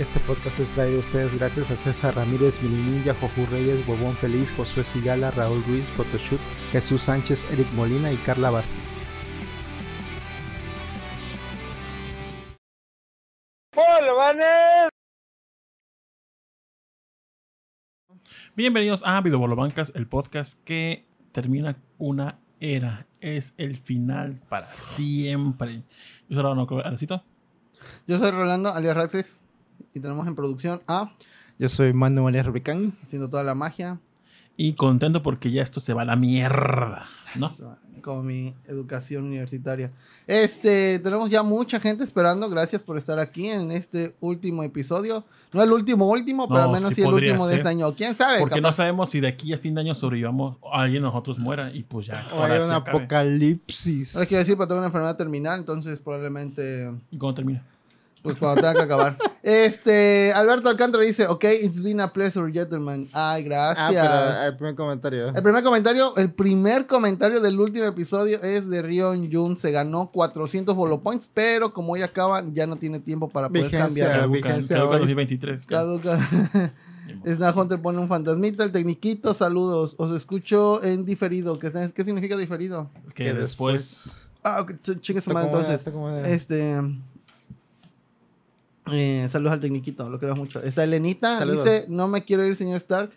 Este podcast es traído a ustedes gracias a César Ramírez, Milinilla, Jojú Reyes, Huevón Feliz, Josué Sigala, Raúl Ruiz, Photoshoot, Jesús Sánchez, Eric Molina y Carla Vázquez. Bienvenidos a Videobolobancas, el podcast que termina una era. Es el final para siempre. Yo soy Rolando Alecito. Yo soy Rolando, alias Radcliffe, y tenemos en producción a Yo soy Manu María Rubicán. haciendo toda la magia, Y contento porque ya esto se va a la mierda. ¿No? Eso, como mi educación universitaria. Este, tenemos ya mucha gente esperando. Gracias por estar aquí en este último episodio. No el último último, pero No, al menos sí sí, el último de ser. este año. ¿Quién sabe? Porque no Capaz- sabemos si de aquí a fin de año sobrevivamos o alguien de nosotros muera y pues ya. O ahora hay un apocalipsis. Ahora quiero decir, pero tengo una enfermedad terminal, entonces probablemente, ¿Y cuándo termina? Pues cuando tenga que acabar. Este, Alberto Alcántara dice, ok, it's been a pleasure, gentlemen. Ay, Ah, gracias. pero el primer comentario. El primer comentario, el primer comentario del último episodio es de Rion Jun. Se ganó 400 bolo points, pero como hoy acaba, ya no tiene tiempo para poder Vigencia. cambiar. Caduca, vigencia caduca hoy. 2023. Caduca. Snap Hunter pone un fantasmita, el tecniquito, saludos. Os escucho en diferido. ¿Qué, ¿qué significa diferido? Que después. Ah, ok, ch- chingue su madre entonces. Este. Eh, saludos al tecniquito, lo queremos mucho. Está Elenita, Saludos. dice: No me quiero ir, señor Stark.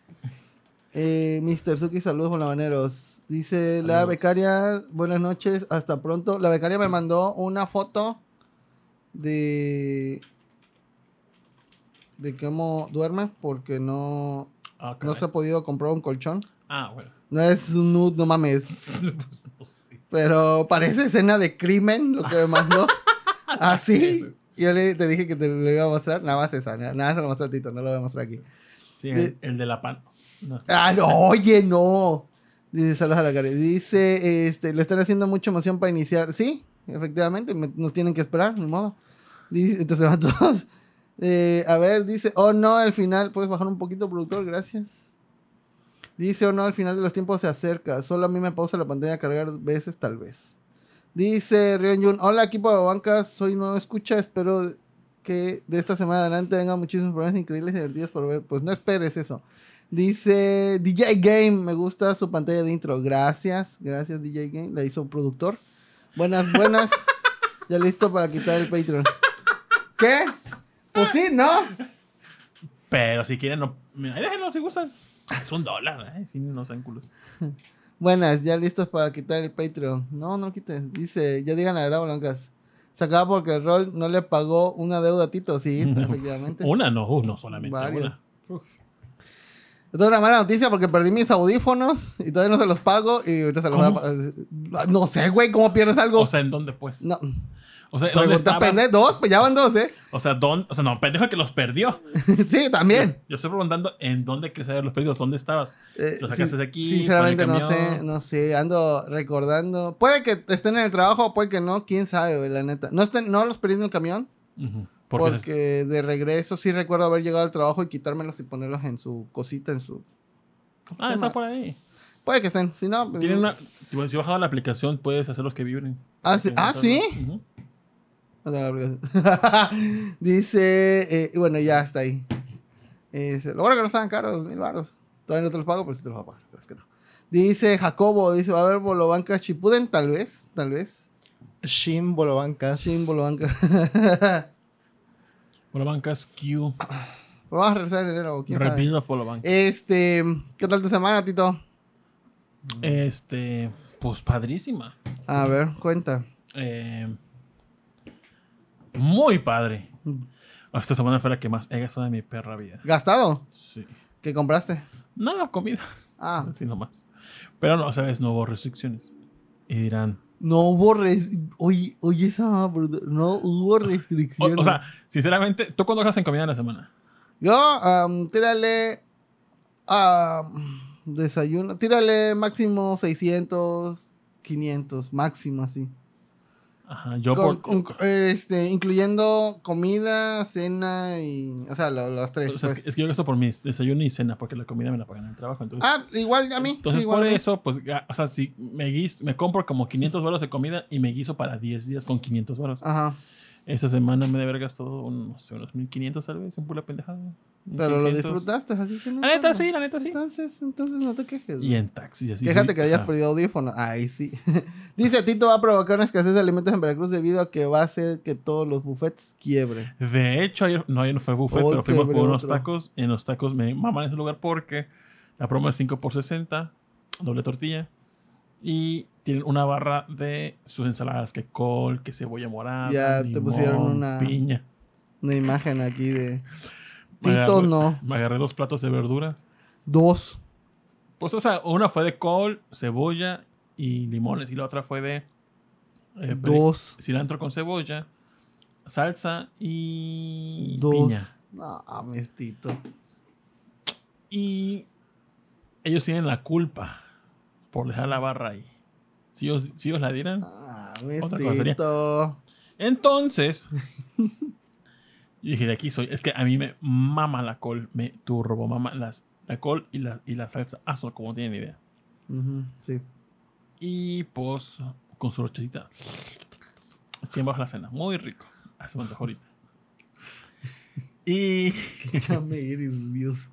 Eh, Mr. Suki, saludos bolabaneros. Dice la becaria, buenas noches, hasta pronto. La becaria me mandó una foto de. de cómo duerme, porque no, Ah, no se ha podido comprar un colchón. Ah, bueno. No es un nude, no mames. Pues, sé. Pero parece escena de crimen lo que me mandó. Así. Yo le, te dije que te lo iba a mostrar. Nada más esa. Nada nada se lo a Tito. No lo voy a mostrar aquí. Sí, el, el de la pan. No. Ah, no, oye, no. Dice, saludos a la cara. Dice, este, le están haciendo mucha emoción para iniciar. Sí, efectivamente. me- nos tienen que esperar, ni modo. Dice, entonces van todos. Eh, a ver, dice, oh no, al final. ¿Puedes bajar un poquito, productor? Gracias. Dice, oh no, al final de los tiempos se acerca. Solo a mí me pausa la pantalla a cargar veces, tal vez. Dice Rion Jun, hola equipo de bancas, soy nuevo escucha, espero que de esta semana adelante vengan muchísimos programas increíbles y divertidos por ver. Pues no esperes eso. Dice DJ Game, me gusta su pantalla de intro. Gracias, gracias DJ Game, la hizo productor. Buenas, buenas. ya listo para quitar el Patreon. ¿Qué? Pues sí, ¿no? Pero si quieren, no. Mira, déjenlo si gustan. Es un dólar, ¿eh? Sí, no sean culos. Buenas, ya listos para quitar el Patreon. No, no lo quites. Dice, ya digan la verdad, blancas. Se acaba porque el rol no le pagó una deuda a Tito. Sí, efectivamente. Una, no, uh, no solamente Varios. una. Esto es una mala noticia porque perdí mis audífonos y todavía no se los pago y ahorita se los voy a pagar. No sé, güey, ¿cómo pierdes algo? O sea, ¿en dónde pues? no. O sea, ¿dónde Pregunta estabas? pendejo, dos, pues ya van dos, ¿eh? O sea, ¿dónde? O sea, no, pendejo que los perdió. sí, también. Yo estoy preguntando en dónde crees haber los perdidos, ¿dónde estabas? Eh, Los sacaste de aquí. Sinceramente no sé, no sé, ando recordando. Puede que estén en el trabajo, puede que no, quién sabe, güey, la neta. No, estén, no los perdí en el camión, Ujú. Porque, porque de regreso sí recuerdo haber llegado al trabajo y quitármelos y ponerlos en su cosita, en su... ¿cómo se Ah, está por ahí. Puede que estén, si no... pues, Tienen una, tipo, si bajado la aplicación, puedes hacer los que vibren. Ah, sí, ah. No tengo la aplicación. Dice, eh, y bueno, ya está ahí. Dice, lo bueno que no estaban caros, mil baros. Todavía no te los pago, pero sí te los voy a pagar. pero es que no. Dice Jacobo, dice, va a haber Bolobancas Chipuden, tal vez, tal vez. Shin Bolobancas. Sin Bolobancas. Pero Polo Bancas Q. vamos a regresar en enero, quién. Repito, Polo Bancas. Este, ¿qué tal tu semana, Tito? Este, pues padrísima. A ver, cuenta. Eh, muy padre. Esta semana fue la que más he gastado de mi perra vida. ¿Gastado? Sí. ¿Qué compraste? Nada, comida. Ah, Así nomás. Pero no, sabes, no hubo restricciones. Y dirán, no hubo res... Oye, oye, esa... No hubo restricciones. o sea, sinceramente, ¿tú cuándo gastas en comida en la semana? Yo, am, tírale. am, desayuno. Tírale máximo 600, 500, máximo así. Ajá, yo Con- por... con- este, incluyendo comida, cena y. O sea, lo- los tres. o sea, es, pues. que, es que yo gasto por mi desayuno y cena, porque la comida me la pagan en el trabajo. Entonces, Ah, igual a mí. entonces sí, igual por eso, pues, o sea, si me, guis- me compro como 500 baros de comida y me guiso para 10 días con 500 baros. Ajá. Esta semana me debe haber gastado unos, no sé, unos 1500 tal vez en pura pendejada. Pero lo 1600. disfrutaste, así que no. La neta sí, la neta sí. Entonces, entonces no te quejes. Y en taxi, así. Quéjate que hayas perdido audífono. Ay, sí. Dice Tito va a provocar una escasez de alimentos en Veracruz debido a que va a hacer que todos los buffets quiebren. De hecho, ayer, no, ayer no fue buffet, Hoy pero fuimos por unos otro. tacos. En los tacos me maman ese lugar porque la promo es 5 por 60, doble tortilla. Y tienen una barra de sus ensaladas, que col, que cebolla morada, Ya te limón, pusieron una- piña. Una imagen aquí de. Me Tito agarré- no. Me agarré dos platos de verduras. Dos. Pues, o sea, una fue de col, cebolla y limones. Y la otra fue de eh, Dos. cilantro con cebolla, salsa y Dos. piña. No, mames, Tito. Y ellos tienen la culpa por dejar la barra ahí. Si ellos, si ellos la dieran. Ah, Otra cosa sería. Entonces, yo dije, de aquí soy. Es que a mí me mama la col, me turbo, mama las, la col y la, y la salsa aso, como tienen idea. Sí. Y pues, con su rochecita. 100 bajo la cena. Muy rico. Hace antojó ahorita. Y, Ya me eres, Dios.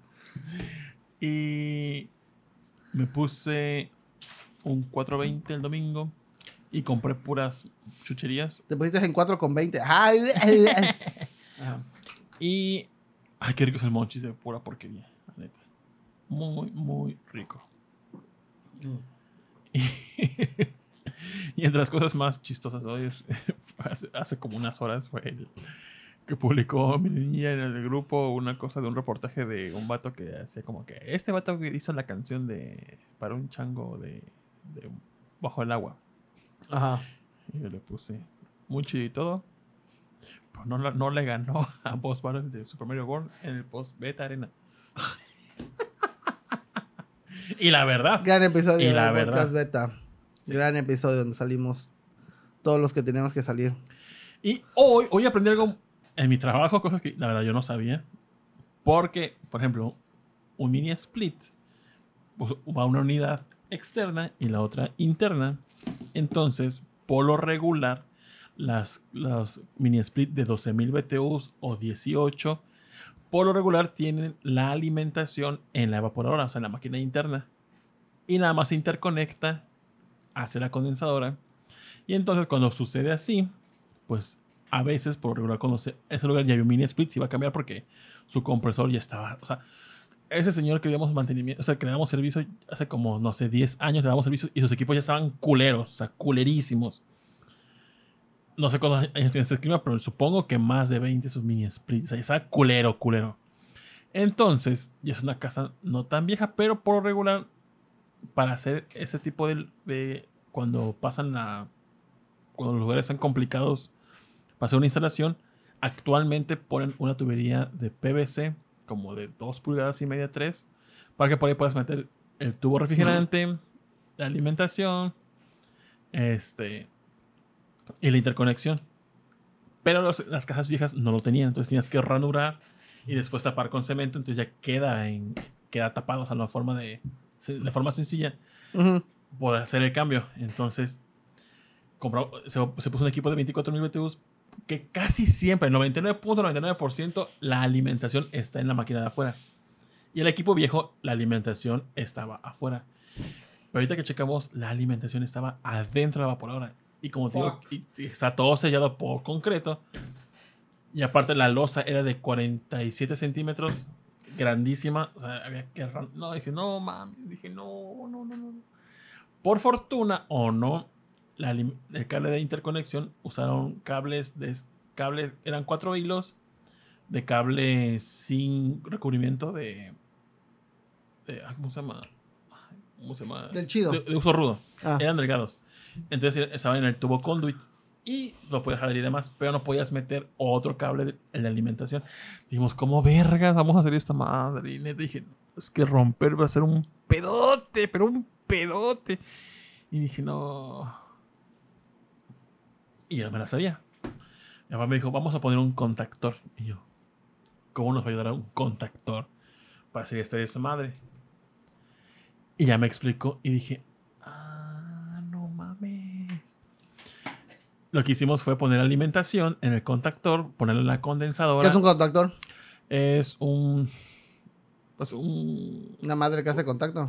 y me puse un 420 el domingo y compré puras chucherías. Te pusiste en 4 con 20. Ay, ay, ay. Ajá. Y. Ay, qué rico es el monchis de pura porquería, la neta. Muy, muy rico. Y, y entre las cosas más chistosas de hoy, es- hace, hace como unas horas fue el que publicó mi niña en el grupo una cosa de un reportaje de un vato que hacía como que este vato que hizo la canción de para un chango de, de bajo el agua. Ajá. Y yo le puse muy chido y todo. Pero no, la- no le ganó a Boss Battle de Super Mario World en el post beta arena. y la verdad, Gran episodio Y la podcast verdad. beta. Gran episodio donde salimos todos los que teníamos que salir. Y hoy, hoy aprendí algo en mi trabajo, cosas que la verdad yo no sabía. Porque, por ejemplo, un mini split pues, va a una unidad externa y la otra interna. Entonces, por lo regular, las, las mini split de 12.000 BTUs o 18, por lo regular tienen la alimentación en la evaporadora, o sea, en la máquina interna. Y nada más se interconecta hacia la condensadora. Y entonces, cuando sucede así, pues a veces por regular cuando se- ese lugar ya un mini split se iba a cambiar porque su compresor ya estaba o sea ese señor que le damos mantenimiento o sea que le damos servicio hace como no sé 10 años le damos servicio y sus equipos ya estaban culeros o sea culerísimos. No sé cuántos años tiene este clima pero supongo que más de 20 sus mini splits o sea estaba culero culero. Entonces ya es una casa no tan vieja pero por regular para hacer ese tipo de, de cuando pasan la cuando los lugares están complicados para hacer una instalación, actualmente ponen una tubería de PVC como de 2 pulgadas y media, 3, para que por ahí puedas meter el tubo refrigerante, la alimentación, este, y la interconexión. Pero los- las cajas viejas no lo tenían, entonces tenías que ranurar y después tapar con cemento, entonces ya queda, en, queda tapado, o sea, la forma de, de forma sencilla Ujú. por hacer el cambio. Entonces, compró, se, se puso un equipo de 24.000 BTUs que casi siempre, el 99.99%, la alimentación está en la máquina de afuera. Y el equipo viejo, la alimentación estaba afuera. Pero ahorita que checamos, la alimentación estaba adentro de la evaporadora. Y como te digo, y- y está todo sellado por concreto. Y aparte la losa era de 47 centímetros, grandísima. O sea, había que... No, dije, no, mami. Dije, no, no, no, no. Por fortuna o no, la el cable de interconexión usaron cables de cables eran cuatro hilos de cable sin recubrimiento de, de- ¿cómo se llama? ¿Cómo se llama? Del chido. De, de uso rudo. Ah. Eran delgados. Entonces estaban en el tubo conduit y lo podías jalar y demás, pero no podías meter otro cable de- en la alimentación. Dijimos, ¿cómo vergas vamos a hacer esta madre? Y neta dije, es que romper va a ser un pedote, pero un pedote. Y dije, no. Y yo no me la sabía. Mi mamá me dijo, vamos a poner un contactor. Y yo, ¿cómo nos va a ayudar a un contactor para hacer este desmadre? Y ya me explicó y dije, ah, no mames. lo que hicimos fue poner alimentación en el contactor, ponerlo en la condensadora. ¿Qué es un contactor? Es un. Pues un. Una madre que hace contacto.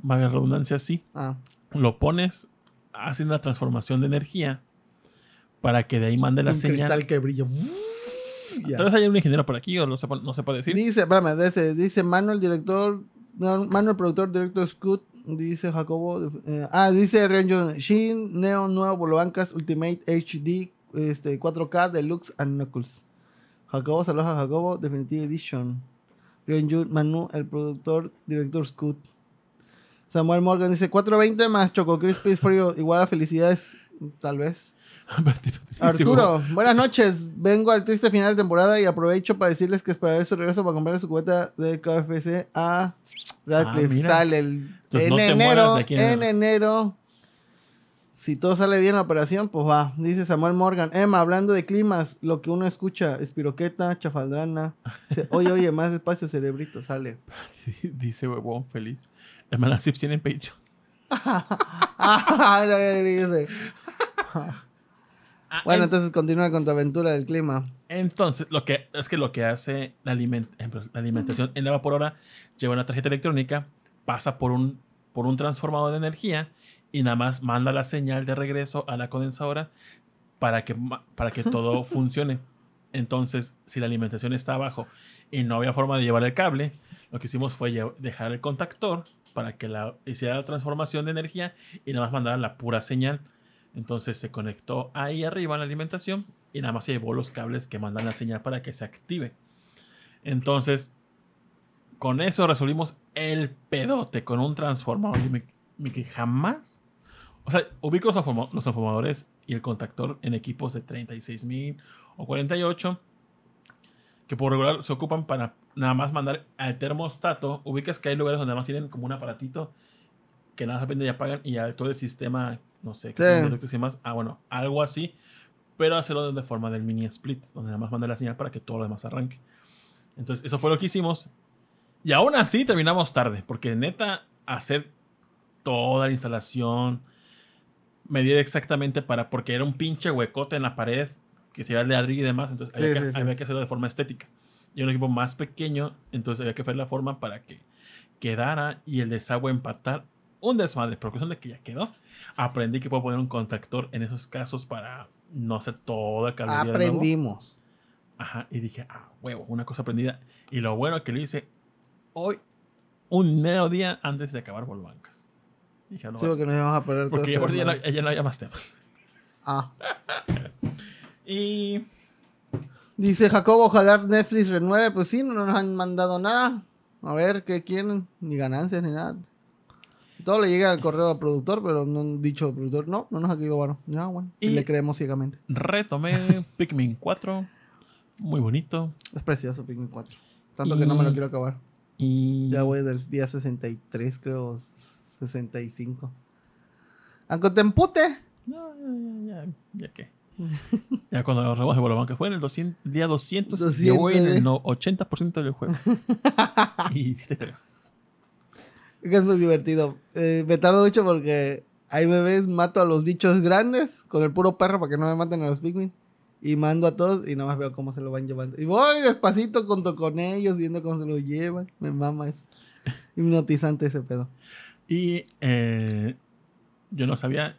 Vaga redundancia, sí. Ah. Lo pones, hace una transformación de energía para que de ahí mande la un señal. cristal que brilla. Tal vez haya un ingeniero por aquí o no se, no se puede decir. Dice, espérame, dice, dice Manuel, director, Manuel, productor, director Scoot, dice Jacobo, eh, ah, dice Renjo Shin, Neo, Nuevo, Bolobancas, Ultimate HD, este, 4K, Deluxe and Knuckles. Jacobo, saludos a Jacobo, Definitive Edition. Renju Manu, el productor, director Scoot. Samuel Morgan dice 420 más Choco Crispy frío, igual a felicidades, tal vez. Arturo, buenas noches. Vengo al triste final de temporada y aprovecho para decirles que esperaré su regreso para comprarle su cubeta de KFC a Radcliffe. Ah, sale el, en no enero. aquí en enero. Si todo sale bien la operación, pues va. Dice Samuel Morgan. Emma, hablando de climas, lo que uno escucha, espiroqueta, chafaldrana. Dice, oye, oye, más despacio, cerebrito, sale. Dice huevón feliz. Hermana Sips tiene Patreon. Ah, no, dice. Ah, Bueno, en- entonces continúa con tu aventura del clima. Entonces, lo que es que lo que hace la, aliment- ejemplo, la alimentación en la vaporora lleva una tarjeta electrónica, pasa por un, por un transformador de energía y nada más manda la señal de regreso a la condensadora para que, para que todo funcione. Entonces, si la alimentación está abajo y no había forma de llevar el cable, lo que hicimos fue dejar el contactor para que la, hiciera la transformación de energía y nada más mandara la pura señal. Entonces se conectó ahí arriba en la alimentación y nada más se llevó los cables que mandan la señal para que se active. Entonces, con eso resolvimos el pedote con un transformador. Y me, me que jamás. O sea, ubico los transformadores y el contactor en equipos de 36.000 o 48 que por regular se ocupan para nada más mandar al termostato. Ubicas que hay lugares donde nada más tienen como un aparatito que nada más prende y apagan y ya todo el sistema, no sé, que Sí. y más. Ah, bueno, algo así, pero hacerlo de forma del mini split, donde nada más manda la señal para que todo lo demás arranque. Entonces, eso fue lo que hicimos. Y aún así terminamos tarde, porque neta, hacer toda la instalación, medir exactamente para, porque era un pinche huecote en la pared que se iba de ladrillo y demás, entonces Sí, había, que, sí, sí. había que hacerlo de forma estética. Y un equipo más pequeño, entonces había que hacer la forma para que quedara y el desagüe empatar un desmadre, pero cuestión de que ya quedó. Aprendí que puedo poner un contactor en esos casos para no hacer toda la cablería de nuevo. Aprendimos. Ajá, y dije, ah, huevo, una cosa aprendida. Y lo bueno que lo hice hoy, un medio día antes de acabar Volvancas. Dije, "Ah, no, Sí, porque íbamos a perder todo porque este ya, no, ya no había más temas. Ah. Y Dice Jacobo, ojalá Netflix renueve. Pues sí, no nos han mandado nada. A ver qué quieren. Ni ganancias ni nada. Todo le llega al correo al productor, pero no han dicho al productor, no, no nos ha quedado bueno. Ya, bueno. Y, le creemos ciegamente. retomé Pikmin 4. Muy bonito. Es precioso Pikmin 4. Tanto que no me lo quiero acabar. Y Ya voy del día 63, creo. 65. Aunque te empute. No, ya, ya, ya, ya qué. ya cuando agarramos de Volvancas fue en el 200, día 200. 200, yo voy en eh. el no- 80% del juego. y te creo. Es muy divertido. Eh, me tardo mucho porque ahí me ves, mato a los bichos grandes con el puro perro para que no me maten a los Pikmin. Y mando a todos y nada más veo cómo se lo van llevando. Y voy despacito junto con ellos, viendo cómo se lo llevan. Me mama, es hipnotizante ese pedo. Y eh, yo no sabía.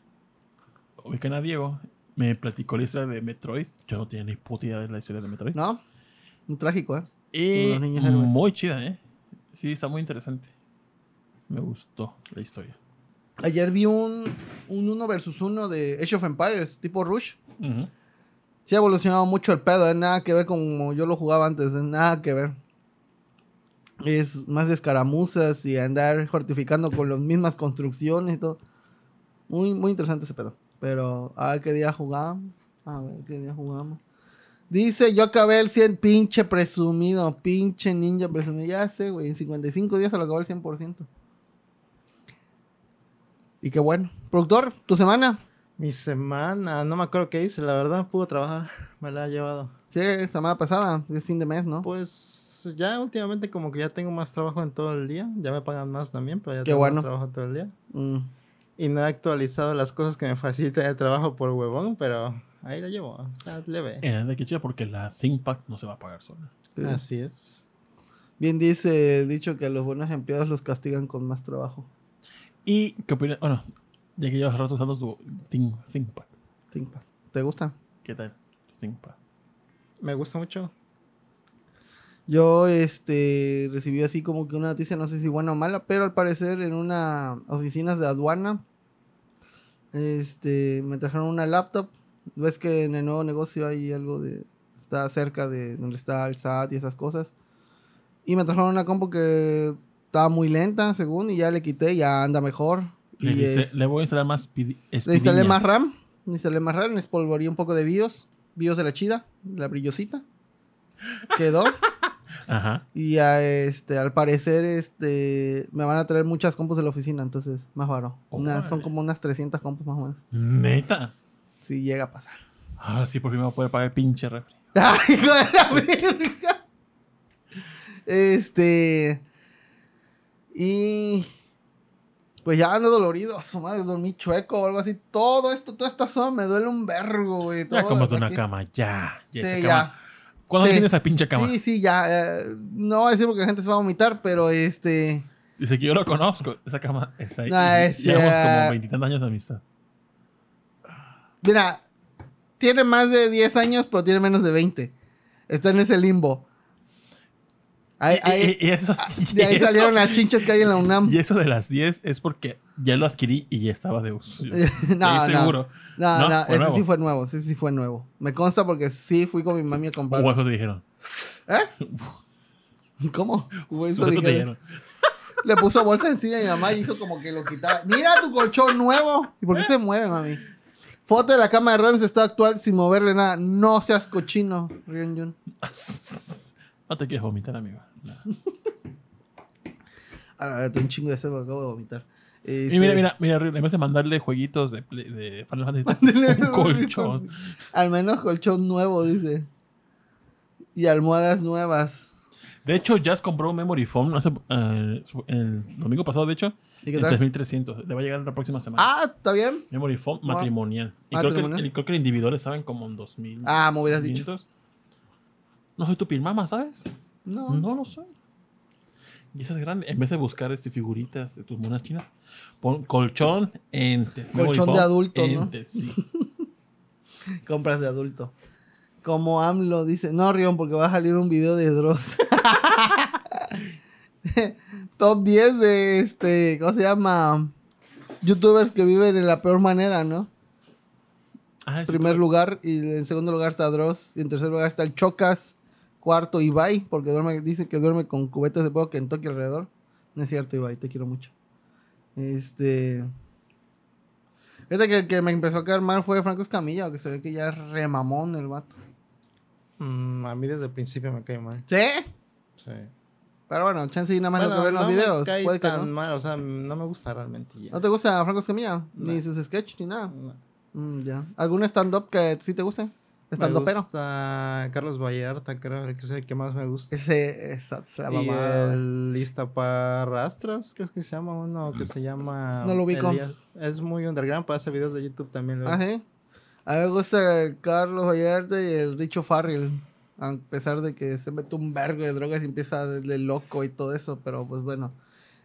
Ubican a Diego. Me platicó la historia de Metroid. Yo no tenía ni puta idea de la historia de Metroid. ¿No? Un trágico, ¿eh? y los niños héroes. muy chida, ¿eh? Sí, está muy interesante. Me gustó la historia. Ayer vi un, un 1 versus 1 de Age of Empires, tipo Rush. Ujú. Sí ha evolucionado mucho el pedo, ¿eh? nada que ver con como yo lo jugaba antes, ¿eh? nada que ver. Es más de escaramuzas y andar fortificando con las mismas construcciones y todo. Muy, muy interesante ese pedo. Pero a ver qué día jugamos. A ver qué día jugamos. Dice, yo acabé el 100, pinche presumido, pinche ninja presumido. Ya sé, güey, en 55 días se lo acabó el 100%. Y qué bueno. Productor, tu semana. Mi semana, no me acuerdo qué hice, la verdad, pude trabajar, me la ha llevado. Sí, semana pasada, es fin de mes, ¿no? Pues ya últimamente como que ya tengo más trabajo en todo el día, ya me pagan más también, pero ya Qué tengo bueno. más trabajo todo el día. Mm. Y no he actualizado las cosas que me facilitan el trabajo por huevón, pero ahí la llevo. Está leve. Eh, de que chida porque la ThinkPad no se va a pagar sola. Sí. Así es. Bien dice el dicho que a los buenos empleados los castigan con más trabajo. ¿Y qué opinas? Bueno, ya que llevas rato usando tu Think- ThinkPad. ThinkPad. ¿Te gusta? ¿Qué tal? ThinkPad. Me gusta mucho. Yo este recibí así como que una noticia, no sé si buena o mala, pero al parecer en una oficinas de aduana este me trajeron una laptop. Ves que en el nuevo negocio hay algo de está cerca de donde está el SAT y esas cosas. Y me trajeron una compu que estaba muy lenta, según, y ya le quité, ya anda mejor. Le, y dice, es- le voy a instalar más le instalé más RAM, le instalé más RAM, le espolvoreé un poco de BIOS, BIOS de la chida, la brillosita. Quedó. Ajá. Y a, este, al parecer, este, me van a traer muchas compus de la oficina, entonces, más. Una- son como unas 300 compus más o menos. Neta. Si llega a pasar. Ahora sí, por fin me voy a poder pagar el pinche refri. ¡Ay, hijo de la verga! Este. Y. Pues ya ando dolorido. a Su madre, dormí chueco o algo así. Todo esto, toda esta zona me duele un vergo, güey. Ya cómprate de una aquí. cama, ya. ya Sí, cama. ya. ¿Cuándo Sí. tienes esa pinche cama? Sí, sí, ya. eh, no voy a decir porque la gente se va a vomitar, pero este. Dice que yo lo conozco. Esa cama está ahí. No, es, Llevamos como veintitantos años de amistad. Mira, tiene más de 10 años, pero tiene menos de 20. Está en ese limbo. Ahí, Y- ahí- y, y eso, de ahí eso- salieron las chinches que hay en la UNAM. Y eso de las 10 es porque ya lo adquirí y ya estaba de uso. No, no. seguro. No, No, ese nuevo. sí fue nuevo, ese sí fue nuevo. Me consta porque sí fui con mi mami a comprar. O eso te dijeron. ¿Eh? ¿Cómo? O eso Eso te dijeron. Le puso bolsa encima a mi mamá y hizo como que lo quitaba. Mira tu colchón nuevo. ¿Y por qué se mueve, mami? Foto de la cama de Rams está actual sin moverle nada. No seas cochino, Jun. No te quieres vomitar, amigo. No. A ver, tengo un chingo de sed acabo de vomitar. Este, Y mira, mira, mira, en vez de mandarle jueguitos de, Play- de Final Fantasy, un colchón. Al menos colchón nuevo, dice. Y almohadas nuevas. De hecho, Jazz compró un Memory Foam hace, eh, el domingo pasado, de hecho, ¿Y qué en tal? 3300. Le va a llegar la próxima semana. Ah, ¿está bien? Memory Foam matrimonial. Y creo que, el, creo que el individual estaban como en 2000. Ah, me hubieras dicho. No soy tu pilmama, ¿sabes? No. No lo soy. Y esa es grande. En vez de buscar este, figuritas de tus monas chinas, pon colchón. Memory Colchón de adulto, ¿no? sí. Compras de adulto. Como AMLO dice, no, Rion, porque va a salir un video de Dross. Top 10 de este, ¿cómo se llama? Youtubers que viven en la peor manera, ¿no? Ah, En primer lugar y en segundo lugar está Dross y en tercer lugar está el Chocas, cuarto Ibai, porque duerme, dice que duerme con cubetas de polvo Kentucky alrededor. No es cierto, Ibai, te quiero mucho. Este. Fíjate que que me empezó a caer mal fue Franco Escamilla, que se ve que ya es remamón el vato. Mm, a mí desde el principio me cae mal. ¿Sí? Sí. Pero bueno, chance y nada más lo que Bueno, ver los no me videos. cae Puede que tan no. mal, o sea, no me gusta realmente ya. ¿No te gusta Franco Escamilla? Ni No. sus sketches ni nada. No. Mm, ya. ¿Algún stand-up que sí te guste? Me ¿Stand-up pero? Carlos Vallarta, creo que es el que más me gusta. Ese, esa, es la Y el Iztaparrastras, creo que se llama uno que se llama. No lo ubico. Elías. Es muy underground, para hacer videos de YouTube también. luego. Ah, sí. A mí me gusta el Carlos Vallarta y el Richo Farrell. A pesar de que se mete un vergo de drogas y empieza de loco y todo eso. Pero pues bueno.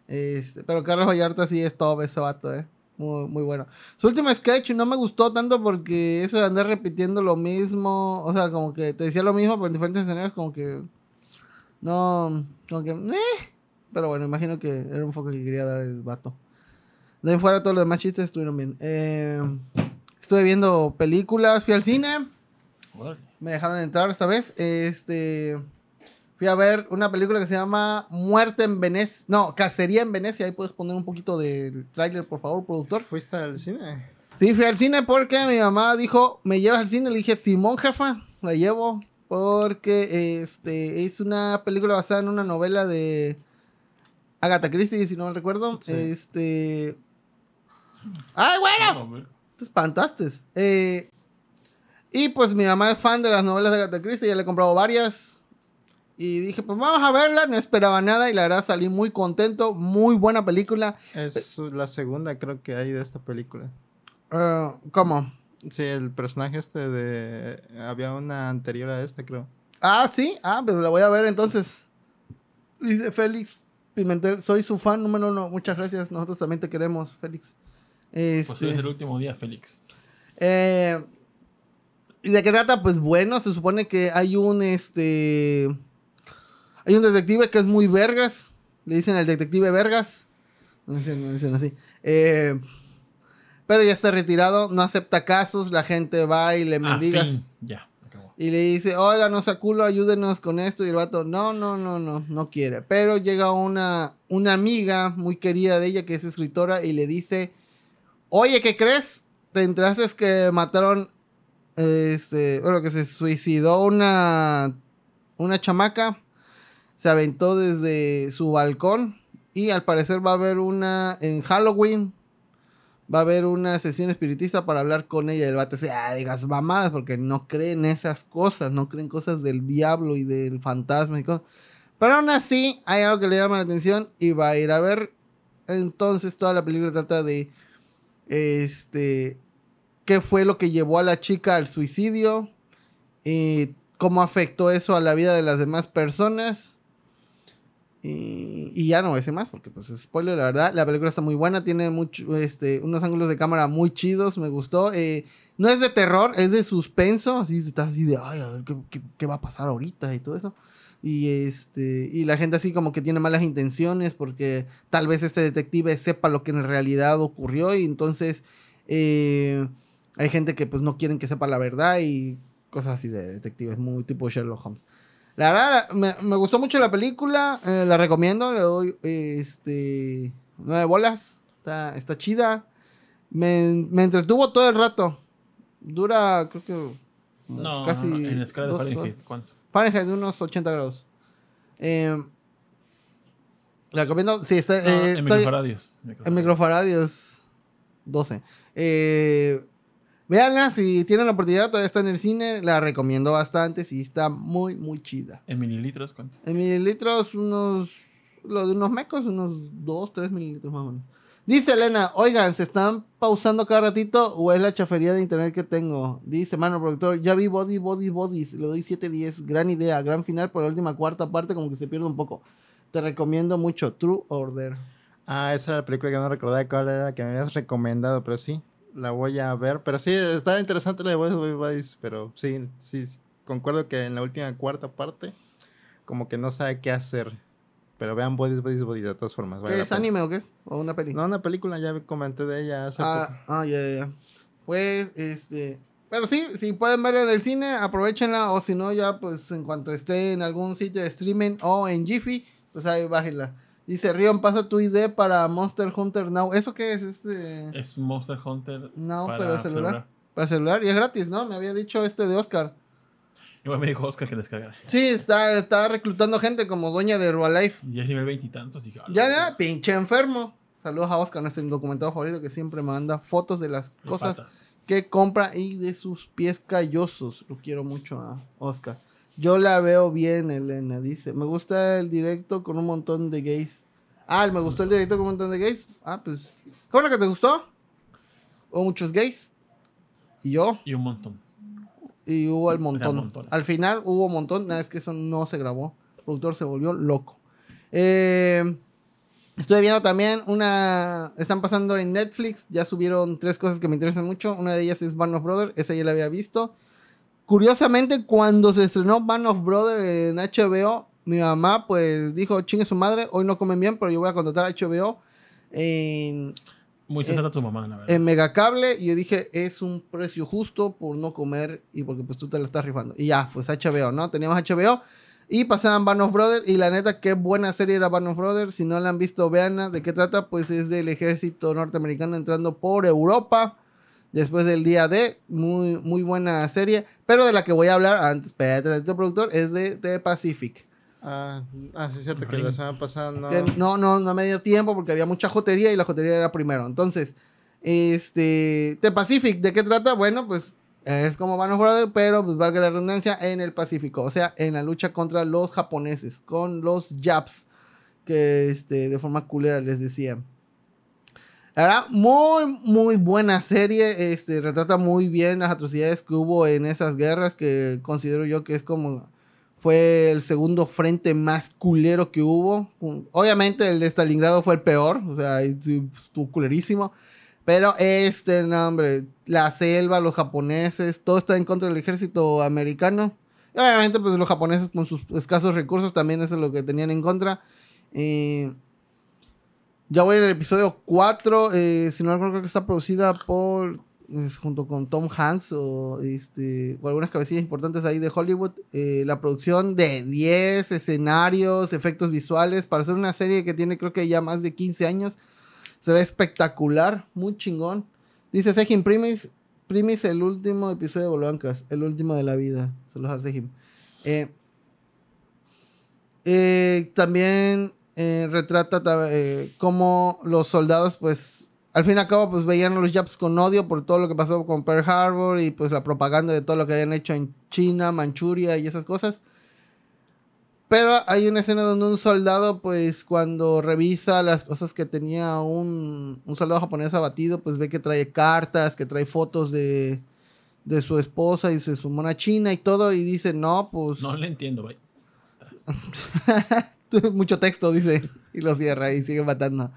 Este, pero Carlos Vallarta sí es todo ese vato, eh. Muy, muy bueno. Su último sketch no me gustó tanto porque eso de andar repitiendo lo mismo. O sea, como que te decía lo mismo, pero en diferentes escenarios, como que. No. Como que. eh. Pero bueno, imagino que era un enfoque que quería dar el vato. De ahí fuera, todos los demás chistes estuvieron bien. Eh, estuve viendo películas, fui al cine. Me dejaron entrar esta vez. Este. Fui a ver una película que se llama Muerte en Venecia. No, Cacería en Venecia. Ahí puedes poner un poquito del tráiler, por favor, productor. ¿Fuiste al cine? Sí, fui al cine porque mi mamá dijo, ¿me llevas al cine? Le dije, Simón, jefa, la llevo. Porque este, es una película basada en una novela de Agatha Christie, si no mal recuerdo. Sí. Este... ¡Ay, bueno! Te espantaste. Eh, y pues mi mamá es fan de las novelas de Agatha Christie, ya le he comprado varias. Y dije, pues vamos a verla, no esperaba nada y la verdad salí muy contento, muy buena película. Es la segunda, creo que hay de esta película. Eh, ¿Cómo? Sí, el personaje este de... Había una anterior a este, creo. Ah, sí. Ah, pues la voy a ver entonces. Dice Félix Pimentel, soy su fan número uno. Muchas gracias. Nosotros también te queremos, Félix. Pues hoy es Este, el último día, Félix. eh, ¿Y de qué trata? Pues bueno, se supone que hay un este. Hay un detective que es muy vergas. Le dicen el detective vergas. No dicen, no dicen así. Eh, pero ya está retirado, no acepta casos, la gente va y le Ah, mendiga. Ya, acabó. Y le dice, oiga, no sea culo, ayúdenos con esto. Y el vato, no, no, no, no, no quiere. Pero llega una, una amiga muy querida de ella que es escritora y le dice, oye, ¿qué crees? Te enteraste que mataron, este, bueno, que se suicidó una, una chamaca. Se aventó desde su balcón. Y al parecer va a haber una, en Halloween, va a haber una sesión espiritista para hablar con ella. El vato dice, ah, digas mamadas, porque no creen esas cosas, no creen cosas del diablo y del fantasma. Pero aún así, hay algo que le llama la atención y va a ir a ver. Entonces, toda la película trata de, este, qué fue lo que llevó a la chica al suicidio y cómo afectó eso a la vida de las demás personas. Y, ya no voy a decir más, porque pues es spoiler, la verdad. La película está muy buena, tiene mucho, este, unos ángulos de cámara muy chidos, me gustó. Eh, no es de terror, es de suspenso, así estás así de, ay, a ver qué, qué- qué va a pasar ahorita y todo eso. Y este, y la gente así como que tiene malas intenciones porque tal vez este detective sepa lo que en realidad ocurrió y entonces eh, hay gente que pues no quieren que sepa la verdad y cosas así de detectives, muy tipo Sherlock Holmes. La verdad, me, me gustó mucho la película, eh, la recomiendo, le doy este nueve bolas, está, está chida. Me, me entretuvo todo el rato. Dura, creo que No, casi no, en la escala de Fahrenheit. ¿cuánto? Fahrenheit de unos 80 grados. Eh, la recomiendo, sí, está No, eh, en microfaradios. en microfaradios 12. Eh, Veanla, si tienen la oportunidad, todavía está en el cine, la recomiendo bastante, sí, está muy, muy chida. En mililitros, ¿cuánto? En mililitros, unos. Lo de unos mecos, unos 2, 3 mililitros más o menos. Dice Elena, oigan, ¿se están pausando cada ratito o es la chafería de internet que tengo? Dice, mano productor, ya vi Body, Body, Bodies, le doy 7-10, gran idea, gran final, por la última cuarta parte como que se pierde un poco. Te recomiendo mucho, True Order. Ah, esa era la película que no recordaba cuál era, que me habías recomendado, pero sí, la voy a ver. Pero sí, está interesante la de Boys Boys pero sí, sí, concuerdo que en la última cuarta parte, como que no sabe qué hacer. Pero vean Bodies, Bodies, Bodies de todas formas. vale ¿Qué es anime o qué es? ¿O una peli? No, una película, ya comenté de ella hace poco. Ah, ah, ya, ya, ya. Pues, este. Pero sí, si pueden verla en el cine, aprovechenla. O si no, ya, pues, en cuanto esté en algún sitio de streaming o en Jiffy, pues ahí bájenla. Dice Rion, pasa tu ID para Monster Hunter Now. ¿Eso qué es? Este. Es Monster Hunter. No, para pero celular. celular. Para celular. Y es gratis, ¿no? Me había dicho este de Oscar. Igual me dijo Oscar que descargara. Sí, está, está reclutando gente como dueña de Herbalife. Y es nivel veintitantos. Dije, "Ah, Ya, ya, pinche enfermo. Saludos a Oscar, nuestro documentado favorito que siempre manda fotos de las cosas patas". que compra y de sus pies callosos. Lo quiero mucho a Oscar. Yo la veo bien, Elena, dice. Me gusta el directo con un montón de gays. Ah, me gustó el directo con un montón de gays. Ah, pues. ¿Cómo lo que te gustó? Hubo muchos gays. Y yo. Y un montón. Y hubo el montón. Al final hubo un montón. Nada, es que eso no se grabó. El productor se volvió loco. Eh, estoy viendo también una. Están pasando en Netflix. Ya subieron tres cosas que me interesan mucho. Una de ellas es Band of Brothers. Esa ya la había visto. Curiosamente, cuando se estrenó Band of Brothers en HBO, mi mamá pues dijo: chingue su madre. Hoy no comen bien, pero yo voy a contratar a HBO. En, Muy sensata tu mamá, la verdad. en Megacable y yo dije, es un precio justo por no comer y porque pues tú te lo estás rifando. Y ya, pues HBO, ¿no? Teníamos HBO y pasaban Band of Brothers y la neta, qué buena serie era Band of Brothers. Si no la han visto, veanla. ¿De qué trata? Pues es del ejército norteamericano entrando por Europa después del día D. Muy, muy buena serie. Pero de la que voy a hablar antes, espérate, productor, es de The Pacific. Ah, ah, sí, es cierto que la semana pasada no. Que no, no, no me dio tiempo porque había mucha jotería y la jotería era primero. Entonces, este, The Pacific, ¿de qué trata? Bueno, pues es como Band of Brothers, pero pues valga la redundancia en el Pacífico, o sea, en la lucha contra los japoneses, con los Japs, que este, de forma culera les decía. La verdad, muy, muy buena serie. Este, retrata muy bien las atrocidades que hubo en esas guerras, que considero yo que es como... Fue el segundo frente más culero que hubo. Obviamente el de Stalingrado fue el peor, o sea, estuvo culerísimo. Pero este, no, hombre, la selva, los japoneses, todo está en contra del ejército americano. Y obviamente, pues los japoneses con sus escasos recursos también eso es lo que tenían en contra. Eh, ya voy en el episodio 4. Eh, si no recuerdo, creo que está producida por. junto con Tom Hanks o, este, o algunas cabecillas importantes ahí de Hollywood. Eh, la producción de 10 escenarios, efectos visuales. Para hacer una serie que tiene, creo que ya más de 15 años. Se ve espectacular, muy chingón. Dice Sejim Primis, Primis, el último episodio de Bolancas, el último de la vida. Saludos a Sejim. Eh, eh, también eh, retrata eh, cómo los soldados, pues, al fin y al cabo, pues veían a los Japs con odio por todo lo que pasó con Pearl Harbor y pues la propaganda de todo lo que habían hecho en China, Manchuria y esas cosas. Pero hay una escena donde un soldado, pues cuando revisa las cosas que tenía un, un soldado japonés abatido, pues ve que trae cartas, que trae fotos de, de su esposa y de su mona china y todo, y dice, no, pues... No le entiendo, güey. Mucho texto, dice. Y lo cierra y sigue matando.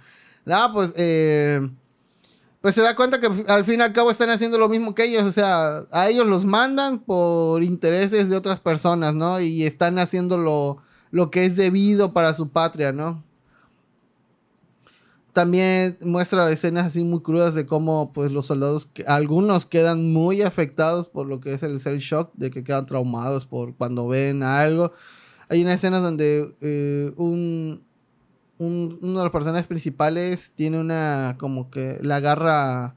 No, pues, eh, pues se da cuenta que al fin y al cabo están haciendo lo mismo que ellos. O sea, a ellos los mandan por intereses de otras personas, ¿no? Y están haciendo lo, lo que es debido para su patria, ¿no? También muestra escenas así muy crudas de cómo pues los soldados, algunos quedan muy afectados por lo que es el cell shock, de que quedan traumados por cuando ven algo. Hay una escena donde eh, un, uno de los personajes principales tiene una como que le agarra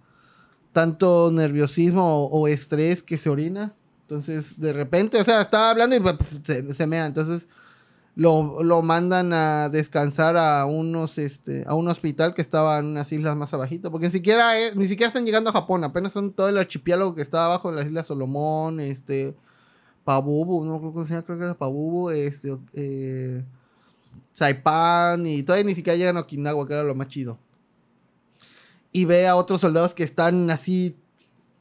tanto nerviosismo o, estrés que se orina. Entonces, de repente, o sea, estaba hablando y pues, se, se, mea. Entonces, lo, lo, mandan a descansar a unos, este, a un hospital que estaba en unas islas más abajito. Porque ni siquiera, ni siquiera están llegando a Japón. Apenas son todo el archipiélago que está abajo de las Islas Solomón, este, Pabubu, no creo que sea, creo que era Pabubu, este, eh, Saipan y todavía ni siquiera llegan a Okinawa, que era lo más chido. Y ve a otros soldados que están así.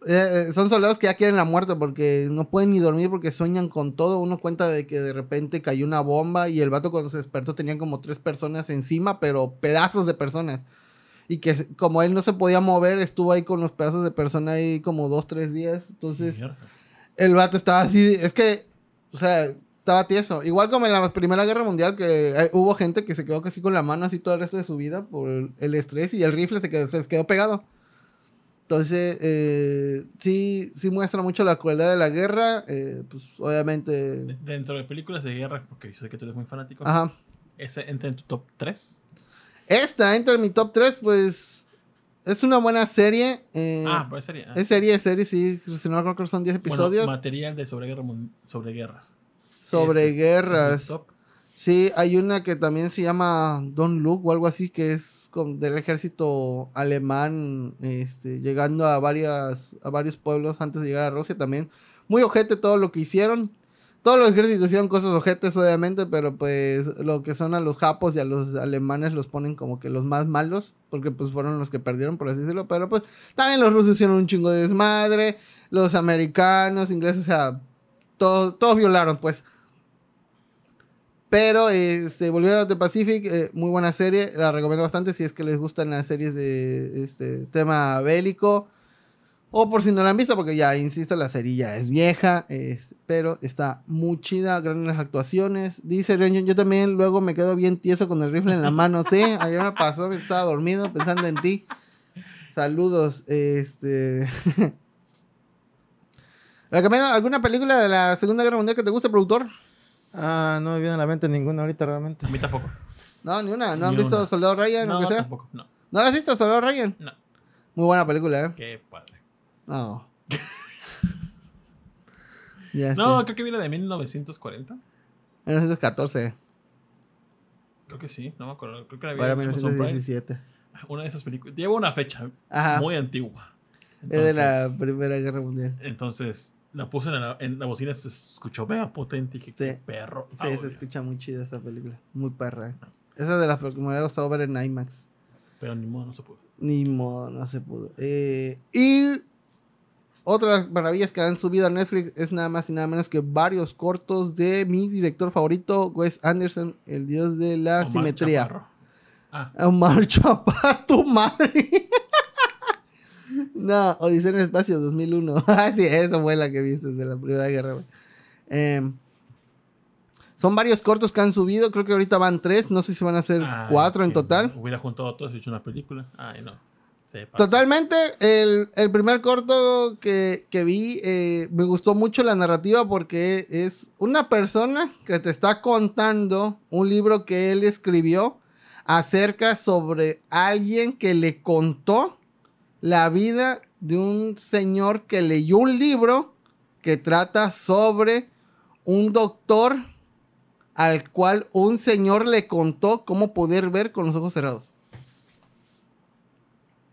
Eh, son soldados que ya quieren la muerte porque no pueden ni dormir porque sueñan con todo. Uno cuenta de que de repente cayó una bomba y el vato cuando se despertó tenían como tres personas encima, pero pedazos de personas. Y que como él no se podía mover, estuvo ahí con los pedazos de persona ahí como dos, tres días. Entonces, el vato estaba así. Es que, o sea, estaba tieso. Igual como en la Primera Guerra Mundial, que hubo gente que se quedó casi con la mano así todo el resto de su vida por el, estrés y el rifle se, quedó, se quedó pegado. Entonces, eh, sí, sí muestra mucho la crueldad de la guerra. Eh, pues obviamente. Dentro de películas de guerra, porque yo sé que tú eres muy fanático. Ajá. ¿Ese entra en tu top 3? Esta entra en mi top 3, pues. Es una buena serie. Eh, ah, pues serie. Ah. Es serie, es serie, sí. Si no creo que son 10 episodios. Bueno, material de sobre, guerra, sobre guerras. Sobre este, guerras. Sí, hay una que también se llama Don Luke o algo así, que es con, del ejército alemán, este, llegando a, varias, a varios pueblos antes de llegar a Rusia también. Muy ojete todo lo que hicieron. Todos los ejércitos hicieron cosas ojetes, obviamente, pero pues lo que son a los japos y a los alemanes los ponen como que los más malos, porque pues fueron los que perdieron, por así decirlo. Pero pues también los rusos hicieron un chingo de desmadre, los americanos, ingleses, o sea, todos, todos violaron, pues. Pero este, volviendo a The Pacific, eh, muy buena serie, la recomiendo bastante si es que les gustan las series de este tema bélico. O por si no la han visto, porque ya, insisto, la serie ya es vieja, pero está muy chida, grandes actuaciones. Dice Reunion, yo también luego me quedo bien tieso con el rifle en la mano, sí, ayer me pasó, estaba dormido pensando en ti. Saludos, este... ¿Alguna película de la Segunda Guerra Mundial que te guste, productor? Ah, no me viene a la mente ninguna ahorita realmente. A mí tampoco. No, ni una. ¿No han visto Soldado Ryan no, o que sea? tampoco, no. ¿No la has visto Soldado Ryan? No. Muy buena película, ¿eh? Qué padre. No. ya no, sé. creo que viene de 1940. 1914. Creo que sí, no me acuerdo. Creo que era Para bien 1917. Una de esas películas. Lleva una fecha Ajá. muy antigua. es de la Primera Guerra Mundial. Entonces, la puse en la, en la bocina, se escuchó vea potente y dije, Sí. qué perro. Sí, se escucha muy chida esa película. Muy perra. Esa de las primeras over en IMAX. Pero ni modo, no se pudo. Ni modo, no se pudo. Eh, y otras maravillas que han subido a Netflix es nada más y nada menos que varios cortos de mi director favorito, Wes Anderson, el dios de la Omar simetría. Chaparro. Ah, Omar Chaparro, tu madre. no, Odisea en el Espacio 2001. Ah, sí, esa fue la que viste de la Primera Guerra. Em, son varios cortos que han subido. Creo que ahorita van tres. No sé si van a ser ay, cuatro en total. Hubiera juntado a todos y hecho una película. Ay, no. Totalmente, el, el primer corto que, que vi, eh, me gustó mucho la narrativa porque es una persona que te está contando un libro que él escribió acerca sobre alguien que le contó la vida de un señor que leyó un libro que trata sobre un doctor al cual un señor le contó cómo poder ver con los ojos cerrados.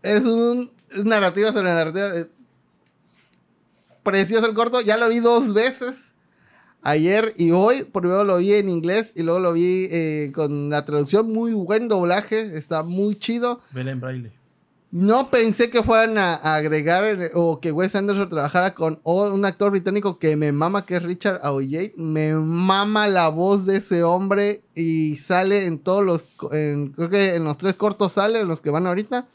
Es un es narrativa sobre narrativa. eh, Precioso el corto. Ya lo vi dos veces. Ayer y hoy. Primero lo vi en inglés y luego lo vi eh, con la traducción. Muy buen doblaje. Está muy chido. Vela en braille. No pensé que fueran a, a agregar eh, o que Wes Anderson trabajara con un actor británico que me mama, que es Richard Aoyate. Me mama la voz de ese hombre y sale en todos los. en- creo que en los tres cortos sale, en los que van ahorita.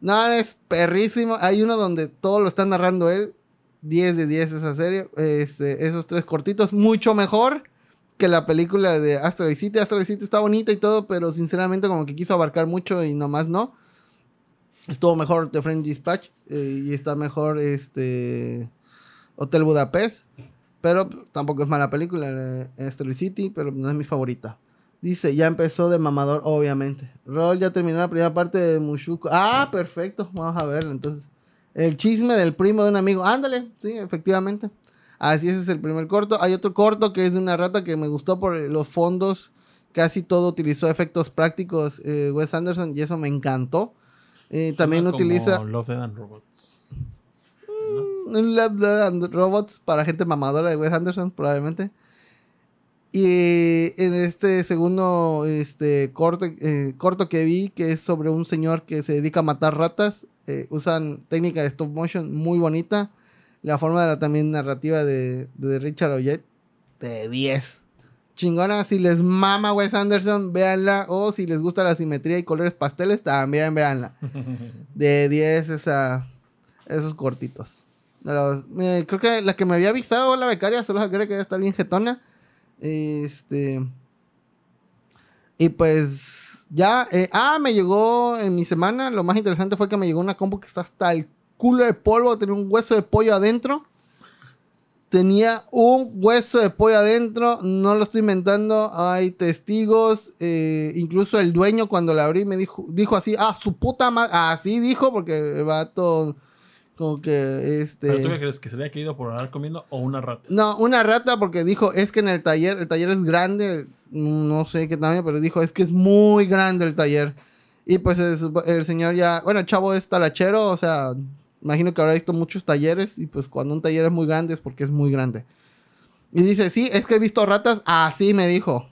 No, es perrísimo. Hay uno donde todo lo está narrando él. 10 de 10 esa serie. Este, esos tres cortitos. Mucho mejor que la película de Asteroid City. Asteroid City está bonita y todo, pero sinceramente como que quiso abarcar mucho y nomás no. Estuvo mejor The French Dispatch eh, y está mejor este Hotel Budapest. Pero tampoco es mala película, Asteroid City, pero no es mi favorita. Dice, ya empezó de mamador, obviamente. Rol ya terminó la primera parte de Mushuko. Ah, perfecto. Vamos a verlo entonces. El chisme del primo de un amigo. Ándale, sí, efectivamente. Así ese es el primer corto. Hay otro corto que es de una rata que me gustó por los fondos. Casi todo utilizó efectos prácticos eh, Wes Anderson y eso me encantó. Eh, también Suena utiliza como Love, Death and Robots. ¿No? un Love, Death and Robots para gente mamadora de Wes Anderson, probablemente. Y en este segundo este, corto, eh, corto que vi, que es sobre un señor que se dedica a matar ratas, eh, usan técnica de stop motion muy bonita. La forma de la también narrativa de, de Richard Oyet, de 10. Chingona, si les mama Wes Anderson, véanla. O si les gusta la simetría y colores pasteles, también véanla. De 10 esa, esos cortitos. Los- eh, creo que la que me había avisado la becaria, solo creo que debe estar bien jetona. Este. Y pues. Ya. eh, ah, me llegó en mi semana. Lo más interesante fue que me llegó una compu que está hasta el culo de polvo. Tenía un hueso de pollo adentro. Tenía un hueso de pollo adentro. No lo estoy inventando. Hay testigos. eh, incluso el dueño, cuando la abrí, me dijo, dijo así: Ah, su puta madre. Así dijo, porque el vato. Como que este. ¿Pero tú qué crees? ¿Que se le haya caído por andar comiendo o una rata? No, una rata porque dijo, es que en el taller, el taller es grande, no sé qué tamaño, pero dijo, es que es muy grande el taller. Y pues el, el señor ya, bueno, el chavo es talachero, o sea, imagino que habrá visto muchos talleres y pues cuando un taller es muy grande es porque es muy grande. Y dice, sí, es que he visto ratas así, me dijo.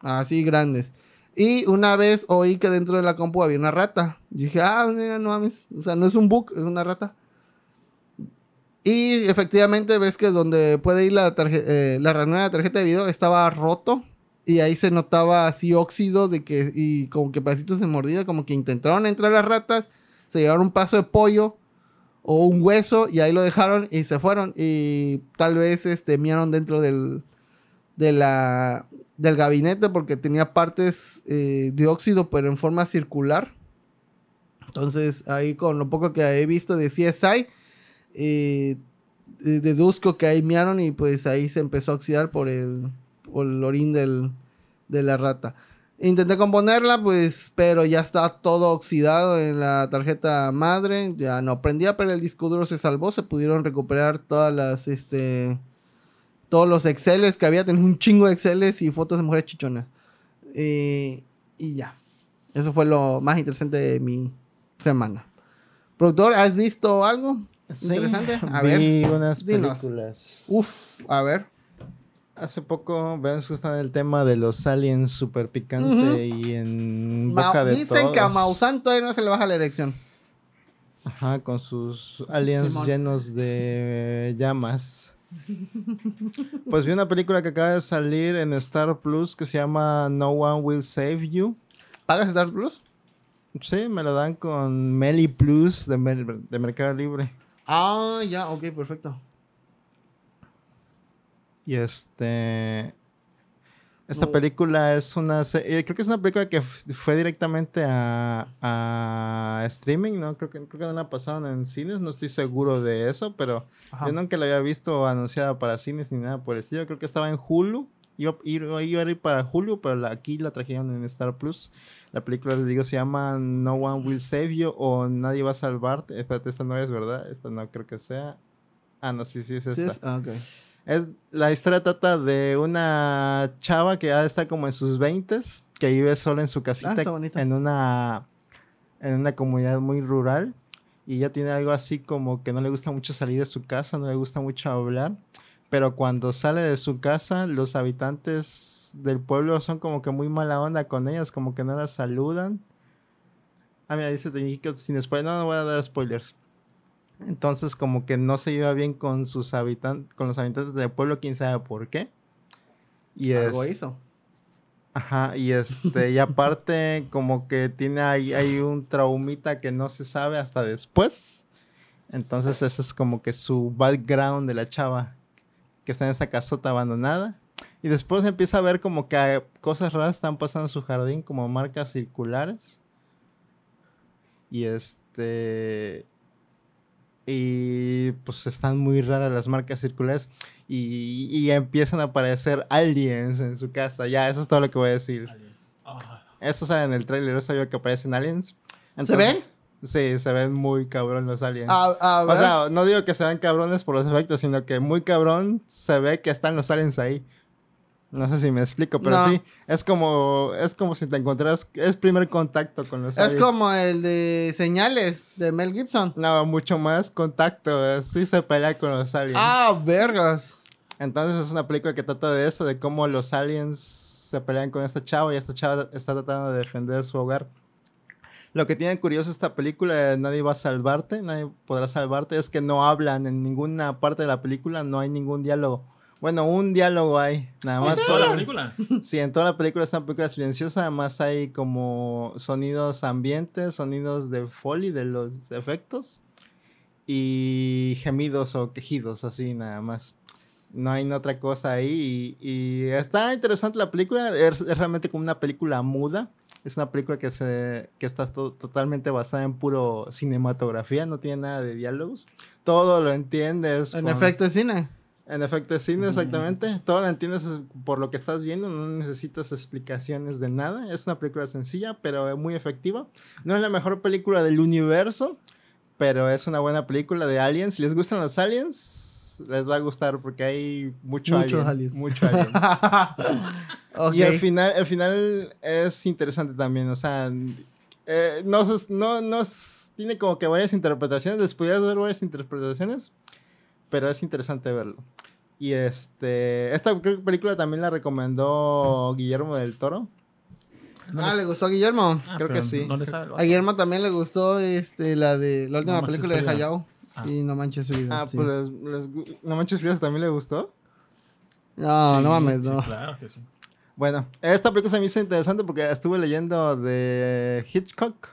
Así grandes. Y una vez oí que dentro de la compu había una rata. Y dije, ah, mira, no mames. O sea, no es un bug, es una rata. Y efectivamente ves que donde puede ir la, eh, la ranura de la tarjeta de video estaba roto. Y ahí se notaba así óxido de que, y como que pedacitos de mordida, como que intentaron entrar las ratas, se llevaron un paso de pollo o un hueso y ahí lo dejaron y se fueron. Y tal vez este, dentro del, de la, del gabinete porque tenía partes eh, de óxido pero en forma circular. Entonces ahí con lo poco que he visto de CSI, eh, deduzco que ahí miaron y pues ahí se empezó a oxidar por el, por el orín del, de la rata. Intenté componerla, pues, pero ya está todo oxidado en la tarjeta madre. Ya no prendía, pero el disco duro se salvó. Se pudieron recuperar todas las, este, todos los Exceles que había. Tenía un chingo de Exceles y fotos de mujeres chichonas. Eh, y ya. Eso fue lo más interesante de mi semana. Productor, ¿has visto algo? Sí, Interesante. A vi ver. unas dinos. películas. Uf, a ver. Hace poco vemos que está en el tema de los aliens super picante y en Ma- boca de Dicen que a. Maussan todavía no se le baja la erección. Ajá, con sus aliens Simón. llenos de llamas. Pues vi una película que acaba de salir en Star Plus que se llama No One Will Save You. ¿Pagas Star Plus? Sí, me lo dan con Meli Plus de, Mer- de Mercado Libre. Ah, ya, ok, perfecto. Y este. Esta No. película es una. se- eh, creo que es una película que fue directamente a, a streaming, ¿no? Creo que, creo que no la pasaron en cines, no estoy seguro de eso, pero Ajá. yo nunca la había visto anunciada para cines ni nada por el estilo. Creo que estaba en Hulu. Iba, iba- iba a ir para Hulu, pero la- aquí la trajeron en Star Plus. La película, les digo, se llama No One Will Save You o Nadie va a salvarte. Espérate, esta no es, ¿verdad? Esta no creo que sea. Ah, no, sí, sí, es esta. Sí, es- ah, ok. Es, la historia trata de una chava que de estar como en sus 20 que vive sola en su casita Ah, está en una en una comunidad muy rural y ella tiene algo así como que no le gusta mucho salir de su casa, no le gusta mucho hablar, pero cuando sale de su casa los habitantes del pueblo son como que muy mala onda con ellas, como que no las saludan. Ah, mira, dice sin spoiler, no, no voy a dar spoilers. Entonces, como que no se lleva bien con sus habitantes, con los habitantes del pueblo, quién sabe por qué. Y Algo es, hizo. Ajá, y este, y aparte, como que tiene ahí, hay un traumita que no se sabe hasta después. Entonces, ese es como que su background de la chava que está en esa casota abandonada. Y después empieza a ver como que cosas raras están pasando en su jardín, como marcas circulares. Y este. Y pues están muy raras las marcas circulares. Y, y empiezan a aparecer aliens en su casa. Ya, eso es todo lo que voy a decir. Aliens. Ah, Eso sale en el trailer, eso yo que aparecen aliens. ¿Se Entonces- ven? Sí, se ven muy cabrón los aliens. A, a o sea, no digo que se ven cabrones por los efectos, sino que muy cabrón se ve que están los aliens ahí. No sé si me explico, pero No. sí, es como, es como si te encontraras, es primer contacto con los es como el de señales de Mel Gibson. No, mucho más contacto, eh, sí se pelea con los aliens. Ah, vergas. Entonces es una película que trata de eso, de cómo los aliens se pelean con esta chava y esta chava está tratando de defender su hogar. Lo que tiene curioso esta película, de Nadie va a salvarte, nadie podrá salvarte, es que no hablan en ninguna parte de la película, no hay ningún diálogo. Bueno, un diálogo hay, nada más. ¿Toda la película? Sí, en toda la película es una película silenciosa, además hay como sonidos ambientes, sonidos de foley de los efectos y gemidos o quejidos, así nada más. No hay otra cosa ahí y, y está interesante la película, es, es realmente como una película muda. Es una película que, se, que está to- totalmente basada en puro cinematografía, no tiene nada de diálogos. Todo lo entiendes. En con- efecto de cine. En efecto cine, exactamente. Todo lo entiendes es- por lo que estás viendo, no necesitas explicaciones de nada. Es una película sencilla, pero muy efectiva. No es la mejor película del universo, pero es una buena película de aliens. Si les gustan los aliens, les va a gustar porque hay mucho Muchos alien, aliens. Mucho alien. Ok. Y al final, el final es interesante también, o sea, eh, no, no, no tiene como que varias interpretaciones, les podría dar varias interpretaciones, pero es interesante verlo. Y este, esta película también la recomendó Guillermo del Toro. Ah, ¿le gustó a Guillermo? Ah, Creo que sí. No sabe A. Guillermo también le gustó este, la de la última No película de. Hayao. Ah. Y No Manches su vida. Ah, sí. pues les, ¿No Manches Frías también le gustó? No, Sí, no mames, sí, no. claro que sí. Bueno, esta película se me hizo interesante porque estuve leyendo de Hitchcock.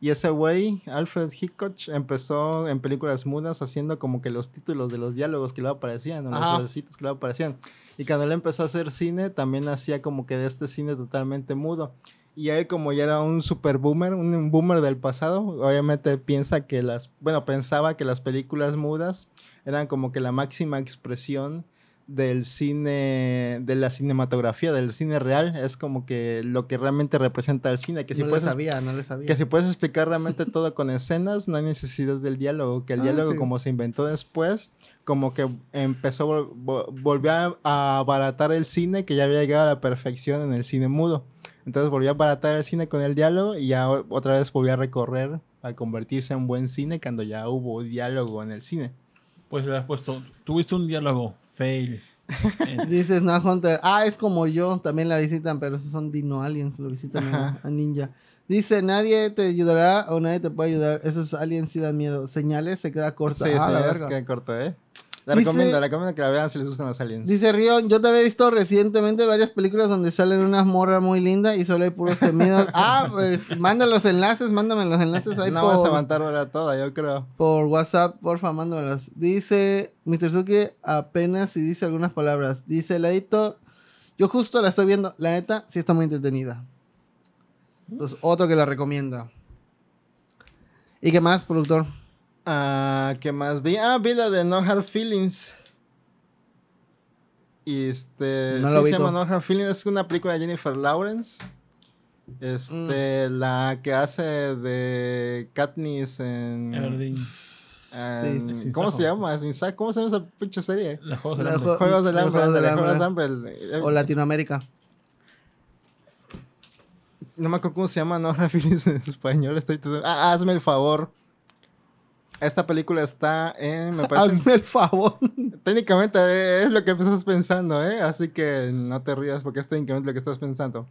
Y ese güey, Alfred Hitchcock, empezó en películas mudas haciendo como que los títulos de los diálogos que le aparecían, o Ajá. los que le aparecían. Y cuando él empezó a hacer cine, también hacía como que de este cine totalmente mudo. Y él como ya era un super boomer, un, un boomer del pasado, obviamente piensa que las, bueno, pensaba que las películas mudas eran como que la máxima expresión del cine, de la cinematografía, del cine real, es como que lo que realmente representa el cine, que si no le puedes sabía, no le sabía. que si puedes explicar realmente todo con escenas, no hay necesidad del diálogo. Que el Ah, diálogo, sí. como se inventó después, como que empezó, vol- vol- volvió a, abaratar el cine que ya había llegado a la perfección en el cine mudo. Entonces volvió a abaratar el cine con el diálogo y ya otra vez volvió a recorrer a convertirse en buen cine cuando ya hubo diálogo en el cine. Pues le has puesto, tuviste un diálogo fail. Eh, Dice Snack Hunter. Ah, es como yo. También la visitan, pero esos son Dino Aliens. Lo visitan a, Ninja. Dice, nadie te ayudará o nadie te puede ayudar. Esos aliens sí dan miedo. Señales se queda corta. Sí, ah, sí, la es verga. que corto, ¿eh? La Dice- recomiendo, la recomiendo que la vean si les gustan los aliens. Dice Rion, yo te había visto recientemente varias películas donde salen unas morras muy lindas y solo hay puros gemidos. ah, pues manda los enlaces, mándame los enlaces ahí no por, vas a aguantar ahora toda, yo creo. por WhatsApp, porfa, mándamelos. Dice Mr. Suki apenas si dice algunas palabras. Dice Ladito, yo justo la estoy viendo. La neta, sí está muy entretenida. Pues otro que la recomienda. ¿Y qué más, productor? Ah, ¿Qué más vi? Ah, vi la de No Hard Feelings. Y este. No sí, lo se llama No Hard Feelings. Es una película de Jennifer Lawrence. Este, Mm. la que hace de Katniss en. Everdeen. en- Sí. ¿Cómo se llama? ¿Cómo se llama esa pinche serie? Los Juegos del Hambre. Jue- Juegos del Hambre. Juegos del ándale, Juegos del Hambre. Hambre. el- el- O Latinoamérica. No me acuerdo cómo se llama No Hard Feelings en español. Estoy todo- Ah, hazme el favor. Esta película está en. Me parece. Hazme el favor. Técnicamente es lo que estás pensando, ¿eh? Así que no te rías porque es técnicamente lo que estás pensando.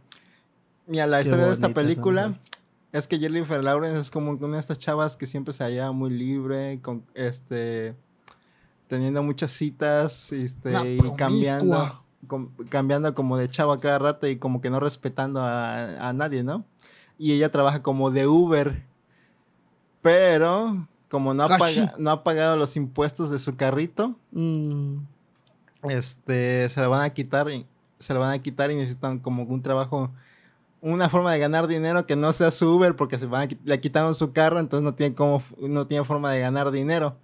Mira, la Qué historia de esta película son. es que Jennifer Lawrence es como una de estas chavas que siempre se halla muy libre, con este teniendo muchas citas este, Una y cambiando, com- cambiando como de chavo a cada rato y como que no respetando a, a nadie, ¿no? Y ella trabaja como de Uber, pero como no ha, paga- no ha pagado los impuestos de su carrito, Mm, este, se la van a quitar y se la van a quitar y necesitan como un trabajo, una forma de ganar dinero que no sea su Uber porque se van a, le quitaron su carro, entonces no tiene como, no tiene forma de ganar dinero.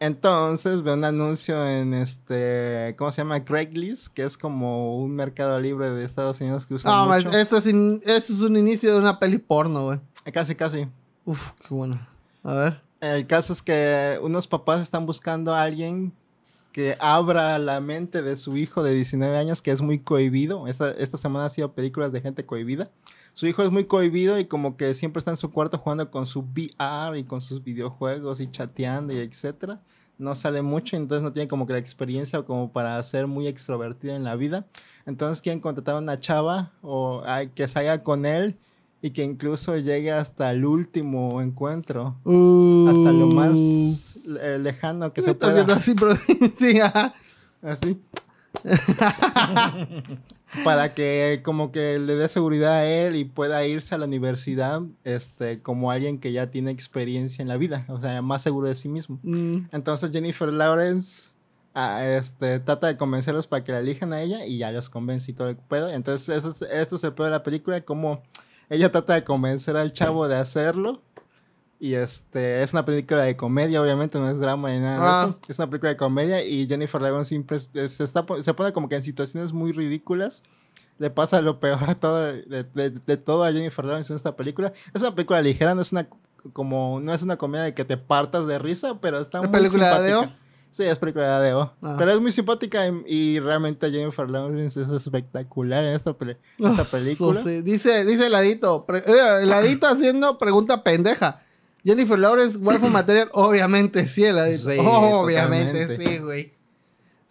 Entonces veo un anuncio en este, ¿cómo se llama? Craigslist, que es como un mercado libre de Estados Unidos que usan No, mucho. eso es, in- eso es un inicio de una peli porno, güey. Casi, casi. Uf, qué bueno. A ver. El caso es que unos papás están buscando a alguien que abra la mente de su hijo de 19 años, que es muy cohibido. Esta, esta semana ha sido películas de gente cohibida. Su hijo es muy cohibido y como que siempre está en su cuarto jugando con su VR y con sus videojuegos y chateando y etcétera. No sale mucho, entonces no tiene como que la experiencia como para ser muy extrovertido en la vida. Entonces quieren contratar a una chava o ay, que salga con él y que incluso llegue hasta el último encuentro hasta lo más eh, lejano que se pueda. así, pero sí, ajá. Así. Para que como que le dé seguridad a él y pueda irse a la universidad este, como alguien que ya tiene experiencia en la vida, o sea, más seguro de sí mismo. Mm, Entonces Jennifer Lawrence ah, este, trata de convencerlos para que la elijan a ella y ya los convence y todo el pedo. Entonces es- esto es el pedo de la película, como ella trata de convencer al chavo de hacerlo. Y este, es una película de comedia, obviamente, no es drama ni nada Ah. de eso. Es una película de comedia y Jennifer Lawrence siempre se, está, se pone como que en situaciones muy ridículas. Le pasa lo peor a todo, de, de- de todo a Jennifer Lawrence en esta película. Es una película ligera, no es una como no es una comedia de que te partas de risa, pero está ¿Es muy película de simpática. Adeo? Sí, es película de Adeo. Ah. Pero es muy simpática y, y realmente Jennifer Lawrence es espectacular en esta, peli- esta película. sí. Dice, dice Heladito. pre- eh, Heladito haciendo pregunta pendeja. Jennifer Lawrence, waifu material. Obviamente sí, Heladito. Sí, Obviamente totalmente. sí, güey.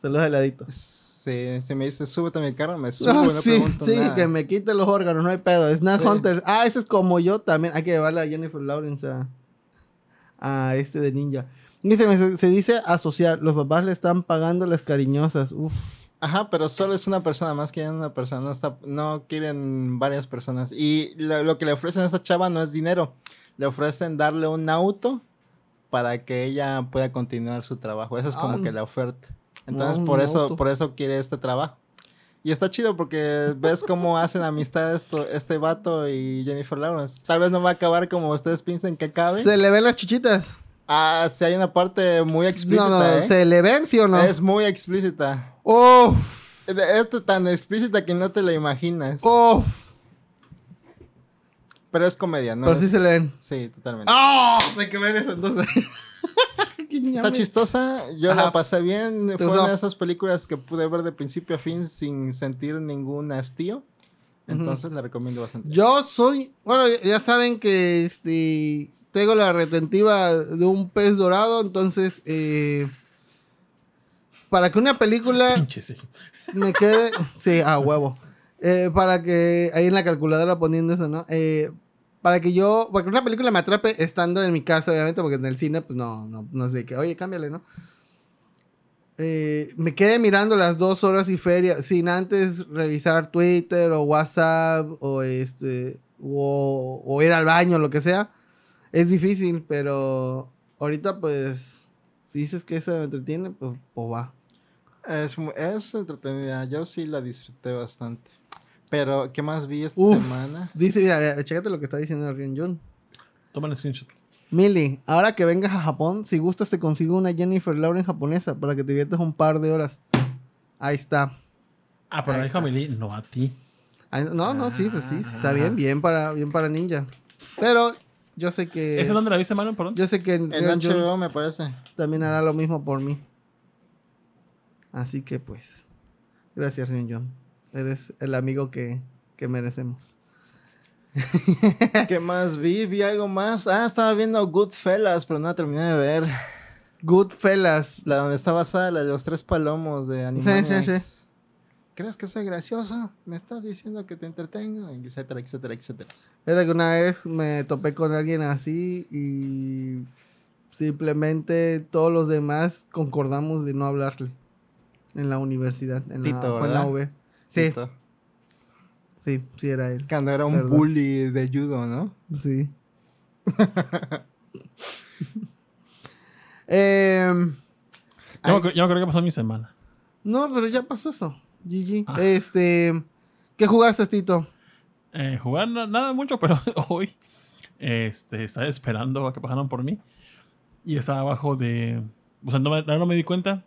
Saludos, Heladito. Sí, si me dice, súbete a mi carro, me subo, Ah, no sí, pregunto sí, nada. que me quite los órganos, no hay pedo. Snack Sí. Hunter. Ah, ese es como yo también. Hay que llevarle a Jennifer Lawrence a, a este de ninja. Dice, se dice asociar. Los papás le están pagando las cariñosas. Uf. Ajá, pero solo es una persona, más que una persona, no, está, no quieren varias personas. Y lo, lo que le ofrecen a esta chava no es dinero, le ofrecen darle un auto para que ella pueda continuar su trabajo. Esa es como Ah, que la oferta. Entonces, por eso, auto. por eso quiere este trabajo. Y está chido porque ves cómo hacen amistad esto, este vato y Jennifer Lawrence. Tal vez no va a acabar como ustedes piensan que acabe. ¿Se le ven las chichitas? Ah, sí hay una parte muy explícita, no, no, ¿eh? ¿se le ven, sí o no? Es muy explícita. Uf, Es tan explícita que no te la imaginas. uf. Pero es comedia, ¿no? Pero sí se le ven. Sí, totalmente. ¡Oh! Hay que ver eso entonces. Está chistosa, yo Ajá. la pasé bien. ¿Te Fue una de esas películas que pude ver de principio a fin sin sentir ningún hastío. Entonces la recomiendo bastante. Yo soy, bueno, ya saben que este tengo la retentiva de un pez dorado, entonces eh, para que una película Pinche, sí. me quede. Sí, a huevo. Eh, para que. Ahí en la calculadora poniendo eso, ¿no? Eh, para que yo. Para que una película me atrape estando en mi casa, obviamente, porque en el cine, pues no, no, no de que, oye, cámbiale, ¿no? Eh, me quedé mirando las dos horas y feria sin antes revisar Twitter o WhatsApp o este. O, o ir al baño, lo que sea. Es difícil, pero ahorita, pues. Si dices que eso me entretiene, pues, pues va. Es, es entretenida. Yo sí la disfruté bastante. Pero, ¿qué más vi esta Uf. semana? Dice, mira, mira, chécate lo que está diciendo Rion Jun. Toma el screenshot. Mili, ahora que vengas a Japón, si gustas te consigo una Jennifer Lauren japonesa para que te diviertas un par de horas. Ahí está. Ah, pero dijo. Amelie, no a ti. No, no, sí, pues sí, está bien, bien para, bien para ninja. Pero yo sé que. ¿Esa es donde la viste, Manuel? Perdón. Yo sé que En Jun HBO me parece. también hará lo mismo por mí. Así que pues. Gracias, Rion Jun. Eres el amigo que, que merecemos. ¿Qué más vi? Vi algo más. Ah, estaba viendo Goodfellas, pero no la terminé de ver. Goodfellas. La donde está basada la de los tres palomos de Animaniacs. sí, sí. ¿Crees que soy gracioso? ¿Me estás diciendo que te entretengo? Etcétera, etcétera, etcétera. Es que una vez me topé con alguien así y simplemente todos los demás concordamos de no hablarle en la universidad. En la, Tito, fue en la. UV. Sí, Tito. sí, sí era él. Cuando era un Perdón. bully de judo, ¿no? Sí. Em, Yo no, creo- yo no creo que pasó mi semana. no, pero ya pasó eso. GG. Ah. Este, ¿qué jugaste, Tito? Eh, jugar na- nada mucho, pero hoy este, estaba esperando a que pasaran por mí. Y estaba abajo de. O sea, no me, no me di cuenta.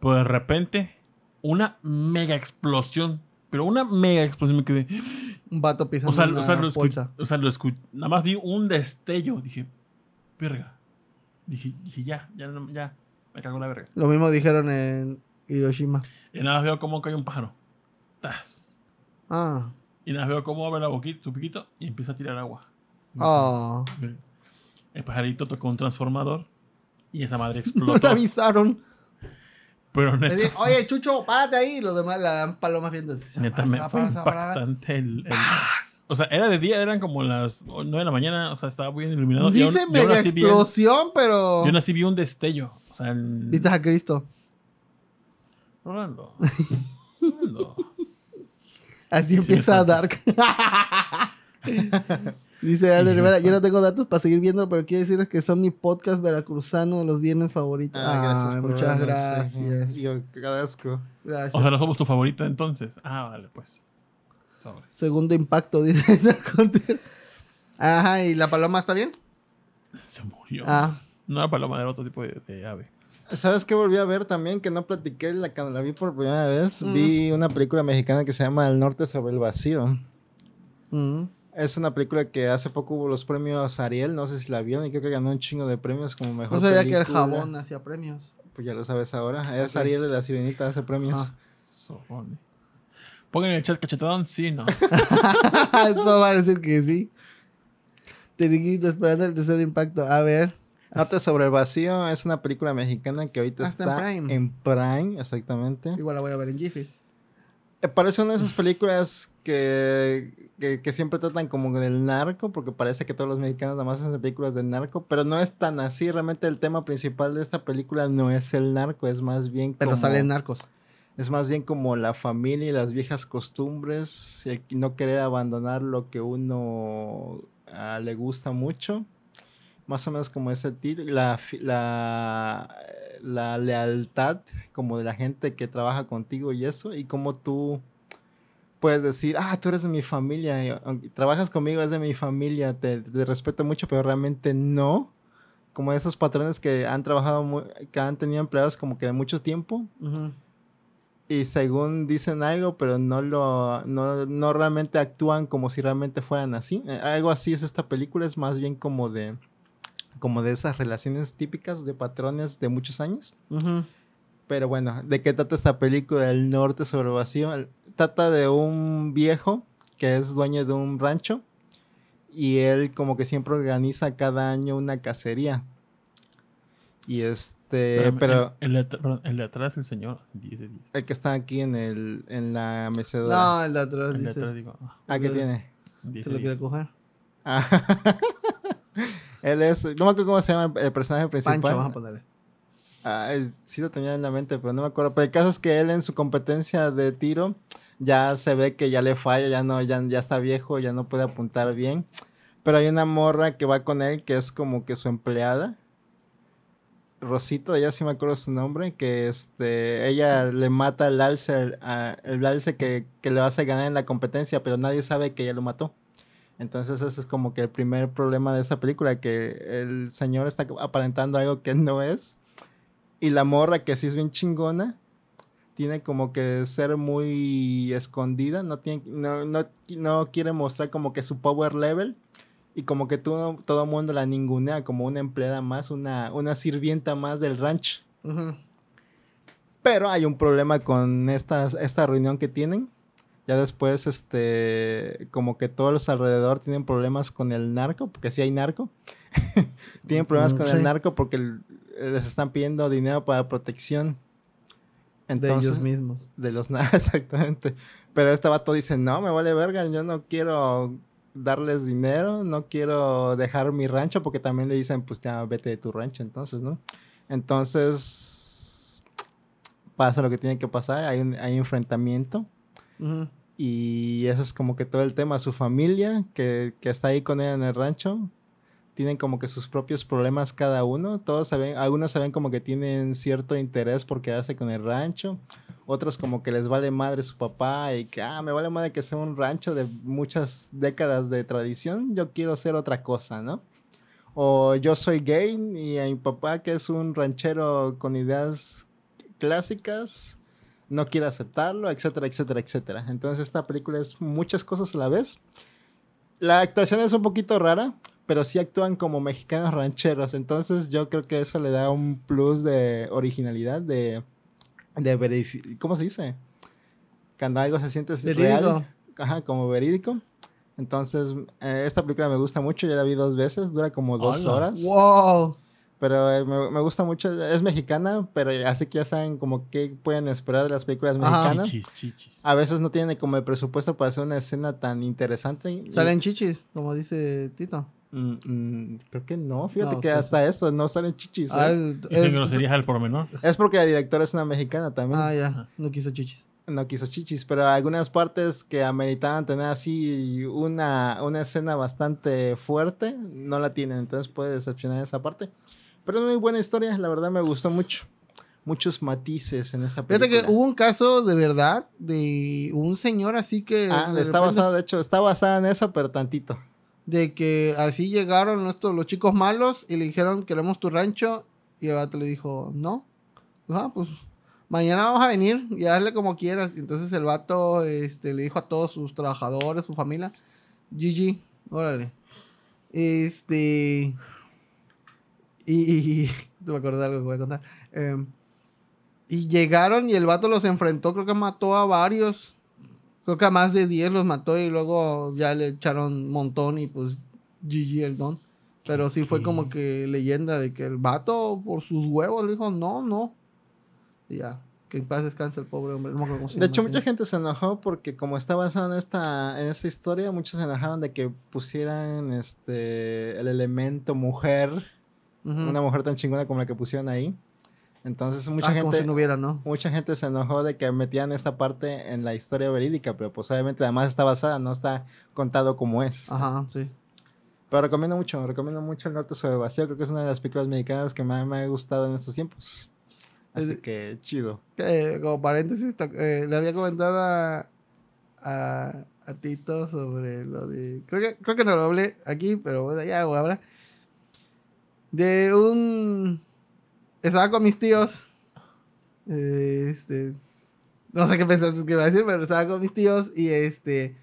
Pero de repente, una mega explosión. Pero una mega explosión me quedé. Un vato pisando O sea, una o sea, lo bolsa. o sea, lo escu- Nada más vi un destello. Dije, verga. Dije, dije ya, ya, ya. Me cago en la verga. Lo mismo dijeron en Hiroshima. Y nada más veo cómo cae un pájaro. ¡Tas! Ah. Y nada más veo cómo abre la boquita, su piquito y empieza a tirar agua. Oh. El pajarito tocó un transformador y esa madre No explotó. le avisaron. pero neta, Oye, Chucho, párate ahí. Y los demás la dan palomas viendo. neta me fue impactante el, el- O sea, era de día, eran como las 9 de la mañana, o sea, estaba bien iluminado. Dice vi- explosión, pero. Yo aún así vi un destello. O sea, el... Viste a Cristo. Rolando. Rolando. Así Sí, empieza Dark. Dice Aldo Rivera, yo no tengo datos para seguir viendo, pero quiero decirles que son mi podcast veracruzano de los viernes favoritos. Ah, Ay, por muchas vernos, sí. gracias. Yo agradezco. Gracias. O sea, no somos tu favorita entonces. Ah, órale, pues. Sobre. Segundo impacto, dice. Ajá, ¿y la paloma está bien? Se murió. Ah, No era paloma, era otro tipo de, de ave. ¿Sabes qué volví a ver también? Que no platiqué la, la vi por primera vez. Mm. Vi una película mexicana que se llama El Norte sobre el Vacío. mm. Es una película que hace poco hubo los premios Ariel. No sé si la vieron y creo que ganó un chingo de premios como mejor no sabía que el jabón hacía premios. Pues ya lo sabes ahora. Es. Ariel de la Sirenita, hace premios. Ah. Pongan en el chat cachetadón, sí, no. Esto va a decir que sí. Teriquito esperando el tercer impacto. A ver. Norte sobre el Vacío es una película mexicana que ahorita Ah, está en Prime. en Prime, exactamente. Igual la voy a ver en Jiffy. Eh, Parece una de esas películas que, que, que siempre tratan como del narco, porque parece que todos los mexicanos nada más hacen películas del narco, pero no es tan así. Realmente el tema principal de esta película no es el narco, es más bien Pero como, salen narcos. es más bien como la familia y las viejas costumbres, y no querer abandonar lo que uno ah, le gusta mucho. Más o menos como ese título, la, la, la lealtad como de la gente que trabaja contigo y eso, y cómo tú puedes decir, ah, tú eres de mi familia, trabajas conmigo, es de mi familia, te, te respeto mucho, pero realmente no. Como esos patrones que han trabajado, que han tenido empleados como que de mucho tiempo, Ujú. y según dicen algo, pero no lo no, no realmente actúan como si realmente fueran así. Eh, algo así es esta película, es más bien como de como de esas relaciones típicas de patrones de muchos años. Ujú. Pero bueno, ¿de qué trata esta película del norte sobre el vacío? El- Trata de un viejo que es dueño de un rancho y él como que siempre organiza cada año una cacería. Y este, pero El, el de el de atrás, el señor. 10 de 10. el que está aquí en el en la mecedora. No, el de atrás El de dice. atrás, digo. ah, ah, ¿qué tiene? 10 Se de lo quiere 10. coger. Ah. Él es, no me acuerdo cómo se llama el personaje principal. Pancho, vamos a ponerle. Ah, sí lo tenía en la mente, pero no me acuerdo. Pero el caso es que él en su competencia de tiro ya se ve que ya le falla, ya no, ya, ya está viejo, ya no puede apuntar bien. Pero hay una morra que va con él que es como que su empleada. Rosita, ya sí me acuerdo su nombre, que este, ella le mata el alce, el alce que, que le hace ganar en la competencia, pero nadie sabe que ella lo mató. Entonces ese es como que el primer problema de esta película, que el señor está aparentando algo que no es. Y la morra, que sí es bien chingona, tiene como que ser muy escondida, no, tiene, no, no, no quiere mostrar como que su power level. Y como que todo, todo mundo la ningunea como una empleada más, una, una sirvienta más del rancho. Pero hay un problema con esta, esta reunión que tienen. Ya después, este, como que todos los alrededor tienen problemas con el narco, porque sí hay narco. tienen problemas Mm, con sí. el narco porque les están pidiendo dinero para protección. de Entonces, ellos mismos. de los nada, exactamente. Pero este vato dice, no, me vale verga, yo no quiero darles dinero, no quiero dejar mi rancho, porque también le dicen, pues ya vete de tu rancho, entonces, ¿no? Entonces, pasa lo que tiene que pasar, hay, un, hay enfrentamiento. Ujú. Y eso es como que todo el tema. Su familia, que, que está ahí con él en el rancho, tienen como que sus propios problemas cada uno. Todos saben, algunos saben como que tienen cierto interés por quedarse con el rancho. Otros como que les vale madre su papá y que, ah, me vale madre que sea un rancho de muchas décadas de tradición. Yo quiero ser otra cosa, ¿no? O yo soy gay y a mi papá, que es un ranchero con ideas clásicas, no quiere aceptarlo, etcétera, etcétera, etcétera. Entonces esta película es muchas cosas a la vez. La actuación es un poquito rara, pero sí actúan como mexicanos rancheros. Entonces yo creo que eso le da un plus de originalidad, de, de ¿cómo se dice? Cuando algo se siente Verídico. real. Ajá, como verídico. Entonces, eh, esta película me gusta mucho, ya la vi dos veces, dura como dos Hola. horas. ¡Wow! Pero eh, me, me gusta mucho, es mexicana, pero así que ya saben como qué pueden esperar de las películas Ajá. mexicanas. Chichis, chichis. A veces no tienen como el presupuesto para hacer una escena tan interesante. y- Salen chichis, como dice Tito. Mm, mm, creo que no, fíjate No, que pues- hasta eso, no salen chichis. ¿eh? Ah, Y sin es- groserías al por menor. Es porque la directora es una mexicana también. ah, ya, no quiso chichis. No quiso chichis, pero algunas partes que ameritaban tener así una, una escena bastante fuerte, no la tienen, entonces puede decepcionar esa parte. Pero es muy buena historia, la verdad me gustó mucho. Muchos matices en esa película. Fíjate que hubo un caso de verdad de un señor así que. Ah, de está repente- basado, de hecho, está basada en eso, pero tantito. De que así llegaron estos, los chicos malos y le dijeron, queremos tu rancho. Y el vato le dijo, no. Ah, pues mañana vamos a venir y hazle como quieras. Entonces el vato este, le dijo a todos sus trabajadores, su familia, GG, órale. Este. Y. Me acordé de algo que voy a contar. Em, y llegaron y el vato los enfrentó, creo que mató a varios. Creo que a más de 10 los mató y luego ya le echaron un montón y pues GG el don. Pero sí fue como que leyenda de que el vato por sus huevos le dijo, no, no. Y ya, que en paz descanse el pobre hombre. No cómo se De hecho, mucha gente se enojó porque como está basado en esta, en esta historia, muchos se enojaron de que pusieran este el elemento mujer, Ujú. una mujer tan chingona como la que pusieron ahí. Entonces mucha Ah, como gente si no hubiera, ¿no? mucha gente se enojó de que metían esta parte en la historia verídica, pero pues obviamente además está basada, no está contado como es. Ajá, sí. Pero recomiendo mucho, recomiendo mucho El Norte sobre el Vacío, creo que es una de las películas mexicanas que más me ha gustado en estos tiempos. Así Es- que chido. Que, como paréntesis, eh, le había comentado a, a, a Tito sobre lo de. Creo que, creo que no lo hablé aquí, pero bueno, ya voy a hablar. De un. Estaba con mis tíos. este. No sé qué pensaste que iba a decir, pero estaba con mis tíos y este.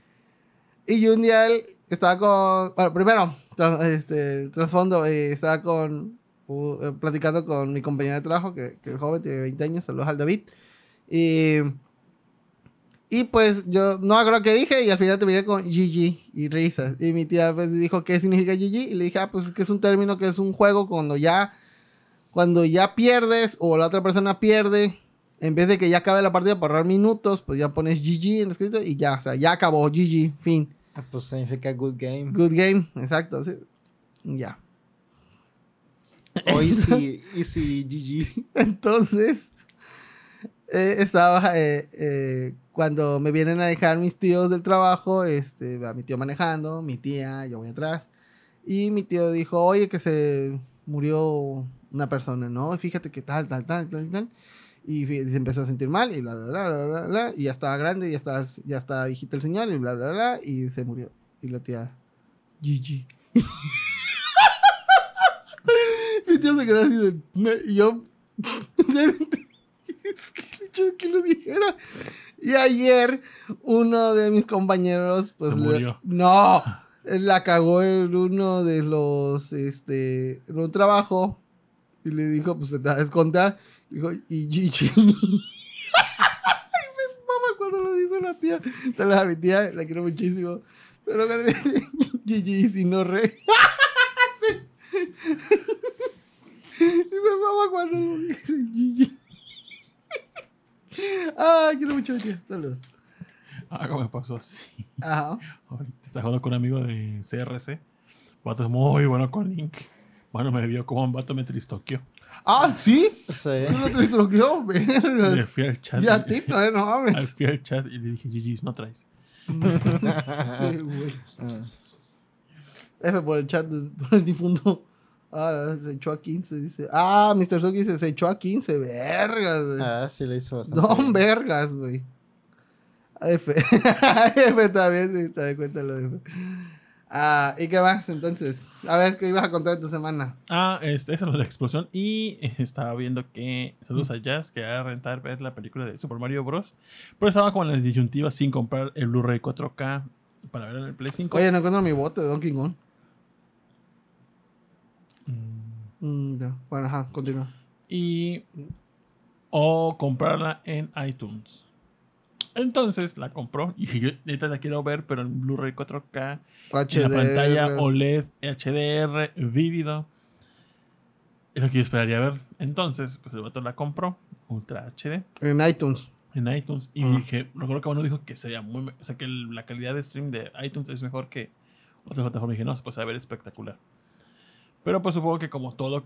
Y un día él estaba con. Bueno, primero, este, trasfondo, eh, estaba con. uh, platicando con mi compañero de trabajo, que, que es joven, tiene 20 años, saludos al David. Y. Y pues yo no creo que dije y al final terminé con GG y risas. Y mi tía pues dijo qué significa GG y le dije, ah, pues es que es un término que es un juego cuando ya cuando ya pierdes o la otra persona pierde, en vez de que ya acabe la partida por ahorrar minutos, pues ya pones GG en el escrito y ya, o sea, ya acabó, GG, fin. Ah, Pues significa good game. Good game, exacto, sí. Ya. O easy, easy GG. Entonces, eh, estaba, eh, eh, cuando me vienen a dejar mis tíos del trabajo, este, mi tío manejando, mi tía, yo voy atrás, y mi tío dijo, oye, que se murió una persona, ¿no? Fíjate que tal, tal, tal, tal, tal. Y se empezó a sentir mal y bla, bla, bla, bla, bla, bla, y ya estaba grande, ya estaba, ya estaba viejito el señor y bla, bla, bla, y se murió. Y la tía, GG. Mi tío se quedó así de... me- y yo... que lo dijera. Y ayer uno de mis compañeros, pues... Se le- murió. no, él la cagó en uno de los, este, en un trabajo. Y le dijo, pues se te va a descontar. Dijo, y Gigi. Ay, me mama cuando lo dice la tía. Saludos a mi tía, la quiero muchísimo. Pero cuando le dice Gigi, si no re. y me mama cuando lo dice Gigi. Ay, quiero mucho a. Saludos. Algo me pasó así. Ajá. Ahorita estaba jugando con un amigo de CRC. Vato es muy bueno con Link. Bueno, me vio como un vato me tristoqueó. Ah, ¿sí? Sí. ¿No lo tristroqueó? Le fui al chat. Ya, Tito, eh, no mames. Fui al chat y le dije, GG's, no traes. Sí, güey. F por el chat, por el difunto. Ah, se echó a 15, dice. Ah, Mr. Suki dice, se echó a 15. Vergas, güey. Ah, sí le hizo bastante. Don bien. vergas, güey. F. F también, sí, te das cuenta lo de F. Ah, ¿y qué más entonces? A ver, ¿qué ibas a contar de tu semana? Ah, este, esa es la explosión. Y eh, estaba viendo que Saludos a Jazz que a rentar ver la película de Super Mario Bros. Pero estaba como en la disyuntiva sin comprar el Blu-ray 4K para ver en el Play 5. Oye, no encuentro mi bote de Donkey Kong. Mm, ya. Bueno, ajá, continúa. y o comprarla en iTunes. Entonces la compró y yo ahorita la quiero ver, pero en Blu-ray 4K, en la pantalla HDR. OLED HDR vívido. Es lo que yo esperaría ver. Entonces, pues el vato la compró, Ultra HD, En iTunes. en iTunes. Y Ah. dije, recuerdo que uno dijo que sería muy. O sea, que el- la calidad de stream de iTunes es mejor que otras plataformas. Y dije, no, pues a ver, espectacular. Pero pues supongo que como todo,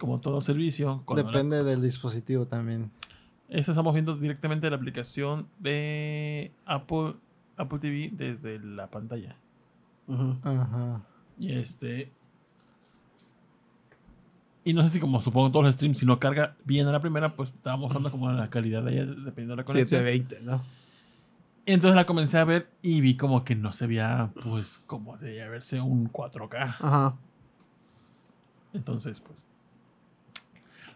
como todo servicio, cuando la- Depende del dispositivo también. Esta estamos viendo directamente la aplicación de Apple, Apple TV desde la pantalla. Ajá. Y este. Y no sé si como supongo todos los streams, si no carga bien a la primera, pues estaba mostrando como la calidad de ella dependiendo de la conexión. 720, ¿no? Entonces la comencé a ver y vi como que no se veía pues como debía verse un 4K. Ajá. Entonces pues...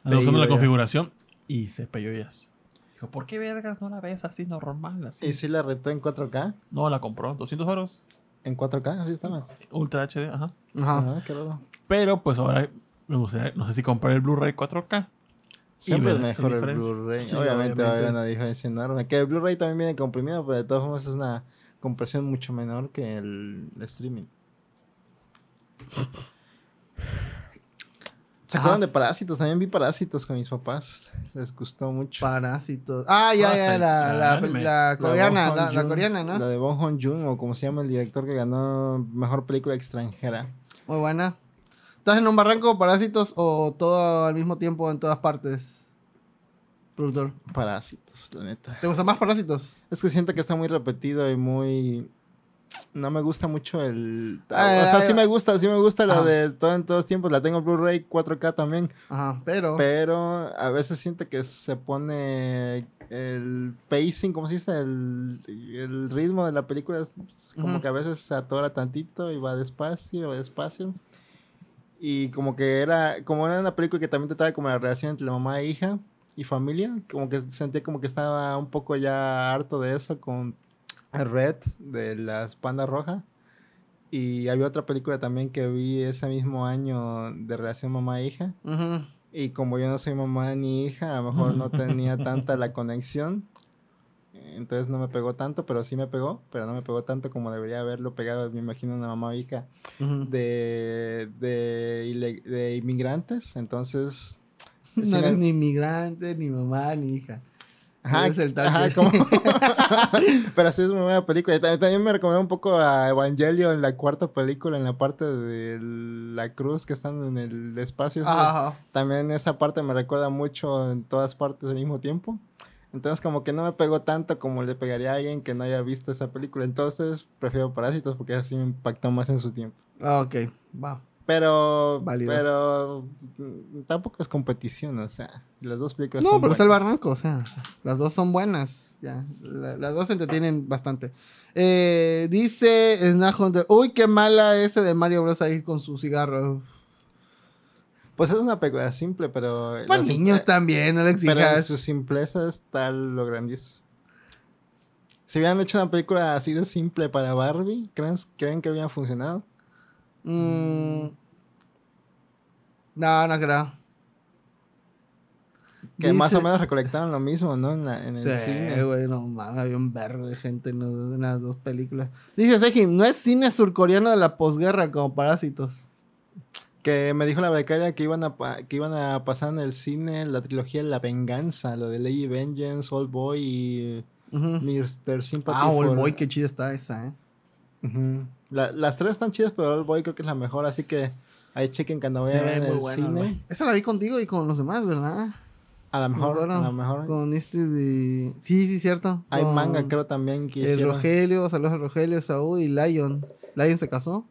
Usando la ya. configuración y se peyó ellas. Dijo, ¿por qué vergas no la ves así normal? Así? ¿Y si la retó en 4K? No, la compró, 200 euros. ¿En 4K? Así está más. Ultra HD, ajá. Ajá. Ah, qué raro. Pero pues ahora me gustaría, no sé si comprar el Blu-ray 4K. Siempre Y es mejor el. Blu-ray. Sí, obviamente, va a haber una diferencia enorme. Que el Blu-ray también viene comprimido, pero de todas formas es una compresión mucho menor que el streaming. ¿Se acuerdan de Parásitos? También vi Parásitos con mis papás. Les gustó mucho. Parásitos. Ah, ya, ya, la, la, coreana, la, coreana, ¿no? La de Bong Joon-jun, o como se llama el director que ganó Mejor Película Extranjera. Muy buena. ¿Estás en un barranco, parásitos o todo al mismo tiempo en todas partes? Productor. Parásitos, la neta. ¿Te gustan más parásitos? Es que siento que está muy repetido y muy... No me gusta mucho el... Ah, o sea, ah, sí me gusta, sí me gusta Ajá. lo de todo en todos tiempos. La tengo en Blu-ray 4K también. Ajá, pero. Pero a veces siento que se pone el pacing, ¿cómo se dice? El, el ritmo de la película es como que a veces se atora tantito y va despacio, va despacio. Y como que era, como era una película que también trataba como la relación entre la mamá e hija y familia, como que sentía como que estaba un poco ya harto de eso con Red de las Panda Roja. Y había otra película también que vi ese mismo año de relación mamá-hija. Ujú. Y como yo no soy mamá ni hija, a lo mejor no tenía tanta la conexión. Entonces no me pegó tanto, pero sí me pegó. Pero no me pegó tanto como debería haberlo pegado, me imagino, una mamá o hija de, de, de inmigrantes. Entonces No eres ni inmigrante, ni mamá, ni hija. Ajá, Eres el ajá, Pero sí es muy buena película. También me recomendó un poco a Evangelio en la cuarta película, en la parte de la cruz que están en el espacio. Ajá. También esa parte me recuerda mucho en todas partes al mismo tiempo. Entonces como que no me pegó tanto como le pegaría a alguien que no haya visto esa película. Entonces prefiero Parásitos porque así me impactó más en su tiempo. Ah, ok, va. Pero, Válido. pero mm, tampoco es competición, o sea, las dos películas No, son pero está el barranco, o sea, las dos son buenas. Ya, la- las dos se entretienen bastante. Eh, dice Snack Hunter, uy, qué mala ese de Mario Bros. ahí con su cigarro. Pues es una película simple, pero... Para niños también, no le Pero en su simpleza está lo grandioso. Si hubieran hecho una película así de simple para Barbie, ¿creen, creen que había funcionado? Mm. No, no creo. Que más o menos recolectaron lo mismo, ¿no? En, la- en el Sí, cine. güey, no mames, había un verbo de gente en, los- en las dos películas. Dice Sejim, no es cine surcoreano de la posguerra como Parásitos. Que me dijo la becaria que iban a, que iban a pasar en el cine la trilogía La Venganza, lo de Lady Vengeance, Old Boy y Ujú. Mr. Sympathy Ah, Old Boy, qué chida está esa, eh. La- las tres están chidas, pero Old Boy creo que es la mejor, así que ahí chequen cuando vayan a ver en el cine. Esa la vi contigo y con los demás, ¿verdad? A lo Me mejor, a lo mejor. Con este de... Sí, sí, cierto. Hay Con manga, creo también que El hicieron. Rogelio, saludos a Rogelio, Saúl y Lion. Lion se casó.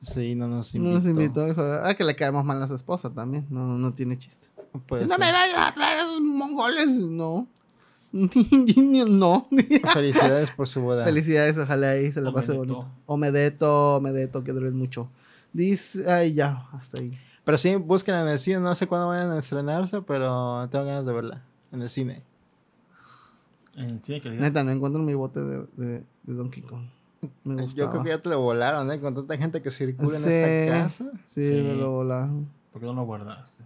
Sí, no nos No invitó. nos invitó. dijo, ah, que le caemos mal a su esposa también. No, no tiene chiste. Puede no ser. me vayas a traer a esos mongoles. No. no. Felicidades por su boda. Felicidades, ojalá ahí se la pase bonito. Omedeto, Omedeto, que duren mucho. Dice, ay, ya, hasta ahí. Pero sí, búsquenla en el cine. No sé cuándo vayan a estrenarse, pero tengo ganas de verla. En el cine. En cine de calidad. Neta, no encuentro mi bote de, de, de Donkey Kong. Me Yo creo que ya te lo volaron, ¿eh? Con tanta gente que circula en esta casa. Sí, Sí. me lo volaron. ¿Por qué no lo guardaste?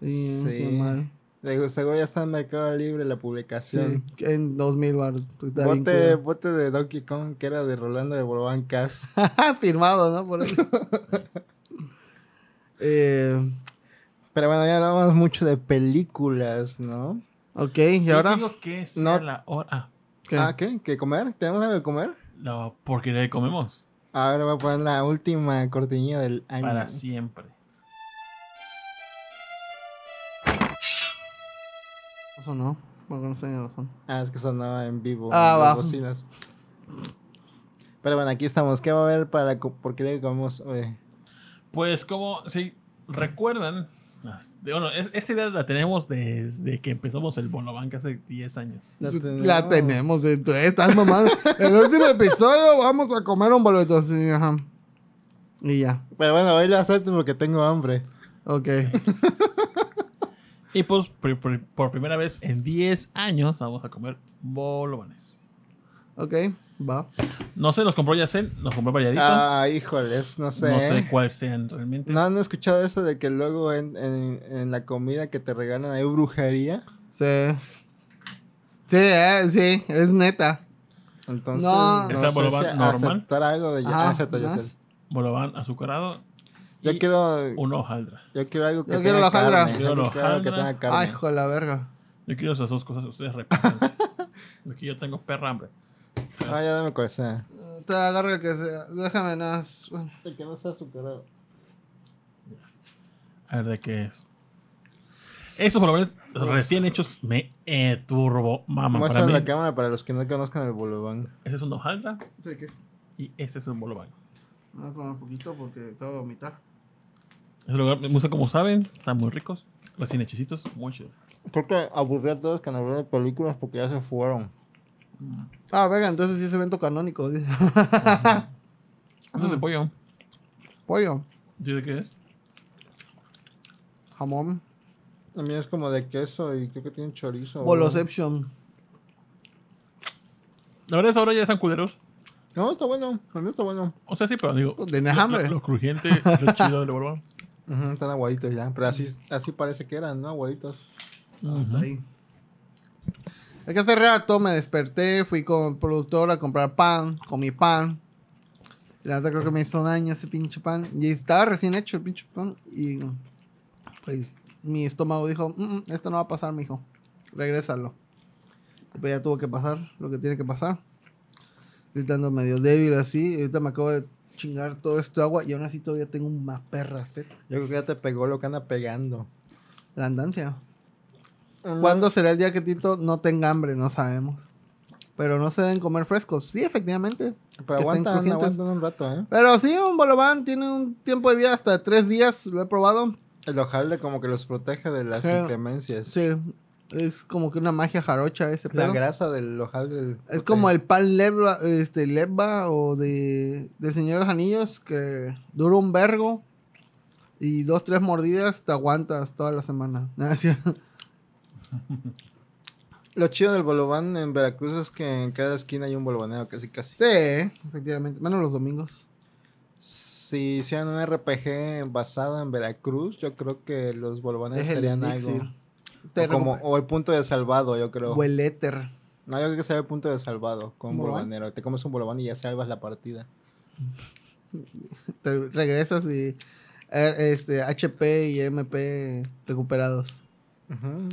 Sí, Sí. qué mal. Digo, seguro ya está en Mercado Libre la publicación. que en 2000 baros. pues, Bote, bote de Donkey Kong que era de Rolando de Borbán Cas. Firmado, ¿no? Por ahí. eh, Pero bueno, ya hablamos mucho de películas, ¿no? ok, ¿y Yo ahora? digo que sea No. la hora. ¿Qué? Ah, ¿qué? ¿Qué comer? ¿Tenemos algo de comer? La porquería que comemos. Ahora voy a poner la última cortinilla del año. Para siempre. Eso no, porque no tenía razón. Ah, es que sonaba en vivo. Ah, en las va. bocinas. Pero bueno, aquí estamos. ¿Qué va a haber para la porquería que comemos hoy? Pues como si recuerdan, bueno, es- esta idea la tenemos desde que empezamos el Bolobank hace 10 años. La tenemos, eh, tú estás mamando. El último episodio vamos a comer un boleto, sí, ajá. Y ya, Pero bueno, hoy lo acepto porque tengo hambre. ok. Y pues por, por- por primera vez en 10 años vamos a comer bolovanes. Ok, va. No sé, los compró Yacel, los compró Valladito. Ah, híjoles, no sé. no sé cuáles sean realmente. ¿No han escuchado eso de que luego en, en- en la comida que te regalan hay brujería? Sí. Sí, eh, sí, es neta. Entonces, No. no, ¿Esa sé si normal? aceptar algo de Ah. Bolobán azucarado. Yo quiero, una hojaldra. yo quiero algo que Yo tenga quiero la hojaldra. carne. Quiero la Yo quiero algo que hojaldra. tenga carne. Ay, hijo de la verga. Yo quiero esas dos cosas, ustedes reparten. Aquí yo tengo perra hambre. Ah, ya dame cosa. Te agarro el que sea. Déjame nada. más. Bueno, El que no sea azucarado. A ver de qué es. Estos bolovanes recién hechos me eh, turbo mama. Para Muestra mí, la cámara para los que no conozcan el bolobán. ese es una hojaldra sé qué es. y este es un bolobán. Voy a comer un poquito porque acabo de vomitar. Ese lugar me gusta como saben, están muy ricos, recién hechicitos, muy chido. Creo que aburrí a todos que han hablado de películas porque ya se fueron. Ah, verga, entonces sí es evento canónico. dice. Es de pollo. Pollo, ¿Sí de qué es? jamón, A mí es como de queso y creo que tiene chorizo. boloception. La verdad es ahora ya están culeros. No, está bueno. A mí está bueno. O sea, sí, pero digo. ¿Tienes lo- hambre? Lo, lo crujiente, lo chido del bolobán. Ujú, están aguaditos ya. Pero así, así parece que eran, ¿no? Aguaditos. Hasta ahí. Es que hace rato me desperté, fui con el productor a comprar pan, comí pan. Y la verdad creo que me hizo daño ese pinche pan. Y estaba recién hecho el pinche pan. Y pues mi estómago dijo, "Mm, mm, esto no va a pasar, mijo. Regrésalo. Y pues ya tuvo que pasar lo que tiene que pasar. Gritando medio débil así. Y ahorita me acabo de chingar todo esto agua y aún así todavía tengo una perra sed. Yo creo que ya te pegó lo que anda pegando. La andancia. ¿Cuándo será el día que Tito no tenga hambre? No sabemos. Pero no se deben comer frescos. Sí, efectivamente. Pero aguantan, aguantan un rato, ¿eh? Pero sí, un bolobán tiene un tiempo de vida hasta tres días. Lo he probado. El hojaldre como que los protege de las Sí. inclemencias. Sí, es como que una magia jarocha ese La pedo. grasa del hojaldre. Es como el pan leva, este, leva o de, del Señor de los Anillos que dura un vergo y dos, tres mordidas te aguantas toda la semana. Lo chido del bolobán en Veracruz es que en cada esquina hay un bolobanero, casi casi. Sí, efectivamente. Menos los domingos. Si hicieran un RPG basado en Veracruz, yo creo que los el serían algo. O, como, o el punto de salvado, yo creo. o el éter. No, yo creo que sería el punto de salvado con un ¿Bolobán? bolobanero. Te comes un bolobán y ya salvas la partida. Te regresas y eh, este, HP y MP recuperados.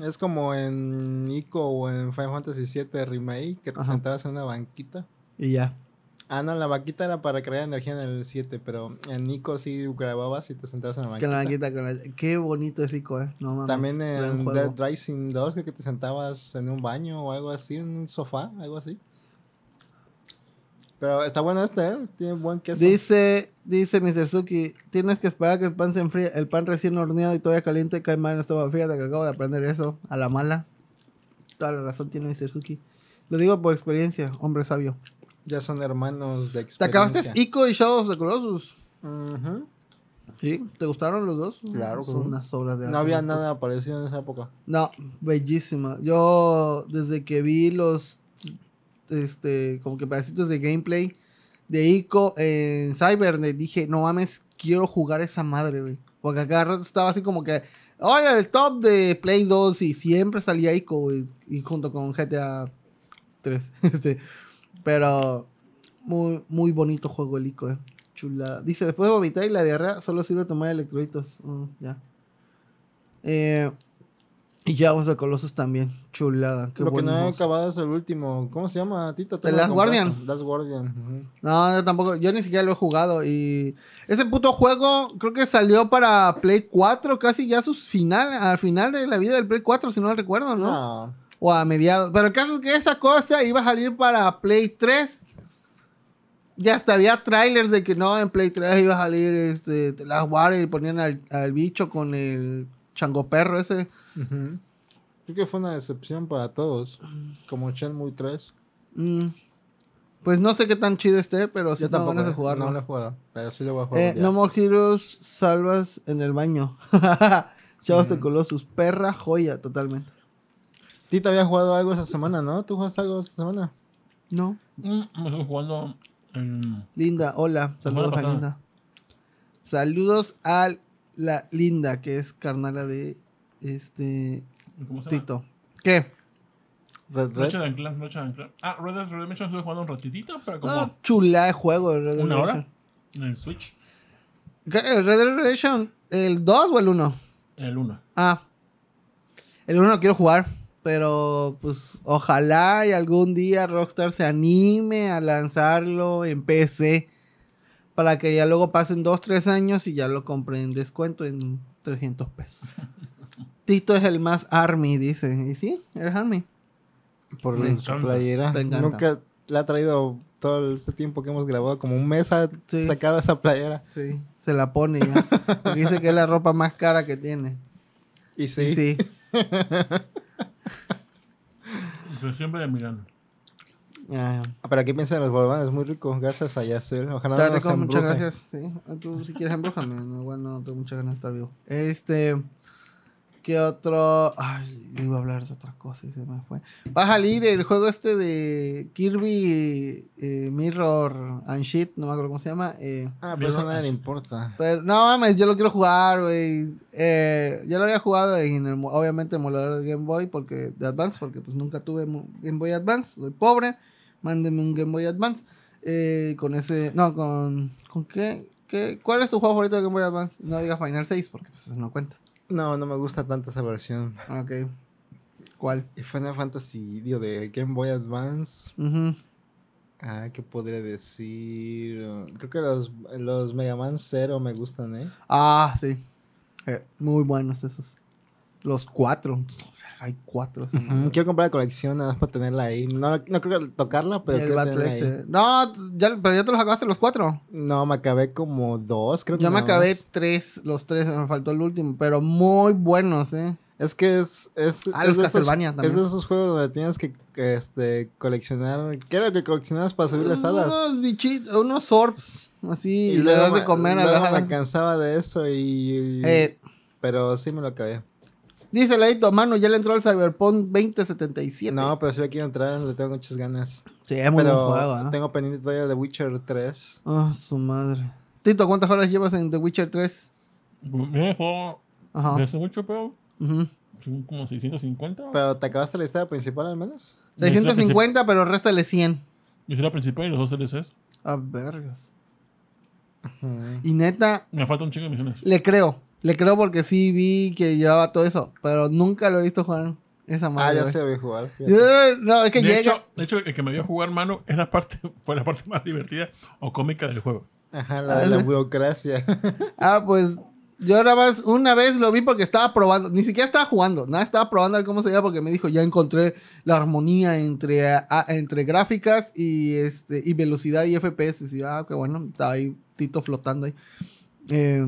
Es como en Ico o en Final Fantasy VII Remake, que te Ajá. sentabas en una banquita. Y ya. Ah, no, la banquita era para crear energía en el 7, pero en Ico sí grababas y te sentabas en la Con banquita. la banquita, con la- Qué bonito es Ico, eh. No mames. También en. Dead Rising 2, creo que te sentabas en un baño o algo así, en un sofá, algo así. Pero está bueno este, ¿eh? Tiene buen queso. Dice, dice Mr. Suki, tienes que esperar que el pan se enfríe. El pan recién horneado y todavía caliente cae mal en estómago. Fíjate que acabo de aprender eso a la mala. Toda la razón tiene Mr. Suki. Lo digo por experiencia, hombre sabio. Ya son hermanos de ¿Te experiencia. acabaste Ico y Shadow of the Colossus? ¿Sí? ¿Te gustaron los dos? Claro, Son claro. unas obras de arte. No había nada parecido en esa época. No, bellísima. Yo, desde que vi los, este, como que pedacitos de gameplay de Ico en Cybernet, dije, no mames, quiero jugar esa madre, güey. Porque acá rato estaba así como que, oye, el top de Play 2 y siempre salía Ico, güey, y junto con GTA 3. Este, pero muy, muy bonito juego el Ico, eh. Chulada. Dice, después de vomitar y la diarrea, solo sirve tomar electrolitos. Mm, ya. Eh, y ya de Colossus también. Chulada. Qué Lo que no he acabado es el último. ¿Cómo se llama, Tito? ¿Tú The Last? Guardian. Last Guardian. No, yo tampoco. Yo ni siquiera lo he jugado. Y ese puto juego creo que salió para Play 4, casi ya sus final, al final de la vida del Play 4, si no recuerdo, ¿no? No. O a mediados. Pero el caso es que esa cosa iba a salir para Play 3. Ya hasta había trailers de que no, en Play 3 iba a salir este, Last Guardian y ponían al, al bicho con el chango perro ese. Ujú. Creo que fue una decepción para todos. Como Shenmue 3. Mm. Pues no sé qué tan chido esté, pero sí Yo tengo tampoco. ganas de eh, jugarlo. No lo he jugado. Pero sí lo voy a jugar. Eh, no More Heroes, salvas en el baño. Shadows de Colossus, perra joya, totalmente. Tito había jugado algo esa semana, ¿no? ¿Tú jugaste algo esta semana? No. Mm, me estoy jugando en. Linda, hola, saludos a. Linda. Saludos a la Linda, que es carnala de este ¿Cómo se llama? Tito. ¿Qué? Red Red. Ratchet and Clank. Ah, Red Dead Redemption estuve jugando un ratitito, pero como Ah, chula de juego el Red Dead una Redemption. hora en el Switch, ¿Qué? ¿El Red Dead Redemption? ¿El 2 o el 1? en el 1. Ah. El 1 lo quiero jugar. Pero pues ojalá y algún día Rockstar se anime a lanzarlo en PC. Para que ya luego pasen 2, 3 años y ya lo compren en descuento en 300 pesos. Tito es el más Army, dice. ¿Y sí? ¿Eres Army? Por Sí. su playera. Nunca le ha traído todo este tiempo que hemos grabado. Como un mes ha Sí. sacado esa playera. Sí, se la pone ya. Dice que es la ropa más cara que tiene. Y Sí, sí. sí. Pero siempre mirando. Ah, Ah, Pero aquí piensan los bolobanes, muy rico. Gracias a Yacel. Ojalá Está no nos rico, muchas gracias. Sí, tú si quieres embrújame. No, bueno, tengo muchas ganas de estar vivo. Este, ¿qué otro? Ay, yo iba a hablar de otra cosa y se me fue. Va a salir el juego este de Kirby eh, Mirror and Shit, no me acuerdo cómo se llama. eh, Ah, pero eso a nadie le importa. pero no mames, yo lo quiero jugar, güey. Eh, ya lo había jugado en el, obviamente, emulador de Game Boy porque, de Advance, porque pues nunca tuve Game Boy Advance, soy pobre. Mándenme un Game Boy Advance. Eh, con ese, no, con, ¿con qué? ¿Qué? ¿Cuál es tu juego favorito de Game Boy Advance? No digas Final 6 porque pues eso no cuenta. No, no me gusta tanto esa versión. Ok. ¿Cuál? Final Fantasy, digo, de Game Boy Advance. Ujú. Ah, ¿qué podría decir? Creo que los, los Mega Man Zero me gustan, ¿eh? Ah, sí. Eh, muy buenos esos. Los cuatro. Hay cuatro. Quiero comprar la colección nada más para tenerla ahí. No, no creo que tocarla, pero Y el ahí. eh. No, ya, pero ya te los acabaste los cuatro. No, me acabé como dos, creo que Yo me acabé más. tres, los tres, me faltó el último, pero muy buenos, eh. Es que es. es Ah, es los esos- Castlevania también. Es de esos juegos donde tienes que, que, este, coleccionar. ¿Qué era lo que coleccionabas para subir las hadas? Unos bichitos, unos orbs, así, y, le luego das de me- comer a las me hadas. cansaba de eso y. Eh, Pero sí me lo acabé. Dice Leito, mano, ya le entró al Cyberpunk 2077. No, pero sí le quiero entrar, le tengo muchas ganas. sí, es muy pero buen juego, ¿eh? tengo pendiente todavía de Witcher 3. Ah, su madre. Tito, ¿cuántas horas llevas en The Witcher 3? Me dejó Ajá. desde mucho, pero Ujú. son como 650. Pero ¿te acabaste la historia principal al menos? 650, pero réstale 100. Yo soy la principal y los dos DLCs. Ah, vergas. Y neta, Me falta un chingo de misiones. le creo. Le creo porque sí vi que llevaba todo eso. Pero nunca lo he visto jugar esa Ah, madre. ya güey. sé, a jugar. fíjate. No, es que De llega. hecho, de hecho, el que me vio jugar mano es la parte, fue la parte más divertida o cómica del juego. Ajá, la de la burocracia. Ah, pues yo nada más una vez lo vi porque estaba probando, ni siquiera estaba jugando, nada, estaba probando a ver cómo se veía porque me dijo, ya encontré la armonía entre, a- entre gráficas y, este, y velocidad y FPS. Y yo, ah, qué bueno, estaba ahí Tito flotando ahí. Eh,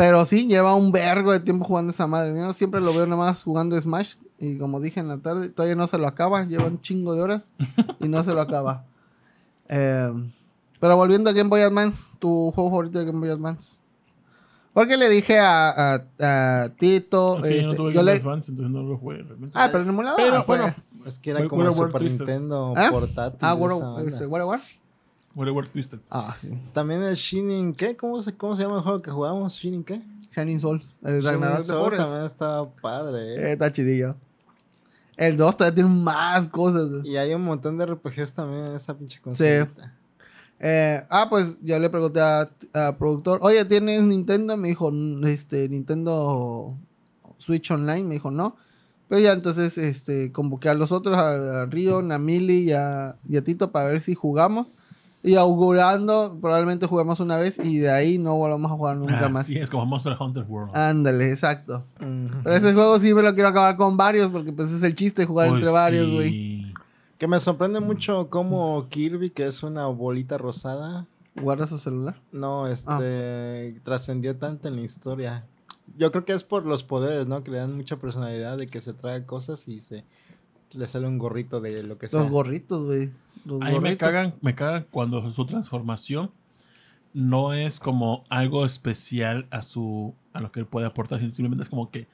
pero sí, lleva un vergo de tiempo jugando esa madre. Yo siempre lo veo nada más jugando Smash. Y como dije en la tarde, todavía no se lo acaba. Lleva un chingo de horas y no se lo acaba. Eh, pero volviendo a Game Boy Advance, tu juego favorito de Game Boy Advance. Porque le dije a, a- a Tito. Es que yo no este, tuve yo Game Boy le- Advance, entonces no lo jugué realmente. Ah, pero en emulador. Pero, pues. bueno, Es que era como el War Super. Nintendo ¿Ah? portátil. Ah, esa World, onda. Este, War. World Twisted. Ah, sí. También el Shining, ¿qué? ¿Cómo se, ¿Cómo se llama el juego que jugamos? ¿Shining qué? Shining Souls. El Ragnarok Souls también estaba padre, Eh, ¿eh? está chidillo. El 2 todavía tiene más cosas. güey. Y hay un montón de RPGs también en esa pinche consolita. Eh, ah, pues yo le pregunté a, a productor, oye, ¿tienes Nintendo? Me dijo, "N- este, Nintendo Switch Online. Me dijo, no. Pero ya entonces, este, convoqué a los otros, a, a Río, a Mili y a, y a Tito para ver si jugamos. Y augurando, probablemente juguemos una vez y de ahí no volvamos a jugar nunca más. Así es como Monster Hunter World. Ándale, exacto. Pero ese juego sí me lo quiero acabar con varios porque pues es el chiste jugar Pues entre varios, sí. güey. Que me sorprende mucho cómo Kirby, que es una bolita rosada, ¿Guarda su celular? no, Ah. este, trascendió tanto en la historia. Yo creo que es por los poderes, ¿no? Que le dan mucha personalidad de que se trae cosas y se le sale un gorrito de lo que sea. Los gorritos, güey. Los A mí me cagan, me cagan cuando su transformación no es como algo especial a su a lo que él puede aportar, simplemente es como que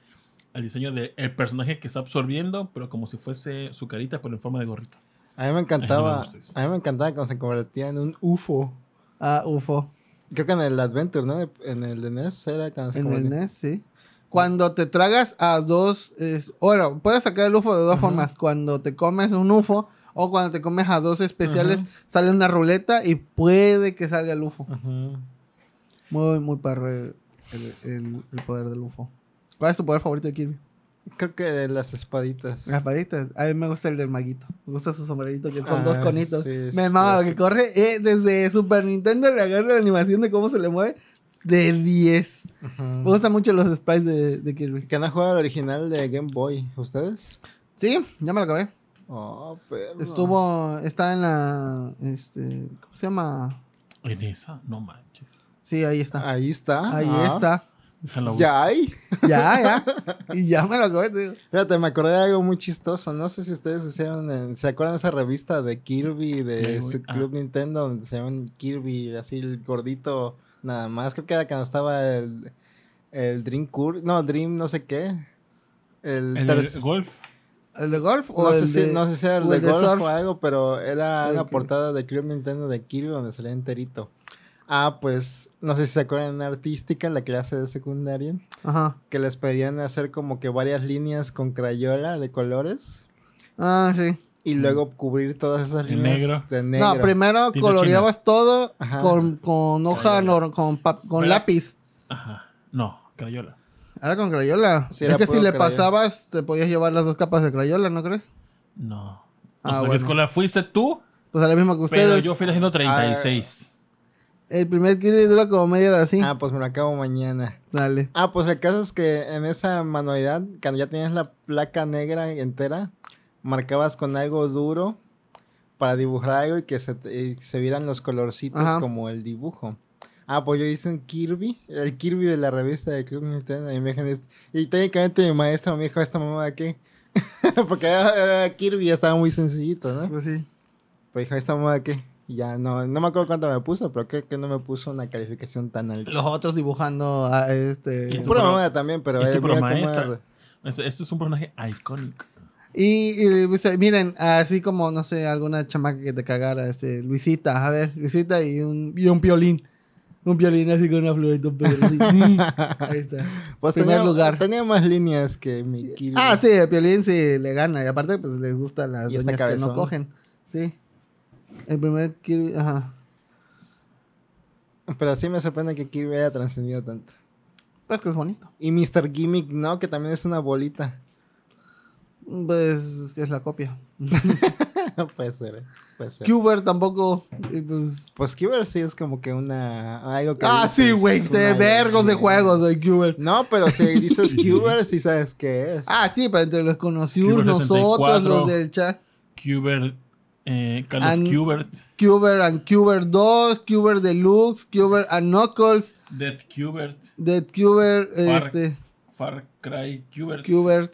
el diseño del personaje que está absorbiendo, pero como si fuese su carita, pero en forma de gorrito. A mí me Ay, encantaba, no me a mí me encantaba cuando se convertía en un UFO. Ah, UFO. Creo que en el Adventure, ¿no? En el de NES era cuando se En el. NES, sí. Cuando te tragas a dos. es- bueno, puedes sacar el UFO de dos formas. Cuando te comes un UFO o cuando te comes a dos especiales, sale una ruleta y puede que salga el UFO. Muy, muy perro el, el- poder del UFO. ¿Cuál es tu poder favorito de Kirby? Creo que las espaditas. Las paditas. A mí me gusta el del maguito. Me gusta su sombrerito, que son Ah, dos conitos. sí, me mama sí. que corre. eh, desde Super Nintendo le agarro la animación de cómo se le mueve. De 10. Ujú. Me gustan mucho los sprites de, de Kirby. ¿Que han jugado el original de Game Boy? ¿Ustedes? Sí, ya me lo acabé. Oh, pero. Estuvo. Está en la. Este. ¿Cómo se llama? En esa, no manches. Sí, ahí está. Ahí está. Ahí Ah. está. Ya hay. Ya, ya. y ya me lo acabé, te digo. Fíjate, me acordé de algo muy chistoso. No sé si ustedes hicieron. en- ¿Se acuerdan de esa revista de Kirby de su Ah. Club Nintendo? Donde se llaman Kirby, así el gordito, nada más. Creo que era cuando estaba el, el Dream Cur No, Dream, no sé qué. El, El, del golf. ¿El de golf o no, sé el si, de.? no sé si era el de el de golf surf? o algo, pero era una Ok. portada de Club Nintendo de Kirby donde salía enterito. Ah, pues, no sé si se acuerdan de artística, la clase de secundaria, Ajá. que les pedían hacer como que varias líneas con crayola de colores Ah, sí. y luego cubrir todas esas líneas negro. de negro. No, primero coloreabas todo Ajá. con, con hoja, con, con lápiz. Ajá. No. Crayola. Ahora con Crayola. Sí, es era que si le Crayola. pasabas, te podías llevar las dos capas de Crayola, ¿no crees? No. Ah, ¿A qué bueno. escuela fuiste tú? Pues a la misma que Pero ustedes. yo fui haciendo 36. El primer Kirby dura como media hora así. Ah, pues me lo acabo mañana. Dale. Ah, pues el caso es que en esa manualidad, cuando ya tenías la placa negra entera, marcabas con algo duro para dibujar algo y que se, te- y se vieran los colorcitos Ajá. como el dibujo. Ah, pues yo hice un Kirby, el Kirby de la revista de Club Nintendo. Y, me dijeron, "Este-". y técnicamente mi maestro me dijo, ¿esta mamá de qué? Porque ah, Kirby ya estaba muy sencillito, ¿no? Pues sí. Pues dijo, ¿esta mamá de qué? Y ya no, no me acuerdo cuánto me puso, pero creo que no me puso una calificación tan alta. Los otros dibujando a este. ¿Qué? Pura Pero- mamada también, pero es que maestra. Este, este es un personaje icónico. Y, y, miren, así como, no sé, alguna chamaca que te cagara, este, Luisita, a ver, Luisita y un, y un piolín. Un piolín así con una florita. un pedro, así. Ahí está. Pues Primer tenía, lugar. tenía más líneas que mi Kirby. Ah, sí, el piolín sí le gana. Y aparte, pues les gustan las doñas que no cogen. Sí. El primer Kirby, ajá. Pero sí me sorprende que Kirby haya trascendido tanto. Pues que es bonito. Y Mr. Gimmick, no, que también es una bolita. Pues es la copia. puede ser, eh, puede ser. Cuber tampoco. pues... Pues Cuber sí es como que una... Algo que Ah, sí, güey. De vergos de juegos de Cuber. No, pero si dices Cuber, sí sabes qué es. Ah, sí, pero entre los conocidos, nosotros, 64. los del chat. Cuber, eh, Call And- of Cubert, Cuber and Cuber 2, Cuber Deluxe, Cuber and Knuckles, Dead Cubert, Dead Cuber, Far- este, Far Cry Cubert, Cubert,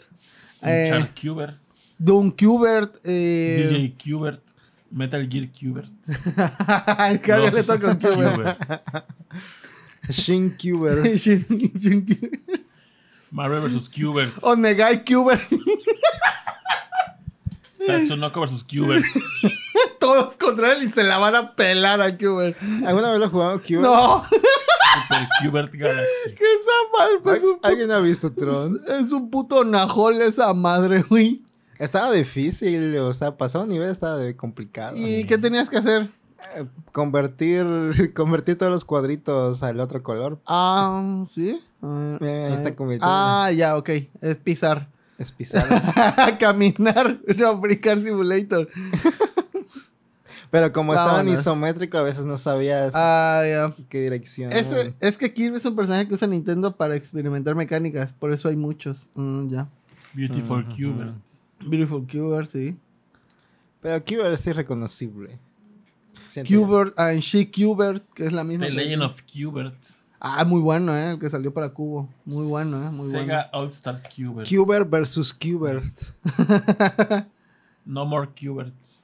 Char eh, Cubert, Doom Cubert, eh, DJ Cubert, Metal Gear Cubert. cada le toca Cubert. Cubert. Shin Cuber. Shin- Shin Cubert. Marvel vs. Cubert. Onegai Cubert. Tatsunoko vs. Cubert. Todos contra él y se la van a pelar a Cubert. ¿Alguna vez lo jugado Cuber? No, Super Cubert Galaxy. que esa madre pues, es un, pu- ¿Alguien ha visto Tron? es un puto najol esa madre, güey. Estaba difícil, o sea, pasó un nivel, estaba de complicado. ¿Y qué tenías que hacer? Eh, Convertir, convertir todos los cuadritos al otro color. Ah, sí. A Eh, ahí a está ver. convirtiendo. Ah, ya, ok. Es pisar. Es pisar. Caminar. No, brincar simulator. Pero como estaban Vámonos. isométrico, a veces no sabías Ah, ya. qué dirección. Es que Kirby es un personaje que usa Nintendo para experimentar mecánicas. Por eso hay muchos. Mm, ya. Beautiful Cubert. Beautiful Cuber, sí. Pero Cuber sí es reconocible. Cubert and She Cubert, que es la misma. The Legend of Cubert. Ah, muy bueno, ¿eh? El que salió para Cubo. Muy bueno, ¿eh? Muy Sega All Star Cubert. Cuber versus Cubert. No More Cuberts.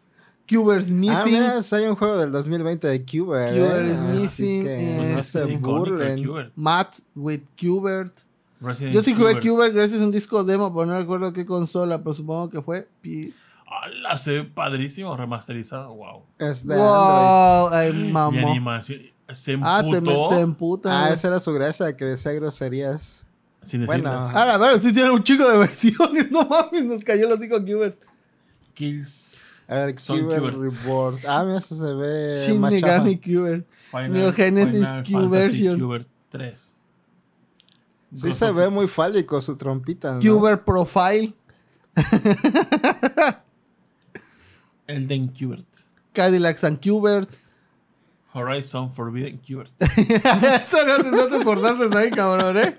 bueno. Cuber's Missing. Ah, mira, hay un juego del 2020 de Cuber. Cuber eh, missing, que eh, Pues no se burlen. Cubert. Matt with Cubert. Resident Yo sí jugué. Cubert gracias a un disco demo, pero no recuerdo qué consola, pero supongo que fue. Pi- ¡Hala! Se ve padrísimo, remasterizado. Wow. Es de Android. Wow, ay, Y mamá. animación. Se Ah, te emputó. meten puta. Ah, esa era su gracia, que decía groserías. sin Bueno. Ah, la verdad, sí tiene un chico de versiones. No mames, nos cayó el hocico Cubert. Kills. A ver, Cuber Cubert. Reborn. Ah, mira, eso se ve Shin. Megami. Final, Neo Genesis Final Q Fantasy version. Cubert 3. Sí se ve muy fálico su trompita, ¿no? Cubert Profile. Elden Cubert. Cadillacs and Cubert. Horizon Forbidden Cubert. Eso no te, no te esforzaste ahí, cabrón, ¿eh?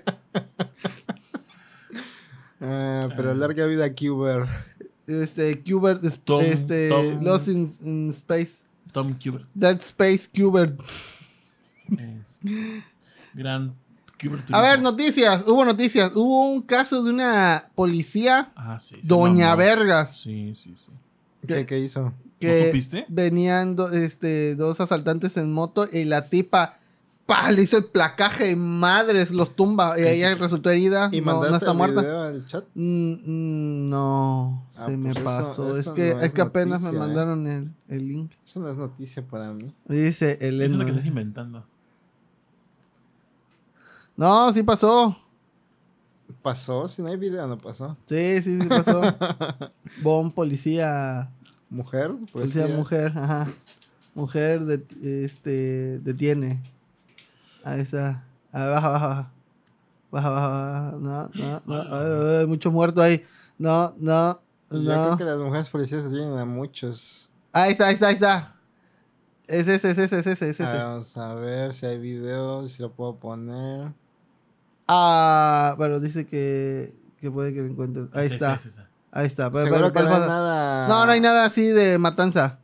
Ah, pero larga vida Cuber. Este, Cubert, es- Tom- este, Tom- Lost in, in Space. Tom Cubert. Dead Space Cubert. Es- Gran. A ver, noticias. Hubo noticias. Hubo un caso de una policía, Ah, sí. Doña. Vergas, Sí, sí, sí. ¿Qué, qué hizo? que supiste? venían do- este, dos asaltantes en moto y la tipa pa, le hizo el placaje, madres, los tumba y ella resultó herida. ¿Y no, no está el muerta. video al chat? Mm, no, Ah, se me eso- pasó. es que, no es es que apenas me ¿eh? mandaron el, el link. Eso no es noticia para mí. Dice Es lo que estás Elena. inventando. No, sí pasó. ¿Pasó? Si no hay video, no pasó. Sí, sí, sí pasó. Bon, policía. ¿Mujer? Pues Policía sí, mujer, ajá. Mujer de, este, detiene a esa. A baja, baja, baja. Baja, baja, baja. No, no, no. Ay, ay, mucho muerto ahí. No, no, Yo creo no. que las mujeres policías tienen a muchos. Ahí está, ahí está, ahí está. Es ese, es ese, es ese, es ese. Vamos a ver si hay videos, si lo puedo poner. Ah, bueno, dice que, que puede que lo encuentres. Ahí Sí, está, sí, sí, sí. ahí está. Pero- Seguro pero- que pero no hay pasa- nada. No, no hay nada así de matanza.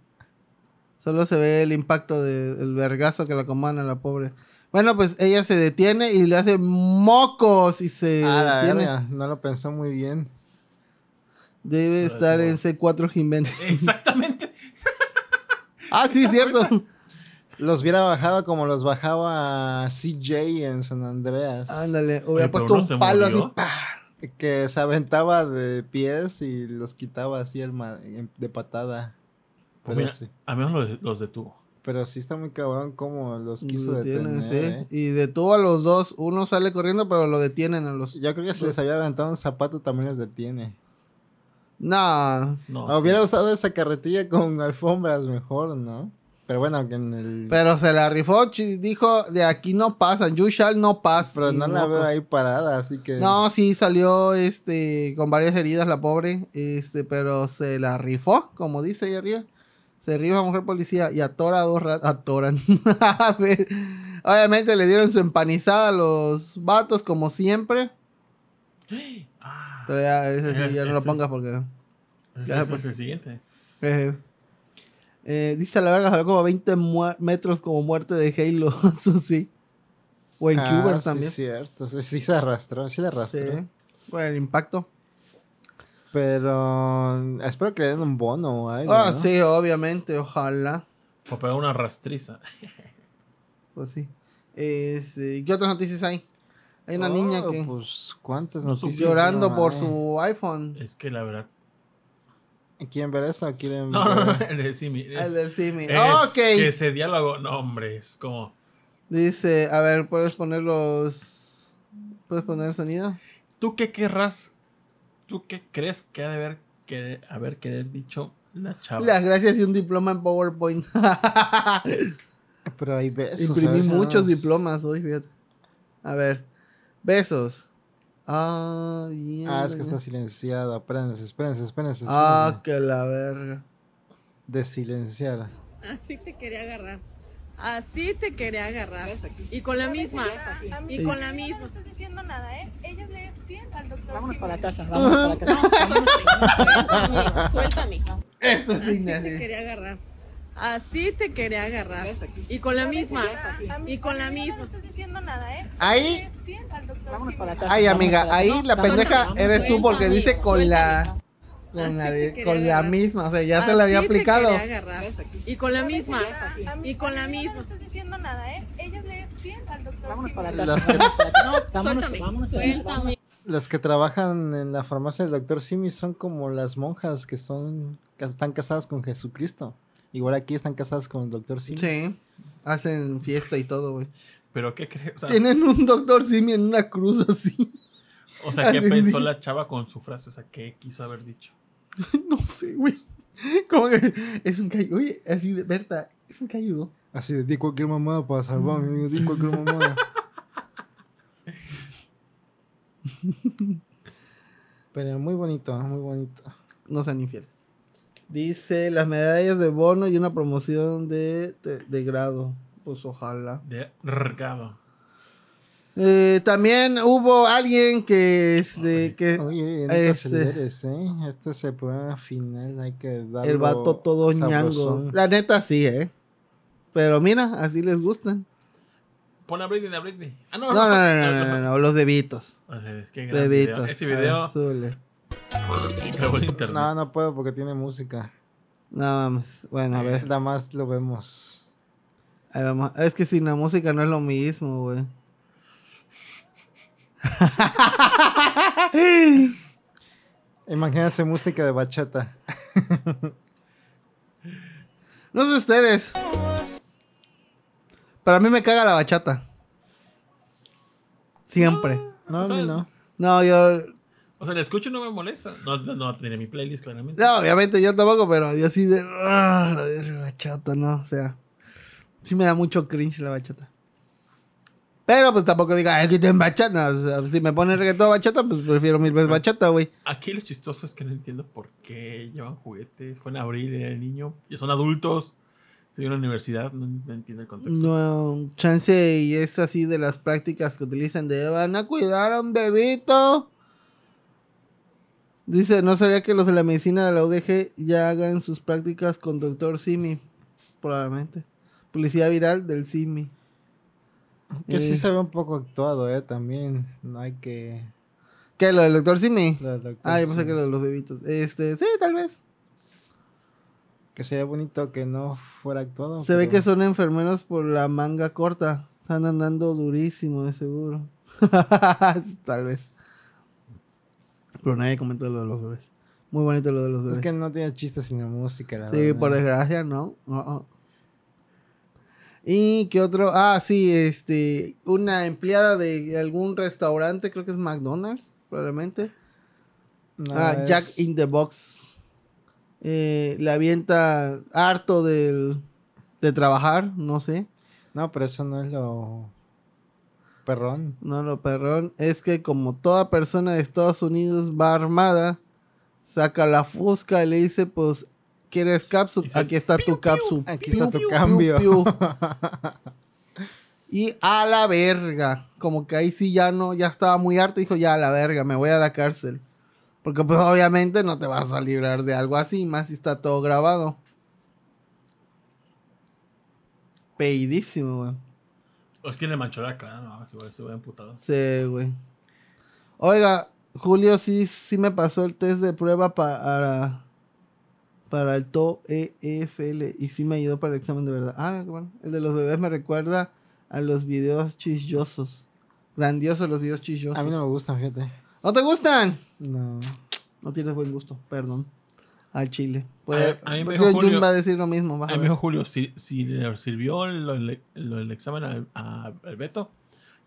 Solo se ve el impacto del vergazo que la coman a la pobre. Bueno, pues ella se detiene y le hace mocos y se Ah, detiene. verga, no lo pensó muy bien. Debe Pero estar es en C4 Jiménez. Exactamente. ah, sí, cierto. Los hubiera bajado como los bajaba CJ en San Andreas. Ándale, hubiera puesto un palo así. Que se aventaba de pies y los quitaba así el de patada. Pues Pero mira, sí. a menos los, los detuvo. Pero sí está muy cabrón como los quiso Lo detienen, detener. sí. ¿eh? Y detuvo a los dos. Uno sale corriendo, pero lo detienen a los. Yo creo que si les había aventado un zapato también los detiene. No, No, Hubiera sí. usado esa carretilla con alfombras mejor, ¿no? Pero bueno, que en el... pero se la rifó. Dijo: De aquí no pasan. You shall no pass. Pero no la veo ahí parada, así que... No, sí salió este con varias heridas la pobre, este, pero se la rifó, como dice ahí arriba. Se rifa mujer policía y atora a dos ratos. Atoran. A ver, Obviamente le dieron su empanizada a los vatos, como siempre. Ah, Pero ya, ese sí, ya no lo pongas porque. ese Ya, es el siguiente. eh, eh, dice a la verga, salió como 20 mua- metros como muerte de Halo. Eso sí. O en Ah, Cubers sí, también. cierto. Sí, sí se arrastró, sí le arrastró. Sí. Por el impacto. Pero espero que le den un bono o algo, Ah, ¿no? sí, obviamente, ojalá. O pegar una rastriza. Pues sí. Este, ¿Qué otras noticias hay? Hay una Oh, niña que Pues, ¿cuántas No noticias llorando no por su iPhone. Es que la verdad. ¿Quieren ver eso? ¿Quieren No, no, no, ver? el de Simi. Es, El del Simi. es ok. ese diálogo, no, hombre, es como. Dice, a ver, ¿puedes poner los... ¿Puedes poner el sonido? ¿Tú qué querrás? ¿Tú qué crees que ha de haber, que, haber querer dicho la chava? Las gracias y un diploma en PowerPoint. Pero hay besos. Imprimí ¿sabes? muchos diplomas hoy, fíjate. A ver. Besos. Ah, bien. Ah, es que está silenciado. Espérense, espérense, espérense. Ah, espérense. que la verga. De silenciar. Así te quería agarrar. Así te quería agarrar. Y con la misma. Y con la misma. No estás diciendo nada, ¿eh? Ella le es fiel al doctor. Vámonos para Jiménez. casa, vámonos para casa. Suéltame, suéltame. Esto es Así Ignacio. te quería agarrar. Así te quería agarrar. Y con la misma. Y con la No misma. estás diciendo nada, ¿eh? Ahí- Vámonos para casa. Ay, vámonos amiga, ahí No, la vámonos, pendeja vámonos, eres tú porque dice con la con la de- con la misma, o sea, ya se la había aplicado. Y con la misma. Y con la misma. No estás diciendo nada, ¿eh? Ella le es fiel al doctor Vámonos para casa. No, suéltame. Suéltame. las que trabajan en la farmacia del doctor Simi son como las monjas que son que están casadas con Jesucristo. Igual aquí están casadas con el doctor Simi. Sí. Hacen fiesta y todo, güey. ¿Pero qué crees? O sea, Tienen un doctor Simi en una cruz así. o sea, ¿qué Así pensó la chava con su frase? O sea, ¿qué quiso haber dicho? No sé, güey. Como que es un cayudo. Oye, así de Berta, es un cayudo. Así de di cualquier mamada para salvarme, amigo, di cualquier mamada. Pero muy bonito, muy bonito. No sean infieles. Dice las medallas de bono y una promoción de, de, de grado. Pues ojalá. De regado. Eh, también hubo alguien que, este, que Oye, no este- te aceleres, ¿eh? Este es el programa final, hay que darlo el vato todo ñango. sabrosón. La neta sí, ¿eh? Pero mira, así les gustan. Pon a Britney, a Britney. Ah, no, No, no, no, no, no, no, no, los bebitos. O sea, es que gran video. Bebitos. Ese video. No, no puedo porque tiene música. No mames. Bueno, a ver. Nada más lo vemos. Es que sin la música no es lo mismo, güey. Imagínense música de bachata. No sé ustedes. Pero a mí me caga la bachata. Siempre. No, no. No, yo. O sea, le escucho y no me molesta. No, no, no tiene mi playlist, claramente. No, obviamente yo tampoco, pero yo sí de. Ah, la bachata, no. O sea. Sí me da mucho cringe la bachata. Pero pues tampoco diga, ay, quiten bachata. O sea, si me ponen reggaetón bachata, pues prefiero mil veces bachata, güey. Aquí lo chistoso es que no entiendo por qué llevan juguetes. Fue en abril, era el niño. Y son adultos. Estoy en una universidad, no, no entiendo el contexto. No, chance y es así de las prácticas que utilizan de van a cuidar a un bebito. Dice, no sabía que los de la medicina de la UDG ya hagan sus prácticas con doctor Simi. Probablemente. Publicidad viral del Simi. Que sí Eh. se ve un poco actuado, eh, también. No hay que... ¿Qué? ¿Lo del doctor Simi? lo del doctor Ah, yo pensé que lo de los bebitos. Este, sí, tal vez. Que sería bonito que no fuera actuado. Se ve que son enfermeros por la manga corta. Están andando durísimo, de seguro. tal vez. Pero nadie comentó lo de los bebés. Muy bonito lo de los bebés. Es que no tiene chistes sin la música, la Sí, verdad. por desgracia, ¿no? Uh, uh. ¿Y qué otro? Ah, sí, este. Una empleada de algún restaurante, creo que es McDonald's, probablemente. No, ah, es- Jack in the Box. Eh, le avienta harto del, de trabajar, no sé. No, pero eso no es lo... Perrón. No, lo perrón es que como toda persona de Estados Unidos va armada, saca la fusca y le dice, pues, ¿quieres capsu? Dice, Aquí está tu capsu. Aquí Piu, está tu piu, cambio. Y a la verga. Como que ahí sí ya no, ya estaba muy harto. Dijo, ya a la verga, me voy a la cárcel. Porque pues obviamente no te vas a librar de algo así, más si está todo grabado. Peidísimo, güey. O es que le manchó la cara, no, se se ve emputado. Sí, güey. Oiga, Julio sí, sí me pasó el test de prueba para, para el TOEFL y sí me ayudó para el examen de verdad. Ah, bueno, el de los bebés me recuerda a los videos chillosos. Grandiosos los videos chillosos. A mí no me gustan, fíjate. ¿No te gustan? No. No tienes buen gusto, perdón. Al chile. Puede, A- a mí me dijo Jun Julio- va a decir lo mismo. a A mí me dijo Julio, si, si le sirvió lo, lo- lo del examen al, a- al Beto,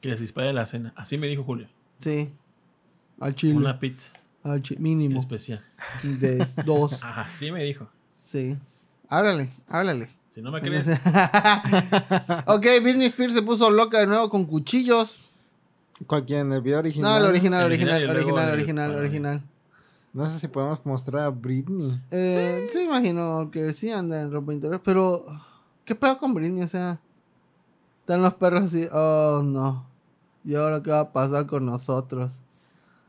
que les dispare la cena. Así me dijo Julio. Sí. Al chile. Una pizza Al mínimo. especial. De dos. Así me dijo. Sí. Háblale, háblale. Si no me crees, ok, Britney Spears se puso loca de nuevo con cuchillos. Cualquiera en el video original. No, el original, El original, original luego original, el- original, original. No sé si podemos mostrar a Britney. Eh, sí. imagino que sí anda en ropa interior, pero ¿qué pedo con Britney? O sea, están los perros así, oh no. ¿Y ahora qué va a pasar con nosotros?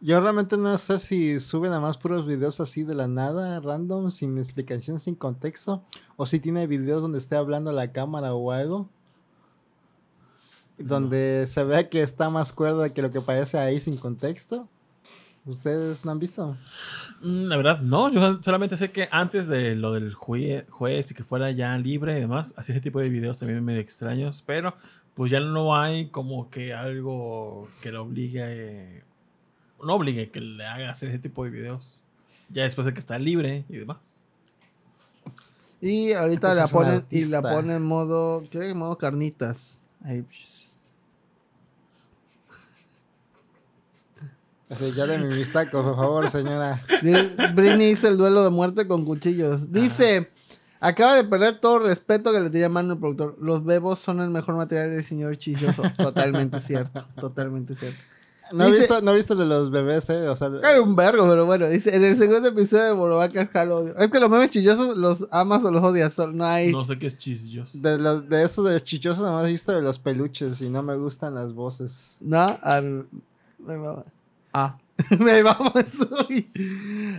Yo realmente no sé si suben a más puros videos así de la nada, random, sin explicación, sin contexto. O si tiene videos donde esté hablando la cámara o algo. Donde se vea que está más cuerda que lo que parece ahí sin contexto. ¿Ustedes no han visto? Mm, la verdad, no. Yo solamente sé que antes de lo del jue- juez y que fuera ya libre y demás, hacía ese tipo de videos también medio extraños, pero pues ya no hay como que algo que lo obligue, no obligue que le haga hacer ese tipo de videos. Ya después de que está libre y demás. Y ahorita Pues la ponen y la ponen en modo, ¿qué? En modo carnitas. Ahí. Así, ya de mi vistaco, por favor, señora. Dice, Britney hizo el duelo de muerte con cuchillos. Dice, acaba de perder todo respeto que le tenía mano el productor. Los bebos son el mejor material del señor chilloso. Totalmente cierto, totalmente cierto. No he Dice- visto, no visto de los bebés, eh. O sea, Era un vergo, pero bueno. Dice, en el segundo episodio de Borobacas jalo odio. Es que los memes chillosos los amas o los odias. No hay... No sé qué es chisillos. de, los, de esos de chichosos, nada más he visto de los peluches y no me gustan las voces. No, a mí- me mama. Ah, me vamos uy.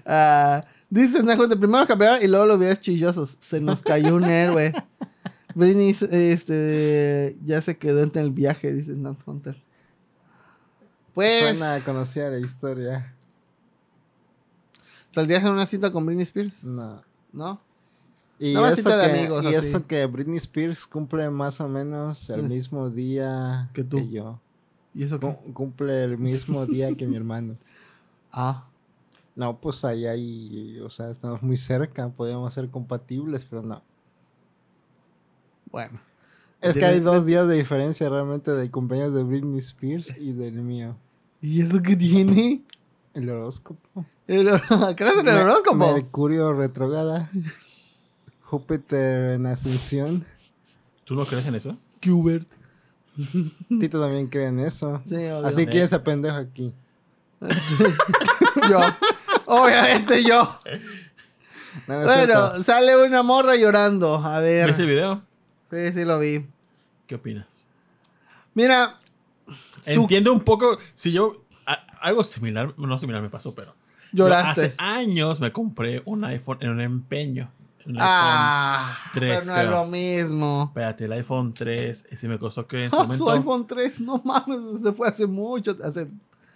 Ah, dice Snack Hunter, primero cambiaron y luego los videos chillosos. Se nos cayó un héroe. Britney este, ya se quedó en el viaje, dice Snack Hunter. Pues, Suena conocida la historia. ¿saldrías en una cita con Britney Spears? No. ¿No? Y, más eso, cita de que, amigos, y eso que Britney Spears cumple más o menos el mismo día que tú. yo. ¿Y eso qué? Cum- Cumple el mismo día que mi hermano. Ah, No, pues ahí hay, o sea, estamos muy cerca, podríamos ser compatibles, pero no. bueno. Es que hay dos días de diferencia realmente del cumpleaños de Britney Spears y del mío. ¿Y eso qué tiene? El horóscopo. El hor- ¿Crees en el horóscopo? Mercurio retrograda. Júpiter en ascensión. ¿Tú no crees en eso? Qbert. Tito también cree en eso. Sí, obvio. Así que ese pendejo aquí. Yo. Obviamente yo. No, no es Bueno, cierto. sale una morra llorando. A ver. ¿Ves el video? Sí, sí lo vi. ¿Qué opinas? Mira. su- Entiendo un poco. Si yo. a- algo similar, no similar me pasó, pero. yo Lloraste. hace años me compré un iPhone en un empeño. Un Ah, iPhone 3. pero no es lo mismo. Espérate, el iPhone 3. Ese me costó que en su Ah, momento. su iPhone 3, no mames, se fue hace mucho, hace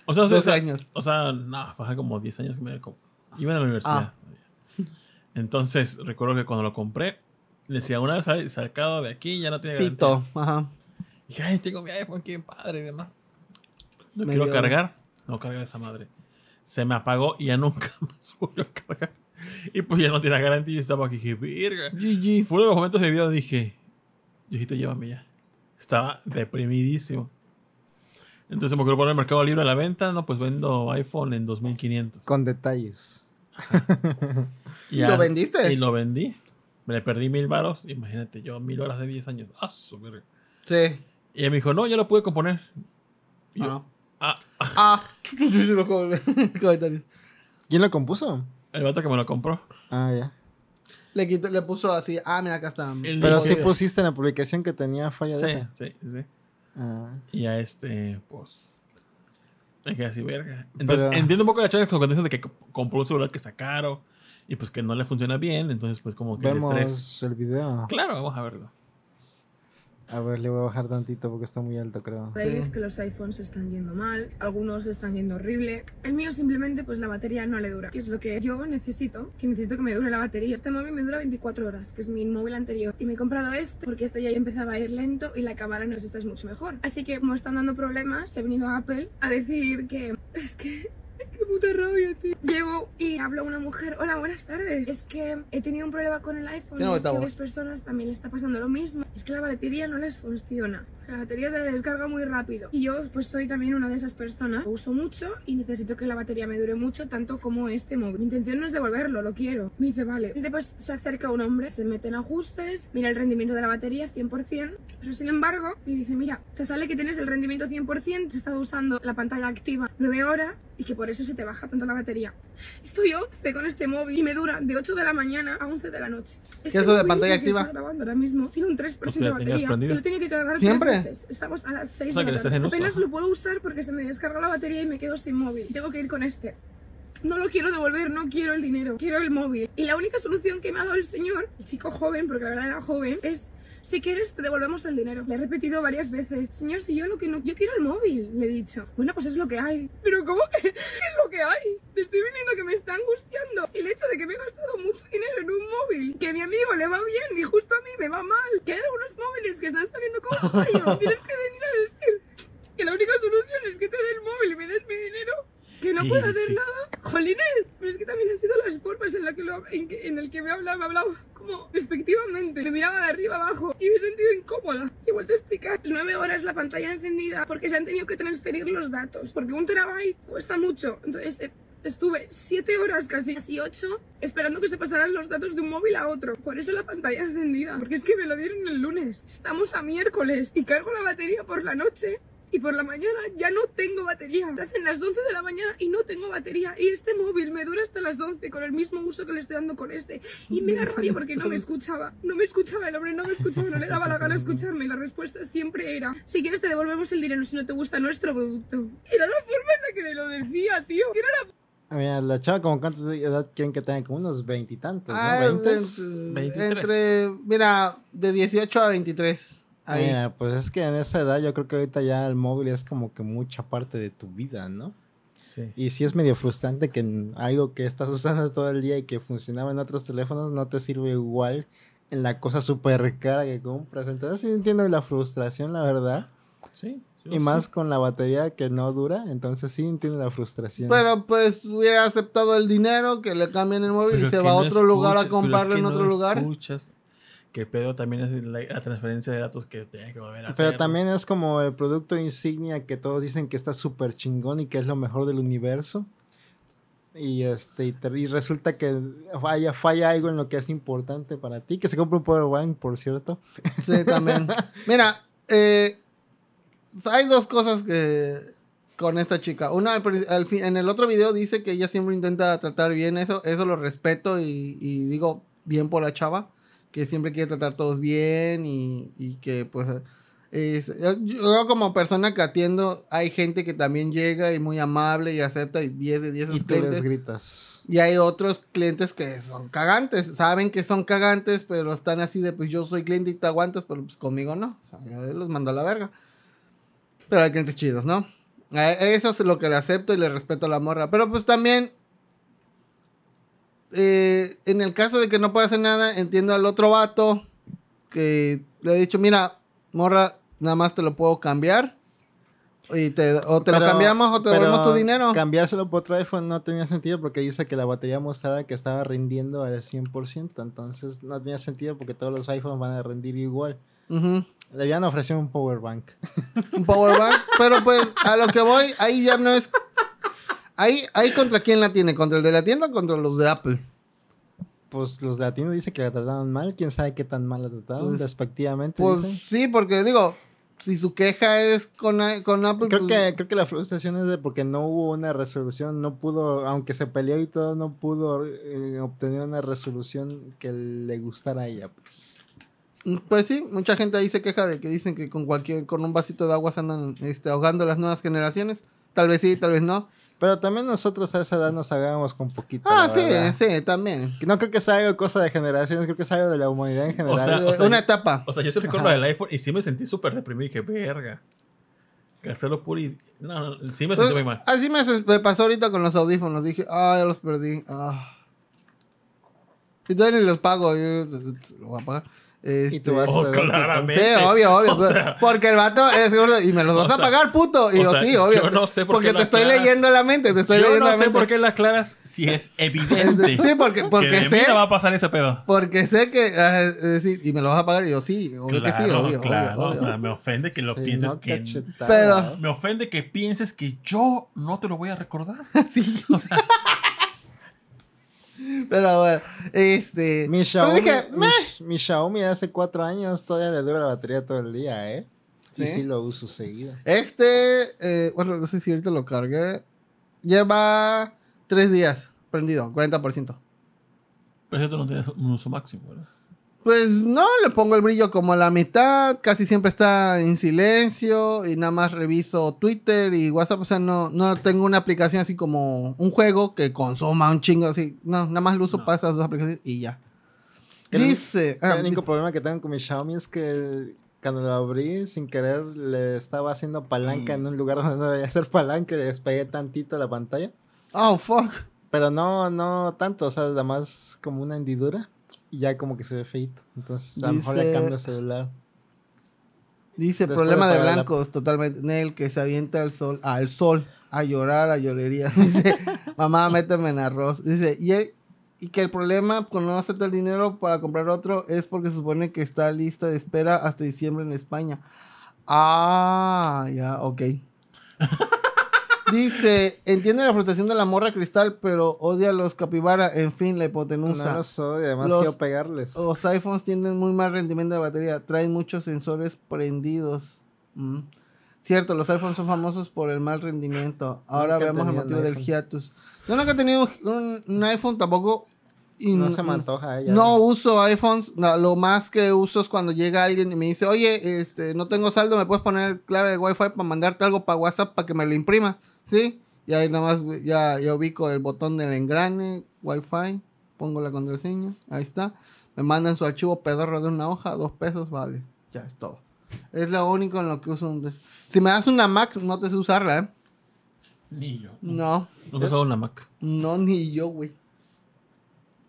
o sea, 12 o sea, años. O sea, no, fue hace como 10 años que me. Iba a la universidad. Ah. Entonces, recuerdo que cuando lo compré, decía, una vez sacado de aquí, ya no tiene garantía. pito. Ajá. Y dije, ay, tengo mi iPhone, qué padre y demás. No Medio- quiero cargar. No carga esa madre. Se me apagó y ya nunca más volvió a cargar. Y pues ya no tiene garantía y estaba aquí. Dije, virga. Y GG. fue uno de los momentos de vida donde dije, Diosito, llévame ya. Estaba deprimidísimo. Entonces me ocurrió poner el Mercado Libre a la venta. No, pues vendo iPhone en 2500. Con detalles. ¿Y lo vendiste? Y lo vendí. Me le perdí mil varos. Imagínate, yo mil horas de 10 años. Ah, su verga. Sí. Y ella me dijo, no, ya lo pude componer. Y yo, Ah. ah, Ah. ¿Quién lo compuso? el vato que me lo compró. Ah, ya. Le, quitó- le puso así, ah, mira, acá está. El Pero sí pusiste en la publicación que tenía falla de Sí, esa. sí, sí. Ah. Y a este, pues. Me quedé así, verga. Entonces, Pero- entiendo un poco la chava con contexto de que co- compró un celular que está caro y pues que no le funciona bien. Entonces, pues, como que el estrés. Vemos el video. Claro, vamos a verlo. A ver, le voy a bajar tantito porque está muy alto, creo. Veis que los iPhones están yendo mal, algunos están yendo horrible. El mío simplemente pues la batería no le dura, que es lo que yo necesito, que necesito que me dure la batería. Este móvil me dura 24 horas, que es mi móvil anterior. Y me he comprado este porque este ya empezaba a ir lento y la cámara en esta es mucho mejor. Así que como están dando problemas, he venido a Apple a decir que es que Qué puta rabia, tío. Llego y hablo a una mujer. Hola, buenas tardes. Es que he tenido un problema con el iPhone. Tiene y es que a personas también le está pasando lo mismo. Es que la batería no les funciona. La batería se descarga muy rápido. Y yo, pues, soy también una de esas personas. Lo uso mucho y necesito que la batería me dure mucho, tanto como este móvil. Mi intención no es devolverlo, lo quiero. Me dice, vale. Después se acerca un hombre, se mete en ajustes, mira el rendimiento de la batería 100%. Pero sin embargo, me dice, mira, te sale que tienes el rendimiento 100%, te estado usando la pantalla activa 9 horas y que por eso se te baja tanto la batería. Estoy 11 con este móvil y me dura de 8 de la mañana a 11 de la noche. Este eso de pantalla estoy activa? grabando ahora mismo tiene un 3% Pues que de batería. Y lo tenía que cargar ¿Siempre? tres veces. Estamos a las 6 O sea, de la tarde. Apenas lo puedo usar porque se me descarga la batería y me quedo sin móvil. Tengo que ir con este. No lo quiero devolver, no quiero el dinero, quiero el móvil. Y la única solución que me ha dado el señor, el chico joven, porque la verdad era joven, es si quieres te devolvemos el dinero. Le he repetido varias veces, señor, si yo lo que no, yo quiero el móvil, le he dicho. Bueno, pues es lo que hay. Pero ¿cómo que es lo que hay? Te estoy viendo que me está angustiando el hecho de que me he gastado mucho dinero en un móvil, que a mi amigo le va bien y justo a mí me va mal, que hay algunos móviles que están saliendo como fallo. Tienes que venir a decir que la única solución es que te dé el móvil y me des mi dinero. Que no puedo hacer sí. nada. Jolines, pero es que también han sido las formas en, la que lo, en, que- en el que me hablaba, me hablaba como despectivamente. Me miraba de arriba abajo y me he sentido incómoda. He vuelto a explicar. Nueve horas la pantalla encendida porque se han tenido que transferir los datos. Porque un terabyte cuesta mucho. Entonces eh, estuve siete horas, casi casi ocho, esperando que se pasaran los datos de un móvil a otro. Por eso la pantalla encendida. Porque es que me lo dieron el lunes. Estamos a miércoles y cargo la batería por la noche y por la mañana ya no tengo batería. Se hacen las 11 de la mañana y no tengo batería. Y este móvil me dura hasta las 11 con el mismo uso que le estoy dando con ese. Y me da rabia porque no me escuchaba. No me escuchaba el hombre, no me escuchaba, no le daba la gana escucharme. Y la respuesta siempre era, si quieres te devolvemos el dinero si no te gusta nuestro producto. Era la forma en la que me lo decía, tío. Era la Ah, Mira, la chava como cuánta edad quieren que tenga, como unos veintitantos, ¿no? Ah, 23. entre, mira, de 18 a 23. Ahí. Mira, pues es que en esa edad yo creo que ahorita ya el móvil es como que mucha parte de tu vida, ¿no? Sí. Y sí es medio frustrante que algo que estás usando todo el día y que funcionaba en otros teléfonos no te sirve igual en la cosa súper cara que compras. Entonces sí entiendo la frustración, la verdad. Sí. Y más con la batería que no dura, entonces sí entiendo la frustración. Pero pues hubiera aceptado el dinero, que le cambien el móvil Pero y se va a otro lugar a es comprarlo que en otro no lugar. Escuchas que pedo también es la, la transferencia de datos que tiene que volver a hacer. Pero también es como el producto insignia que todos dicen que está súper chingón y que es lo mejor del universo. Y este y, te- y resulta que falla, falla algo en lo que es importante para ti. Que se compre un Power Bank, por cierto. Sí, también. Mira, eh, hay dos cosas que con esta chica. Una, al fin- en el otro video dice que ella siempre intenta tratar bien eso. Eso lo respeto y, y digo bien por la chava. Que siempre quiere tratar a todos bien y, y que pues... es- yo, como persona que atiendo, hay gente que también llega y muy amable y acepta y 10 de 10 Y tú les clientes. gritas. Y hay otros clientes que son cagantes, saben que son cagantes, pero están así de, pues yo soy cliente y te aguantas, pero pues conmigo no. O sea, yo los mando a la verga. Pero hay clientes chidos, ¿no? Eh, Eso es lo que le acepto y le respeto a la morra. Pero pues también, eh, en el caso de que no pueda hacer nada, entiendo al otro vato que le he dicho, mira, morra, nada más te lo puedo cambiar. Y te, o te lo Pero- cambiamos o te devolvemos tu dinero. Cambiárselo por otro iPhone no tenía sentido porque dice que la batería mostraba que estaba rindiendo al 100%. Entonces no tenía sentido porque todos los iPhones van a rendir igual. Ujú. Le habían ofrecido un power bank. un power bank, pero pues a lo que voy, ahí ya no es. Ahí, ahí contra quién la tiene, contra el de la tienda o contra los de Apple. Pues los de la tienda dicen que la trataron mal. ¿Quién sabe qué tan mal la trataron? Pues- despectivamente. Pues dicen. sí, porque digo, si su queja es con, con Apple, Creo pues, que, creo que la frustración es de porque no hubo una resolución, no pudo, aunque se peleó y todo, no pudo eh, obtener una resolución que le gustara a ella. Pues. pues sí, mucha gente ahí se queja de que dicen que con cualquier, con un vasito de agua se andan este, ahogando las nuevas generaciones. Tal vez sí, tal vez no. Pero también nosotros a esa edad nos hagamos con poquito. Ah, sí, verdad. sí, también. No creo que sea algo cosa de generaciones, creo que sea algo de la humanidad en general. sea, Eh, una etapa. O sea, yo sí recuerdo del iPhone y sí me sentí súper deprimido y dije, verga. Que hacerlo puro y... No, no, sí me sentí muy mal. Así me, me pasó ahorita con los audífonos. Dije, ah, ya los perdí. Ah. Y todavía ni los pago. Yo lo voy a pagar. Y tú Este, vas Oh, a- claramente. Sí, obvio, obvio. O sea, porque el vato es gordo y me los vas a pagar, puto. Y o yo, sea, sí, obvio. yo no sé por porque qué te estoy leyendo la mente, te estoy yo leyendo no la sé mente. por qué la aclaras si es evidente. Sí, porque, porque que de sé. mí no va a pasar ese pedo. Porque sé que, es decir, y me lo vas a pagar. Y yo, sí, obvio que sí, Claro, obvio. claro. obvio, obvio. O sea, me ofende que lo Sí, pienses no que... Pero- Me ofende que pienses que yo no te lo voy a recordar. sí. O sea, Pero bueno, este. Mi pero Xiaomi, dije, mi, mi Xiaomi de hace cuatro años todavía le dura la batería todo el día, ¿eh? Sí, ¿Sí? sí lo uso seguido. Este, eh, bueno, no sé si ahorita lo cargué. Lleva tres días prendido, 40%. pero eso no tienes un uso máximo, ¿verdad? Pues no, le pongo el brillo como a la mitad, casi siempre está en silencio y nada más reviso Twitter y WhatsApp, o sea, no, no tengo una aplicación así como un juego que consuma un chingo así, no, nada más lo uso No. para esas dos aplicaciones y ya. El- Dice, ah, el único problema que tengo con mi Xiaomi es que cuando lo abrí sin querer le estaba haciendo palanca en un lugar donde no debía hacer palanca y le despegué tantito la pantalla. oh fuck. Pero no, no tanto, o sea, nada más como una hendidura y ya como que se ve feito. Entonces a lo mejor le cambio el celular. Dice, Después problema de de pagar la- blancos, totalmente. Nel, que se avienta al sol, al sol, a llorar, a llorería. Dice, mamá, méteme en arroz. Dice, y, el- y que el problema con no aceptar el dinero para comprar otro es porque se supone que está lista de espera hasta diciembre en España. Ah, ya, ok. Dice, entiende la frustración de la morra cristal, pero odia a los capibara. En fin, la hipotenusa. No lo soy, además Los- quiero pegarles. Los iPhones tienen muy mal rendimiento de batería. Traen muchos sensores prendidos. Mm. Cierto, los iPhones son famosos por el mal rendimiento. Ahora Nunca veamos el motivo del hiatus. Yo nunca he tenido un, un iPhone tampoco. Y no se me antoja ella. No uso iPhones. No, lo más que uso es cuando llega alguien y me dice, oye, este, no tengo saldo, ¿me puedes poner clave de Wi-Fi para mandarte algo para WhatsApp para que me lo imprima? ¿Sí? Y ahí nada más ya, ya ubico el botón del engrane, Wi-Fi, pongo la contraseña, ahí está. Me mandan su archivo pedorro de una hoja, dos pesos, vale. Ya es todo. Es lo único en lo que uso. un- Si me das una Mac, no te sé usarla, ¿eh? Ni yo. No, Nunca he usado una Mac. no, ni yo, güey.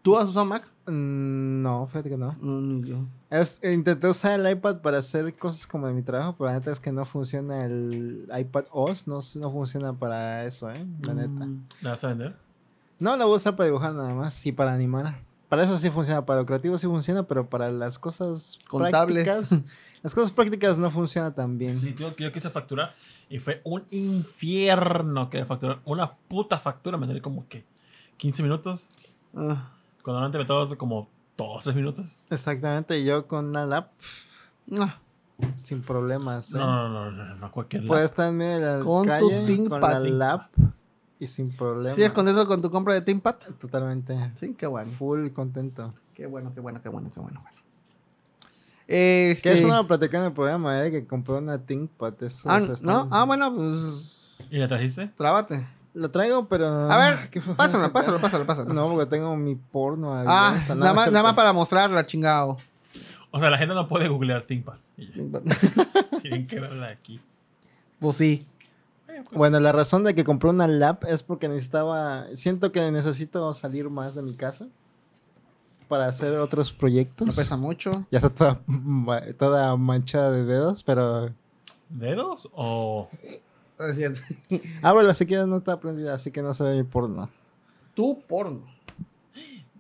¿Tú has usado Mac? Mm, No, fíjate que no. No, ni yo. Es- intenté usar el iPad para hacer cosas como de mi trabajo, pero la neta es que no funciona el iPad OS, no, no funciona para eso, ¿eh? La neta. Mm. ¿La vas a vender? No, la voy a usar para dibujar nada más y para animar. Para eso sí funciona, para lo creativo sí funciona, pero para las cosas Contables. prácticas, las cosas prácticas no funciona tan bien. Sí, tío, que yo quise facturar y fue un infierno que facturar. Una puta factura me tardé como que 15 minutos. Ah, Cuando antes me tardaba como 2 3 minutos. Exactamente, y yo con una lap, ah. sin problemas. ¿eh? No, no, no, no, no, cualquier lap. Puedes estar en medio de la Con tu calle ThinkPad. con la lap y sin problema. ¿Sigues contento con tu compra de ThinkPad? Totalmente. Sí, qué bueno. Full contento. Qué bueno, qué bueno, qué bueno, qué bueno. bueno. Este... Que eso no lo platicé en el programa, ¿eh? Que compré una ThinkPad. Eso, Ah, eso está- ¿no? Ah, bueno, pues... ¿Y la trajiste? Trábate. Lo traigo, pero... A ver, pásalo, pásalo, pásalo, pásalo. No, porque tengo mi porno. ahí, Ah, nada más, nada más para mostrarla, chingado. O sea, la gente no puede googlear ThinkPad. Tienen que verla aquí. Pues sí. Eh, pues, Bueno, la razón de que compré una lap es porque necesitaba... Siento que necesito salir más de mi casa para hacer otros proyectos. No pesa mucho. Ya está toda, toda manchada de dedos, pero... ¿Dedos o...? Es cierto. Ábrela si quieres, no está prendida, así que no se ve mi porno. Tu porno.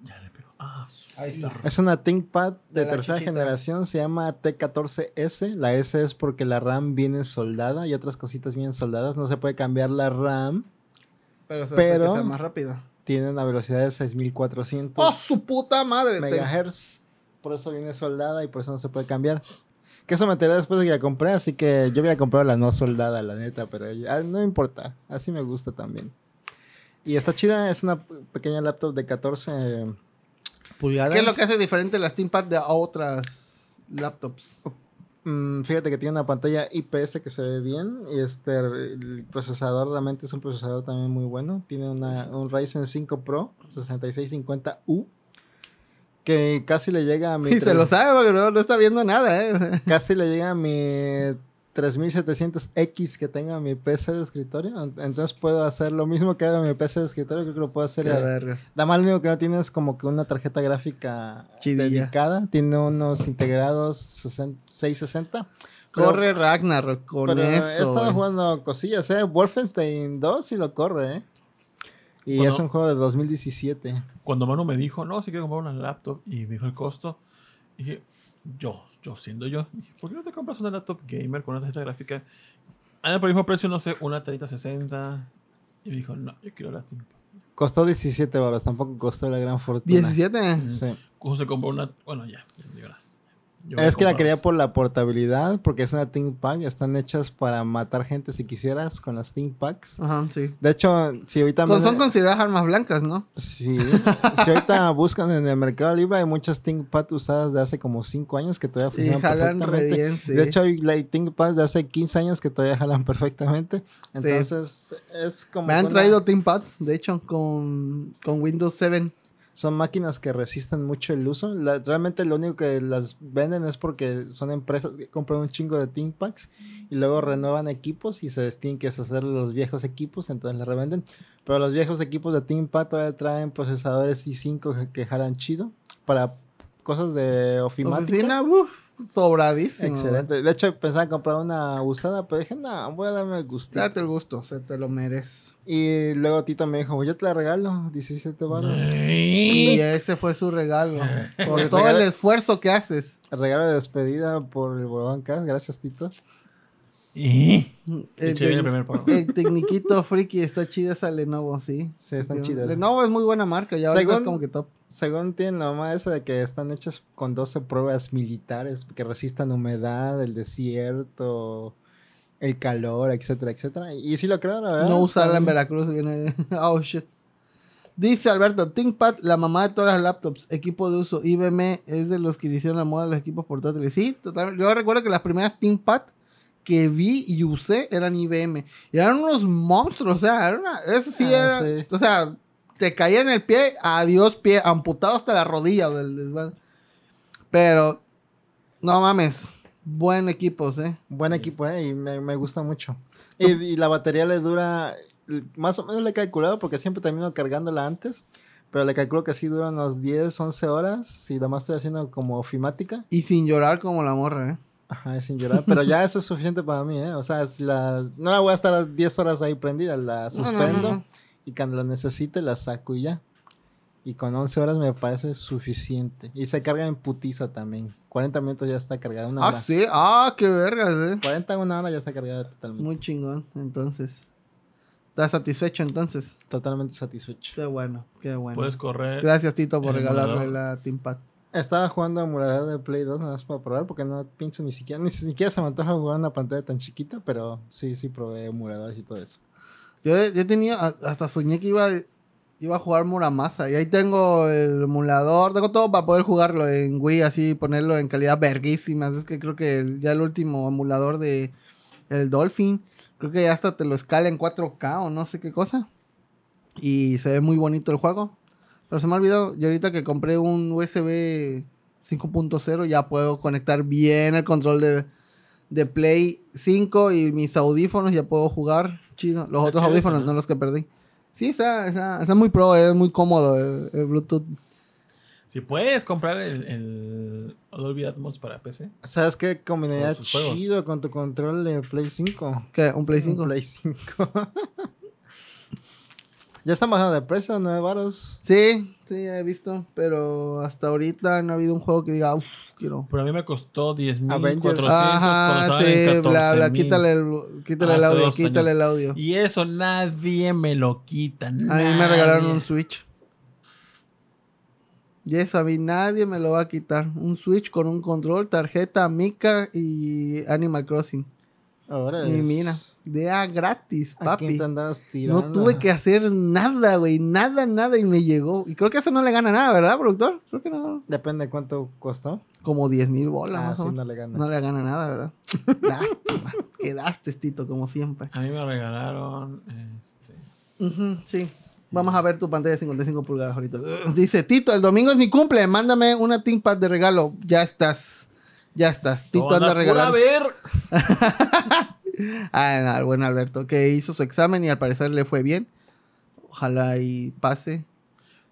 Ya le pego. Ah, Ahí está. Es una ThinkPad de, tercera chichita. generación, se llama T14S. La S es porque la RAM viene soldada y otras cositas vienen soldadas. No se puede cambiar la RAM. Pero se Pero- que sea más rápido. Tiene una velocidad de 6400 ¡Oh, su puta madre! Te- megahertz. Por eso viene soldada y por eso no se puede cambiar. Que eso me enteré después de que la compré, así que yo había comprado la no soldada, la neta, pero ah, no importa. Así me gusta también. Y está chida, es una pequeña laptop de 14 pulgadas. ¿Qué es lo que hace diferente las ThinkPad de otras laptops? Mm, fíjate que tiene una pantalla IPS que se ve bien y este el procesador realmente es un procesador también muy bueno. Tiene una, un Ryzen 5 Pro 6650U que casi le llega a mi Sí, se tres- lo sabe porque no, no está viendo nada, ¿eh? casi le llega a mi 3700X que tenga mi PC de escritorio. Entonces puedo hacer lo mismo que hago en mi PC de escritorio, creo que lo puedo hacer. Qué eh, más lo único que no tiene es como que una tarjeta gráfica Chidilla. dedicada. Tiene unos integrados 60 660. Pero- Corre Ragnarok con pero he eso. estado güey. jugando cosillas, ¿eh? Wolfenstein 2 sí lo corre, ¿eh? Y es un juego de 2017. Cuando Manu me dijo, no, si quiero comprar una laptop y me dijo el costo, dije, yo, yo siendo yo, dije, ¿por qué no te compras una laptop gamer con una tarjeta gráfica? Anda por el mismo precio, no sé, una 3060. Y me dijo, no, yo quiero la ThinkPad. Costó 17 baros, tampoco costó la gran fortuna. 17. Sí. ¿Cómo se compró una? Bueno, ya, ya digo nada. Yo Es que la quería por la portabilidad, porque es una ThinkPad. Están hechas para matar gente si quisieras con las ThinkPads. Ajá, sí. De hecho, si ahorita... Con- me- son consideradas armas blancas, ¿no? Sí. si ahorita buscan en el Mercado Libre, hay muchas ThinkPad usadas de hace como 5 años que todavía Y funcionan jalan re perfectamente. bien, sí. De hecho, hay la ThinkPad de hace 15 años que todavía jalan perfectamente. Sí. Entonces, es como... Me han traído ThinkPads, de hecho, con, con Windows 7. Son máquinas que resisten mucho el uso. La- realmente lo único que las venden es porque son empresas que compran un chingo de ThinkPads y luego renuevan equipos y se tienen que deshacer los viejos equipos, entonces las revenden. Pero los viejos equipos de ThinkPad todavía traen procesadores i5 que, que jalan chido para cosas de ofimática. Sobradísimo. Excelente. De hecho, pensaba comprar una usada, pero dije, no, voy a darme el gusto. Date el gusto, se te lo mereces. Y luego Tito me dijo, yo te la regalo, 17 baros. Y ese fue su regalo. Por todo el esfuerzo que haces. Regalo de despedida por el Bolón Cast. Gracias, Tito. Y- El, el primer tecniquito friki está chida esa Lenovo, sí. Sí, están chidas. Lenovo es muy buena marca, ya Según- es como que top. Según tienen la mamá esa de que están hechas con 12 pruebas militares que resistan humedad, el desierto, el calor, etcétera, etcétera. Y sí lo creo, la verdad. No usarla en Veracruz viene. Oh shit. Dice Alberto, ThinkPad, la mamá de todas las laptops, equipo de uso. IBM es de los que hicieron la moda de los equipos portátiles. Sí, totalmente. Yo recuerdo que las primeras ThinkPad que vi y usé eran IBM. Y eran unos monstruos, o sea, era una, eso sí Ah, era. sí. O sea, te caía en el pie, adiós pie, amputado hasta la rodilla del desván. Pero, no mames, buen equipos, eh. Buen equipo, ¿eh? Y me, me gusta mucho. Y, y la batería le dura, más o menos le he calculado porque siempre termino cargándola antes. Pero le calculo que sí dura unos 10, 11 horas. Y además estoy haciendo como ofimática. Y sin llorar como la morra, eh. Ajá, sin llorar. Pero ya eso es suficiente para mí, ¿eh? O sea, la, no la voy a estar 10 horas ahí prendida. La No, no, no, suspendo. no. Y cuando la necesite la saco y ya. Y con 11 horas me parece suficiente. Y se carga en putiza también. 40 minutos ya está cargada. Una Ah, hora. sí. Ah, qué vergas, eh. 40 una hora ya está cargada totalmente. Muy chingón, entonces. ¿Estás satisfecho entonces? Totalmente satisfecho. Qué bueno, qué bueno. Puedes correr. Gracias, Tito, por emulador. la ThinkPad. Estaba jugando emulador de Play 2 nada más para probar porque no pienso ni siquiera, ni siquiera se me antoja jugar una pantalla tan chiquita, pero sí, sí probé emuladores y todo eso. Yo, yo tenía, a- hasta soñé que iba, iba a jugar Muramasa. Y ahí tengo el emulador, tengo todo para poder jugarlo en Wii, así ponerlo en calidad verguísima. Es que creo que ya el último emulador de el Dolphin, creo que ya hasta te lo escala en 4K o no sé qué cosa. Y se ve muy bonito el juego. Pero se me ha olvidado, y ahorita que compré un USB 5.0 ya puedo conectar bien el control de, de Play 5 y mis audífonos ya puedo jugar chido. Los Está otros chido audífonos, ¿no? no los que perdí. Sí, está, está, está muy pro, es muy cómodo el, el Bluetooth. Si puedes comprar el, el Dolby Atmos para PC. ¿Sabes qué combinaría juegos. chido con tu control de Play 5? ¿Qué? ¿Un Play 5? Un Play 5. ya están bajando de precio, 9 varos. Sí, sí, he visto, pero hasta ahorita no ha habido un juego que diga, uff, quiero. Pero a mí me costó 10.400 Avengers. cuando Ajá, estaban en sí, bla, bla, 14,000. quítale el, quítale el audio, quítale años. el audio. Y eso nadie me lo quita. A mí me regalaron un Switch. Y eso a mí nadie me lo va a quitar. Un Switch con un control, tarjeta, mica y Animal Crossing. Ahora Y mira, de a gratis, ¿A papi. quién te andabas tirando? No tuve que hacer nada, güey. Nada, nada y me llegó. Y creo que eso no le gana nada, ¿verdad, productor? Creo que no. Depende de cuánto costó. Como 10 mil bolas Ah, más sí, o menos. no le gana. No le gana nada, ¿verdad? Lástima. Quedaste, Tito, como siempre. A mí me regalaron. Este, sí. Vamos a ver tu pantalla de 55 pulgadas ahorita. Dice, Tito, el domingo es mi cumple. Mándame una ThinkPad de regalo. Ya estás. Ya estás. Tito anda ¡Anda, regalando. ver! Ah, no, el buen Alberto, que hizo su examen y al parecer le fue bien. Ojalá y pase.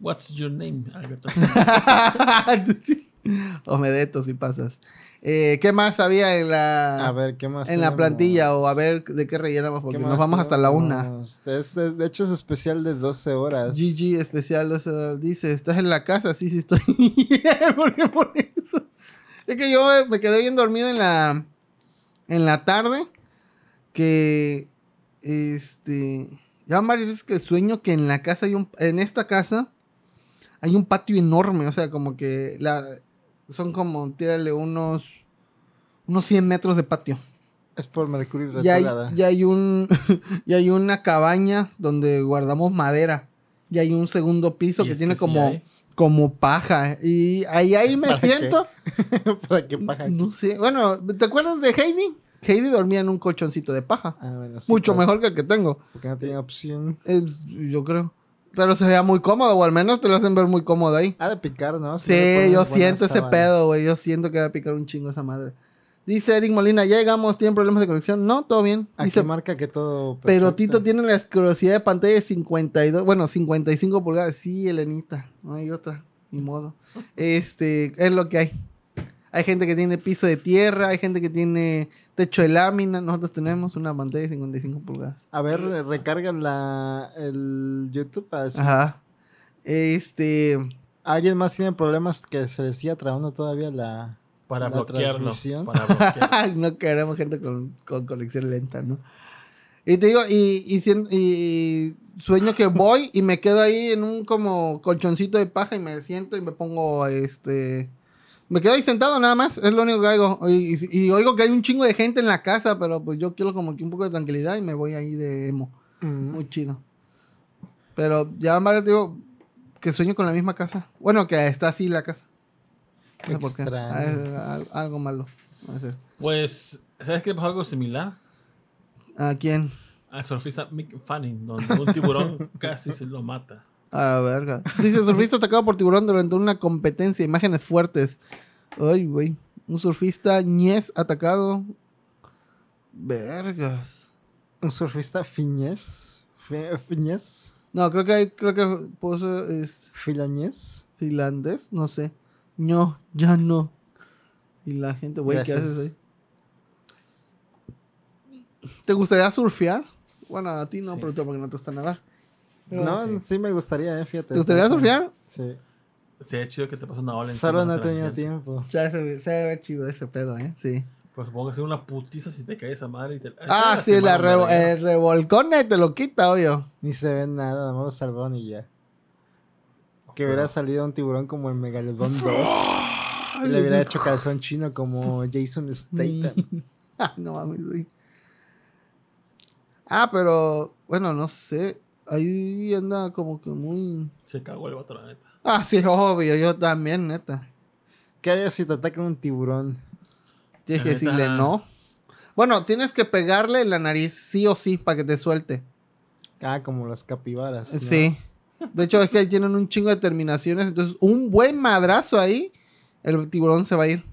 What's your name, Alberto? o Medeto si pasas. Eh, ¿Qué más había en la, A ver, ¿qué más en la plantilla? O a ver de qué rellenamos, porque ¿Qué nos vamos hasta la una. Es- es- de hecho, es especial de 12 horas. GG especial, o sea, dice, ¿estás en la casa? Sí, sí estoy. ¿Por qué por eso? Es que yo me- me quedé bien dormido en la, en la tarde, que, este, ya van varias veces que sueño que en la casa hay un, en esta casa hay un patio enorme, o sea, como que la, son como, tírale unos, unos 100 metros de patio. Es por Mercurio Ya hay, retrógrada. ya hay un ya hay una cabaña donde guardamos madera. Y hay un segundo piso Y que tiene que sí como, hay. Como paja. Y ahí, ahí me ¿Para qué? siento. ¿Para qué paja? No sé. Bueno, ¿te acuerdas de Heidi? Heidi dormía en un colchoncito de paja. Ah, bueno, sí, Mucho pero- mejor que el que tengo. Porque no tenía opción. Es- yo creo. Pero se veía muy cómodo, o al menos te lo hacen ver muy cómodo ahí. Ha de picar, ¿no? Si Sí, yo siento ese pedo, güey. Yo siento que va a picar un chingo esa madre. Dice Eric Molina, ya llegamos, ¿tienen problemas de conexión? No, todo bien. Aquí Dice, marca que todo. Pero. Tito tiene la asquerosidad de pantalla de 52, bueno, 55 pulgadas. Sí, Elenita, no hay otra, ni modo. Este, es lo que hay. Hay gente que tiene piso de tierra, hay gente que tiene techo de lámina. Nosotros tenemos una pantalla de 55 pulgadas. A ver, eh, recarga la, el YouTube. a ver si- Ajá. Este, ¿Alguien más tiene problemas que se le siga trabando todavía la. Para bloquearlo. Para bloquearlo. no queremos gente con, con conexión lenta, ¿no? Y te digo, y, y, y sueño que voy y me quedo ahí en un como colchoncito de paja y me siento y me pongo, este... Me quedo ahí sentado nada más, es lo único que hago. Y, y- y oigo que hay un chingo de gente en la casa, pero pues yo quiero como que un poco de tranquilidad y me voy ahí de emo. Mm. Muy chido. Pero ya varios digo que sueño con la misma casa. Bueno, que está así la casa. No sé por qué. algo malo. Pues, ¿sabes qué pasó algo similar? ¿A quién? Al surfista Mick Fanning, donde un tiburón casi se lo mata. A la verga. Dice, surfista atacado por tiburón durante una competencia. Imágenes fuertes. Ay, güey. Un surfista ñez atacado. Vergas. Un surfista fiñez. Fi- Fiñez. No, creo que hay, creo que puso es Filañez. finlandés, no sé. No, ya no. Y la gente, güey, ¿qué haces ahí? ¿Te gustaría surfear? Bueno, a ti no, Sí. pero tú porque no te gusta nadar. Pero No, sí. sí. me gustaría, eh, fíjate. ¿Te gustaría surfear? Sí. Sería chido que te pase una ola encima. Solo no tenía tiempo. Se debe, se debe ver chido ese pedo, ¿eh? Sí. Pues supongo que es una putiza si te cae esa madre y te. Ah, sí, la revo- el revolcone te lo quita, obvio. Ni se ve nada, nada más lo salvaron y ya. Que hubiera salido un tiburón como el Megalodon 2. Ay, Le hubiera hecho calzón chino como Jason Statham. no mames, güey. Ah, pero bueno, no sé. Ahí anda como que muy. Se cagó el vato, la neta. Ah, sí, obvio, yo también, neta. ¿Qué harías si te ataca un tiburón? Tienes que neta. decirle no. Bueno, tienes que pegarle en la nariz sí o sí para que te suelte. Ah, como las capibaras. ¿no? Sí. De hecho, es que ahí tienen un chingo de terminaciones. Entonces, un buen madrazo ahí, el tiburón se va a ir.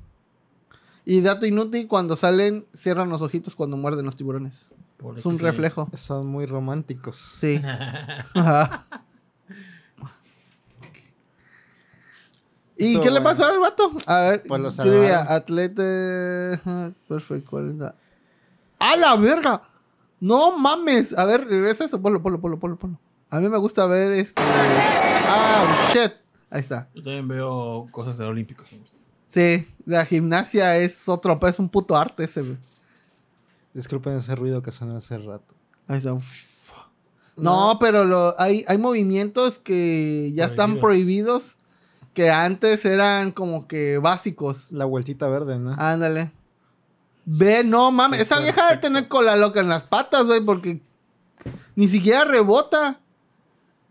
Y dato inútil, cuando salen, cierran los ojitos cuando muerden los tiburones. Pobre Es un que reflejo. Son muy románticos. Sí. Ajá. ¿Y qué le pasó al vato? A ver, Pues lo atleta. ajá, Perfect 40. ¡A la verga! No mames. A ver, regresa eso. Ponlo, ponlo, ponlo, ponlo, ponlo. A mí me gusta ver este. Ah, shit. Ahí está. Yo también veo cosas de olímpicos. Sí, la gimnasia es otro, es un puto arte ese, güey. Disculpen ese ruido que sonó hace rato. Ahí está. No, pero lo, hay, hay movimientos que ya están prohibidos que antes eran como que básicos. La vueltita verde, ¿no? Ándale. Ve, no mames. Esa vieja debe tener cola loca en las patas, güey, porque ni siquiera rebota.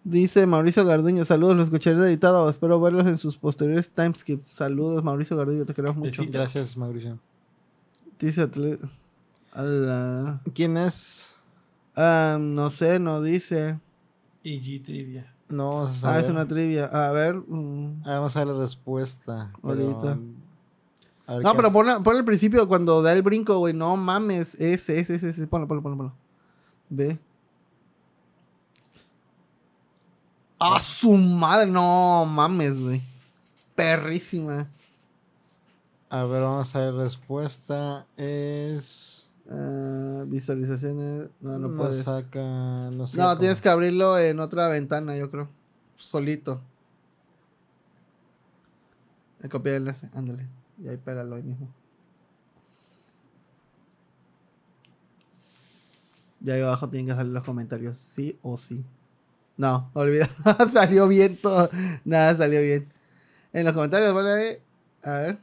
Dice Mauricio Garduño, saludos, lo escucharé editado. Espero verlos en sus posteriores timeskip. Saludos, Mauricio Garduño, te queremos mucho. Sí. Gracias, Mauricio. Dice atle- a la- ¿Quién es? Ah, no sé, no dice. EG Trivia. No, vamos a Ah, es una trivia. A ver. mm. Ah, vamos a ver la respuesta. pero- Ahorita. a ver No, pero pon, pon al principio cuando da el brinco, güey. No mames. Ese, ese, ese, ese. Ponlo, ponlo, ponlo, ponlo. Ve. ¡Ah, su madre! No mames, güey. Perrísima. A ver, vamos a ver respuesta. Es. Ah, visualizaciones. No, no, puedes. saca. No, sé No, tienes que abrirlo en otra ventana, yo creo. Solito. He copiado el enlace. Ándale. Y ahí pégalo ahí mismo. Y ahí abajo tienen que salir los comentarios. Sí o sí. No, olvida. salió bien todo. Nada, salió bien. En los comentarios, vale. A ver.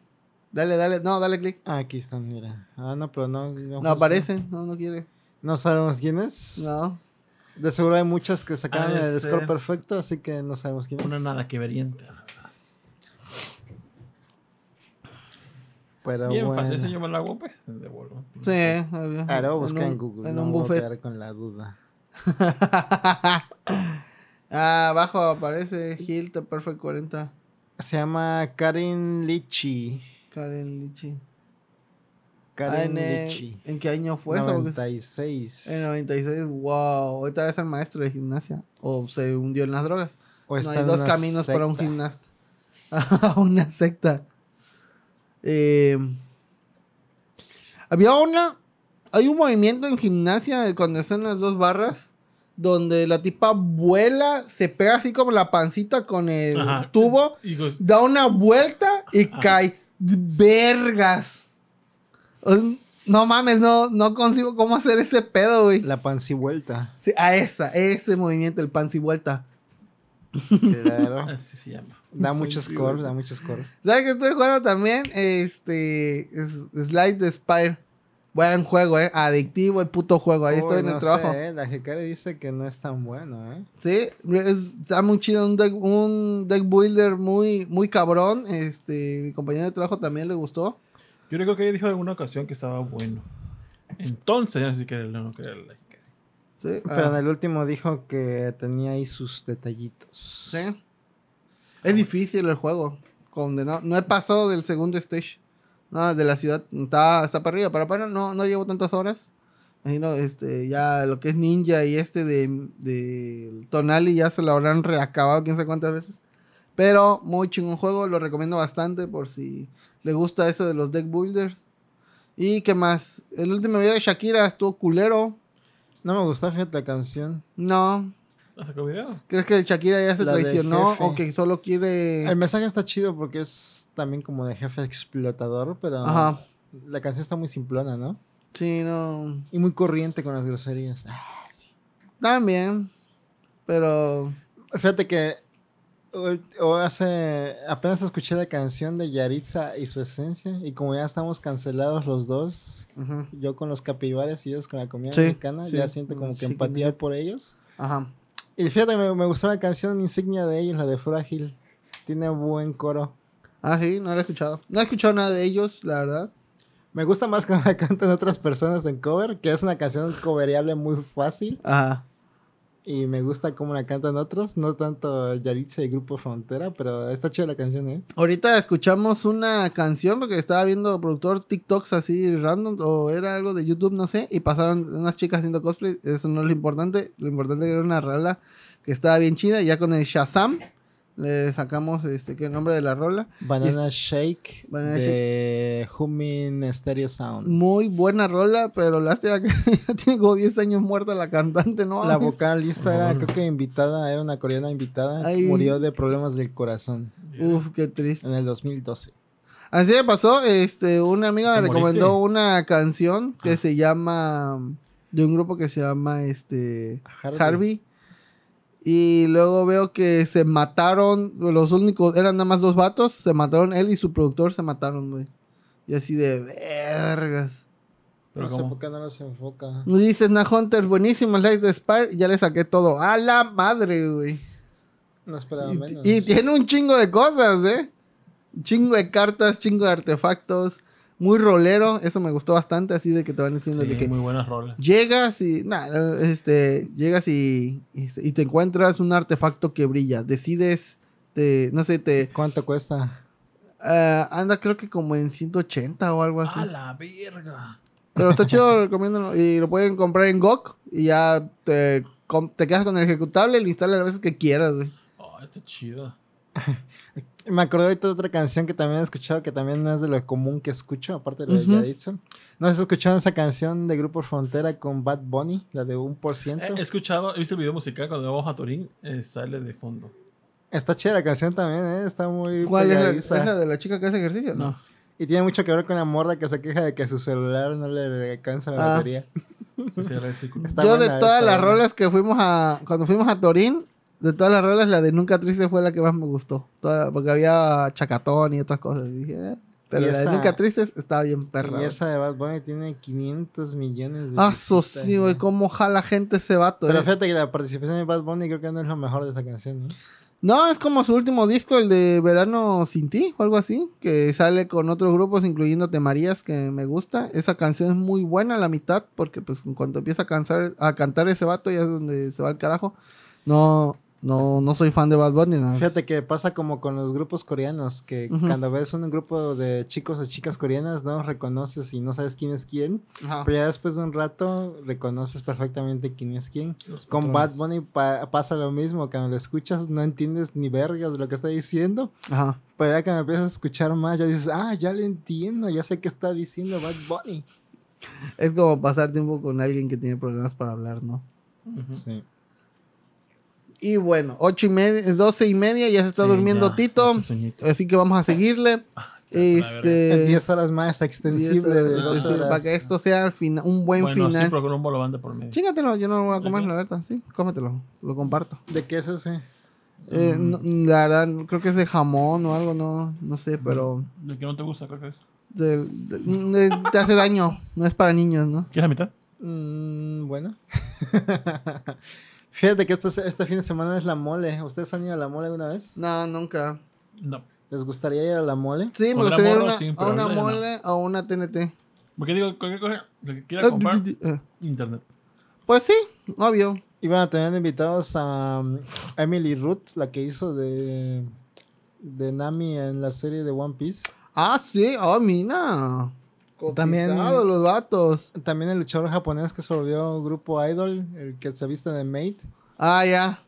Dale, dale. No, dale clic. Ah, aquí están, mira. Ah, no, pero no. No, No aparecen. No, no quiere. No sabemos quién es. No. De seguro hay muchas que sacaron de el score perfecto, así que no sabemos quién es. Una nada que veriente. Pero Bien bueno. fácil, ese yo me lo hago, pues. Devuelvo. Sí, obvio. Ah, lo voy a buscar en, un- Google. En no un me voy a buffet. quedar con la duda. ah, abajo aparece Hill The Perfect 40. Se llama Karin Lichi. Karen Lichi. Ah, Karin en, Lichi. ¿En qué año fue eso? Porque- 96. En el 96, wow. Ahorita debe ser maestro de gimnasia. O se hundió en las drogas. O no hay en dos caminos para un gimnasta. una secta. Eh, había una. Hay un movimiento en gimnasia cuando están las dos barras. Donde la tipa vuela, se pega así como la pancita con el Ajá. tubo, da una vuelta y cae. Vergas. No mames, no, no consigo cómo hacer ese pedo, güey. La pancivuelta. Sí, a esa, ese movimiento, el pan y vuelta. Claro. así se llama. da mucho score, da mucho score. ¿Sabes qué estoy jugando también? Este. es- Slide the Spire. Buen juego, eh. Adictivo el puto juego. Ahí estoy Uy, en el no trabajo. sé, eh, La Hikari dice que no es tan bueno, ¿eh? Sí, es- está muy chido. Un deck, un deck builder muy, muy cabrón. Este, mi compañero de trabajo también le gustó. Yo creo que ella dijo en alguna ocasión que estaba bueno. Entonces, ya no sé si quería no quería el like. Sí, Pero ah, en el último dijo que tenía ahí sus detallitos. sí. Es difícil el juego. Donde no, no he pasado del segundo stage. No, de la ciudad. Está, está para arriba. Para apenas no, no llevo tantas horas. Imagino, este, ya lo que es Ninja y este de, de Tonali ya se lo habrán reacabado quién sabe cuántas veces. Pero muy chingón juego, lo recomiendo bastante por si le gusta eso de los deck builders. ¿Y qué más? El último video de Shakira estuvo culero. No me gustó, fíjate la canción. No. ¿Crees que Shakira ya se La traicionó o que solo quiere... El mensaje está chido porque es también como de jefe explotador, pero Ajá. la canción está muy simplona, ¿no? Sí, no. Y muy corriente con las groserías. Ah, También. Pero... Fíjate que O, hace. Apenas escuché la canción de Yaritza y su esencia. Y como ya estamos cancelados los dos, yo con los capibares y ellos con la comida Sí, mexicana, sí. ya siento como que Sí, empatía por ellos. Ajá. Y fíjate, me, me gustó la canción insignia de ellos, la de Frágil. Tiene buen coro. Ah, sí, no lo he escuchado. No he escuchado nada de ellos, la verdad. Me gusta más cuando la cantan otras personas en cover, que es una canción covereable muy fácil. Ajá. Y me gusta cómo la cantan otros, no tanto Yaritza y Grupo Frontera, pero está chida la canción, ¿eh? Ahorita escuchamos una canción porque estaba viendo productor TikToks así random o era algo de YouTube, no sé, y pasaron unas chicas haciendo cosplay. Eso no es lo importante. Lo importante era una rola que estaba bien chida. Ya con el Shazam le sacamos este que el nombre de la rola. Banana Shake Banana de Humming Stereo Sound. Muy buena rola, pero lástima que ya tiene como 10 años muerta la cantante, ¿no? La vocalista era, creo que invitada, era una coreana invitada, Ay. murió de problemas del corazón Uf, qué triste. en el 2012. Así me pasó, este, una amiga me ¿Te recomendó moriste? una canción que se llama, de un grupo que se llama, este, Harvey. Harvey. Y luego veo que se mataron, los únicos, eran nada más dos vatos, se mataron él y su productor se mataron, güey. Y así de vergas. Pero no sé como... por qué no los enfoca. Dices, na Hunter, buenísimo, Light de Spire, y ya le saqué todo. A la madre, güey. No esperaba Y, menos. y tiene un chingo de cosas, ¿eh? Un chingo de cartas, chingo de artefactos. Muy rolero. Eso me gustó bastante. Así de que te van diciendo Sí, de que muy buenas rolas. llegas y. nah, este. Llegas y, y, y te encuentras un artefacto que brilla. Decides. Te, no sé, te. ¿Cuánto cuesta? ah, anda, creo que como en 180 o algo así. ¡A la verga! Pero está chido, lo recomiendo. Y lo pueden comprar en GOG. Y ya te, te quedas con el ejecutable y lo instalas las veces que quieras, güey. Oh, está chido. Me acordé ahorita de otra canción que también he escuchado, que también no es de lo común que escucho, aparte de lo Ujú. de Yaritza. No sé si escucharon esa canción de Grupo Frontera con Bad Bunny, la de un por He, ciento. he escuchado, he visto el video musical cuando vamos a Turín, eh, sale de fondo. Está chida la canción también, ¿eh? Está muy ¿Cuál es la, es la de la chica que hace ejercicio? No. Y tiene mucho que ver con la morra que se queja de que su celular no le alcanza la Ah. batería. Está Yo buena, de todas las rolas que fuimos a. Cuando fuimos a Torín, de todas las rolas, la de Nunca Triste fue la que más me gustó. Toda- porque había Chacatón y otras cosas. Y dije, eh, Pero Y la esa- de Nunca Triste estaba bien perra. Y esa de Bad Bunny tiene 500 millones de Ah, sí, güey. Cómo jala gente ese vato, Pero eh. fíjate que la participación de Bad Bunny creo que no es lo mejor de esa canción, ¿no? No, es como su último disco, el de Verano Sin Ti, o algo así, que sale con otros grupos, incluyendo Te Marías, que me gusta. Esa canción es muy buena a la mitad, porque pues en cuanto empieza a, cansar, a cantar ese vato, ya es donde se va al carajo. No, no, no soy fan de Bad Bunny, no. Fíjate que pasa como con los grupos coreanos, que cuando ves un grupo de chicos o chicas coreanas, no reconoces y no sabes quién es quién, pero ya después de un rato reconoces perfectamente quién es quién. Los Con patrones. Bad Bunny pa- pasa lo mismo, cuando lo escuchas no entiendes ni vergas de lo que está diciendo, Ajá. pero ya cuando empiezas a escuchar más ya dices, ah, ya le entiendo, ya sé qué está diciendo Bad Bunny. Es como pasar tiempo con alguien que tiene problemas para hablar, ¿no? Sí. Y bueno, ocho y media, doce y media, ya se está Sí, durmiendo ya, Tito. Así que vamos a seguirle. En Este. 10 horas más extensible de dos horas. para que esto sea un buen Bueno, sí, final. pero con un bolo bande por medio. Chingatelo, yo no lo voy a comer, la verdad. Sí, cómetelo, lo comparto. ¿De qué es ese? Eh, no, la verdad, creo que es de jamón o algo, no, no sé, pero ¿De que no te gusta? Creo que es. de- te hace daño, no es para niños, ¿no? ¿Quieres la mitad? Mm, bueno. Fíjate que este, este fin de semana es la mole. ¿Ustedes han ido a la mole alguna vez? No, nunca. No. ¿Les gustaría ir a la mole? Sí, me gustaría ir morro, una- sí, a una ya no. mole o una TNT. Porque digo, cualquier cosa que quiera comprar, Eh, internet. Pues sí, obvio. Iban a tener invitados a um, Emily Root, la que hizo de, de Nami en la serie de One Piece. Ah, sí, oh, También- los vatos. También el luchador japonés que se volvió grupo idol, el que se viste de Mate, Ah, ya.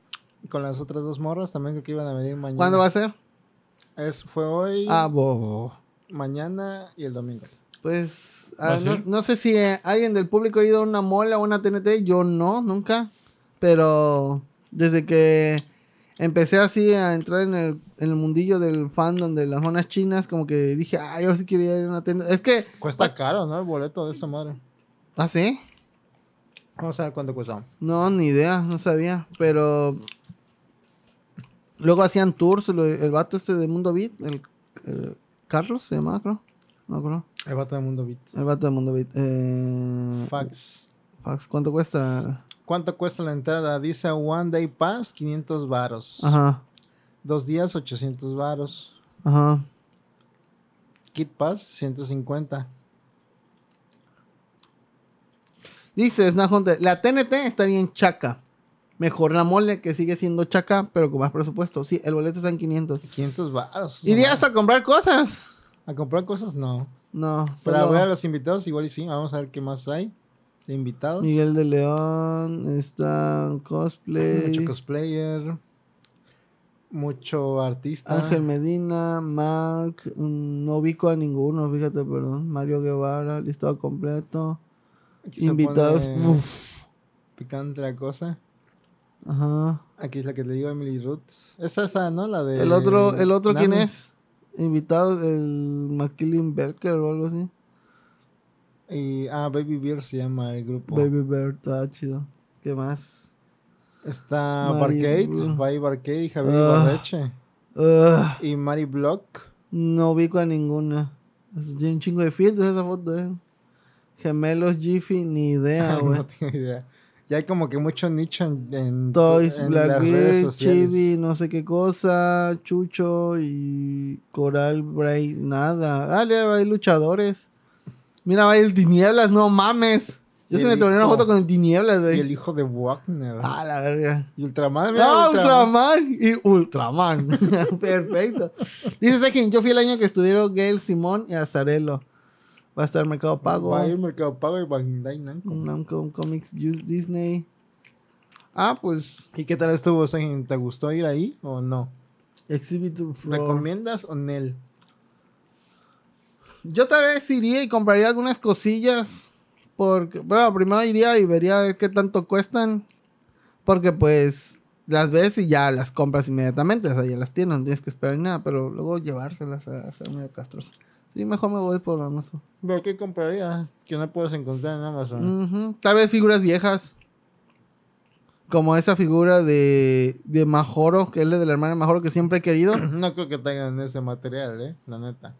con las otras dos morras, también que iban a venir mañana. ¿Cuándo va a ser? Es, fue hoy, Ah, bo. mañana y el domingo. Pues ah, ¿Ah, no, no sé si eh, alguien del público ha ido a una mola o una TNT. Yo no, nunca. Pero desde que empecé así a entrar en el, en el mundillo del fandom de las monas chinas, como que dije, ah, yo sí quería ir a una TNT. Es que, Cuesta caro, ¿no? El boleto de esa madre. ¿ah, sí? Vamos a ver cuánto cuesta. No, ni idea, no sabía. Pero Luego hacían tours, el vato este de Mundo Beat, el Carlos se llamaba, creo. No creo. El vato de Mundo Beat. El vato de Mundo Beat. Eh, Fax. fax, ¿Cuánto cuesta? ¿Cuánto cuesta la entrada? Dice One Day Pass, 500 varos. Ajá, Dos días, 800 varos. ajá. Kit Pass, 150. Dice Snap la TNT está bien chaca. Mejor la mole, que sigue siendo chaca, pero con más presupuesto. Sí, el boleto está en 500. 500 varos. ¿Irías a comprar cosas? ¿A comprar cosas? No. No, Para solo ver a los invitados, igual y sí. Vamos a ver qué más hay de invitados. Miguel de León, está cosplay, Mucho cosplayer. Mucho artista. Ángel Medina, Mark, mm, no ubico a ninguno, fíjate, perdón. Mario Guevara, listado completo. Aquí Invitados, uf, Picante la cosa. ajá. Aquí es la que le digo Emily Ruth. Es esa, ¿no? La de. El otro, el otro ¿quién es? Invitado, el McKillen Belker o algo así. Y, ah, Baby Beer se llama el grupo. Baby Bear, está chido. ¿Qué más? Está Mari- Barcade, Vai Barcade y Javier Ah. Barreche. Ugh, Y Mari Block. no ubico a ninguna. Tiene un chingo de filtros esa foto, eh. Gemelos Jiffy, ni idea, güey. no tengo idea. Ya hay como que mucho nicho en, en, Toys, en Blackbeard. Chibi, no sé qué cosa, Chucho y Coral Bray, nada. Ah, hay luchadores. Mira, va el Tinieblas, no mames. Yo Y se me tomé una foto con el Tinieblas, Y güey. el hijo de Wagner. Ah, la verga. Y Ultraman. mira, No, Ultraman. Y Ultraman. Perfecto. Dice Sekin, yo fui el año que estuvieron Gail Simón y Azarelo. Va a estar Mercado Pago. Va a ir Mercado Pago y Bandai Namco. Namco Comics Disney. Ah, pues ¿Y qué tal estuvo, Sehin? ¿Te gustó ir ahí o no? Exhibitor Floor. ¿Recomiendas o Nel? Yo tal vez iría y compraría algunas cosillas. Porque, bueno, primero iría y vería a ver qué tanto cuestan. Porque pues las ves y ya las compras inmediatamente. O sea, ya las tienes, no tienes que esperar ni nada. Pero luego llevárselas a hacer medio castroso. Sí, mejor me voy por Amazon. ¿Pero qué compraría? Que no puedes encontrar en Amazon. Tal vez figuras viejas. Como esa figura de, de Majoro, que es la de la hermana Majoro que siempre he querido. No creo que tengan ese material, ¿eh? La neta.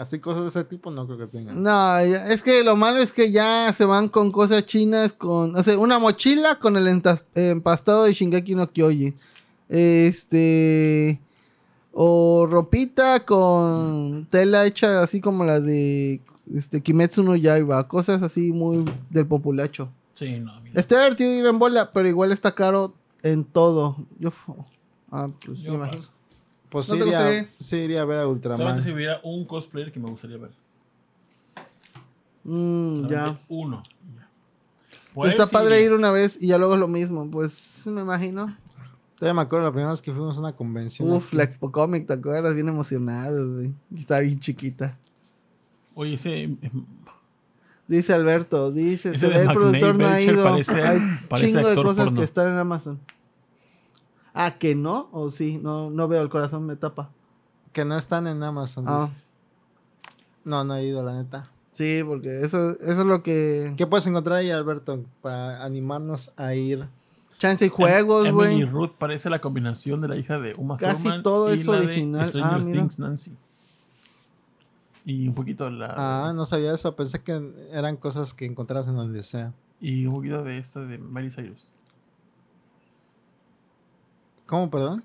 Así cosas de ese tipo no creo que tengan. No, es que lo malo es que ya se van con cosas chinas, con, o sea, una mochila con el empastado de Shingeki no Kyojin. Este, o ropita con tela hecha así como la de este, Kimetsu no Yaiba, cosas así muy del populacho. Sí, no, mira. Está divertido ir en bola, pero igual está caro en todo. Yo, ah, pues Yo me imagino. Pues ¿No sí te iría, gustaría? sí iría a ver a Ultraman. Solamente si hubiera un cosplayer que me gustaría ver. Mm, ya. Uno. Pues Está sí padre iría. ir una vez y ya luego es lo mismo. Pues me imagino. Todavía me acuerdo la primera vez que fuimos a una convención. Uf, aquí. la Expo Comic, ¿te acuerdas? Bien emocionados, güey. Estaba bien chiquita. Oye, ese. em, Dice Alberto, dice, Ese se ve el productor no ha ido. parece- Hay parece chingo de actor cosas porno. que están en Amazon. Ah, que no, o sí, no, no veo, el corazón me tapa. Que no están en Amazon. Ah, dice. No, no he ido, la neta. sí, porque eso, eso es lo que. ¿Qué puedes encontrar ahí, Alberto, para animarnos a ir? Chance y juegos, Emily güey. Ruth parece la combinación de la hija de Uma Casi Thurman todo y es la de original. Stranger Ah, mira. Things, Nancy. Y un poquito la Ah, no sabía eso. Pensé que eran cosas que encontrabas en donde sea. y un poquito de esta de Miley Cyrus. ¿Cómo, perdón?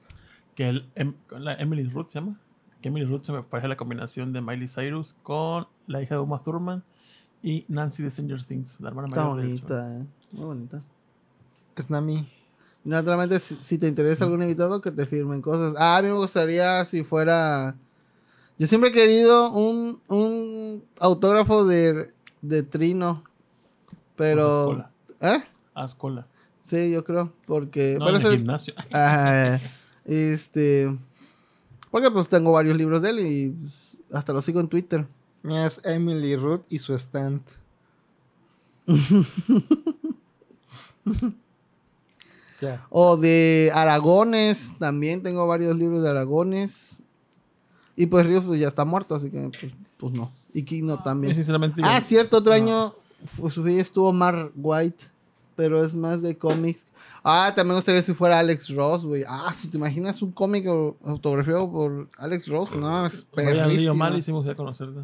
Que el, em- la Emily Ruth se llama. Que Emily Ruth se me parece la combinación de Miley Cyrus con la hija de Uma Thurman y Nancy de Stranger Things, la hermana Está mayor de hecho. bonita, eh. Muy bonita. Es Nami. Naturalmente, si, si te interesa algún invitado, que te firmen cosas. Ah, a mí me gustaría si fuera. Yo siempre he querido un, un autógrafo de, de Trino. Pero. Ascola. ¿Eh? Ascola. Sí, yo creo. Porque. No, pero en el gimnasio. Este. Porque pues tengo varios libros de él y pues, hasta lo sigo en Twitter. Es Emily Ruth y su stand. O de Aragones, también tengo varios libros de Aragones. Y pues Ríos pues, ya está muerto, así que pues, pues no. Y Kino también. sinceramente Ah, cierto, otro año fu- su- estuvo Mar White. Pero es más de cómics. Ah, también me gustaría si fuera Alex Ross, güey. Ah, si te imaginas un cómic au- autografiado por Alex Ross, no, es perrísimo. mal y sí me gustaría conocerte.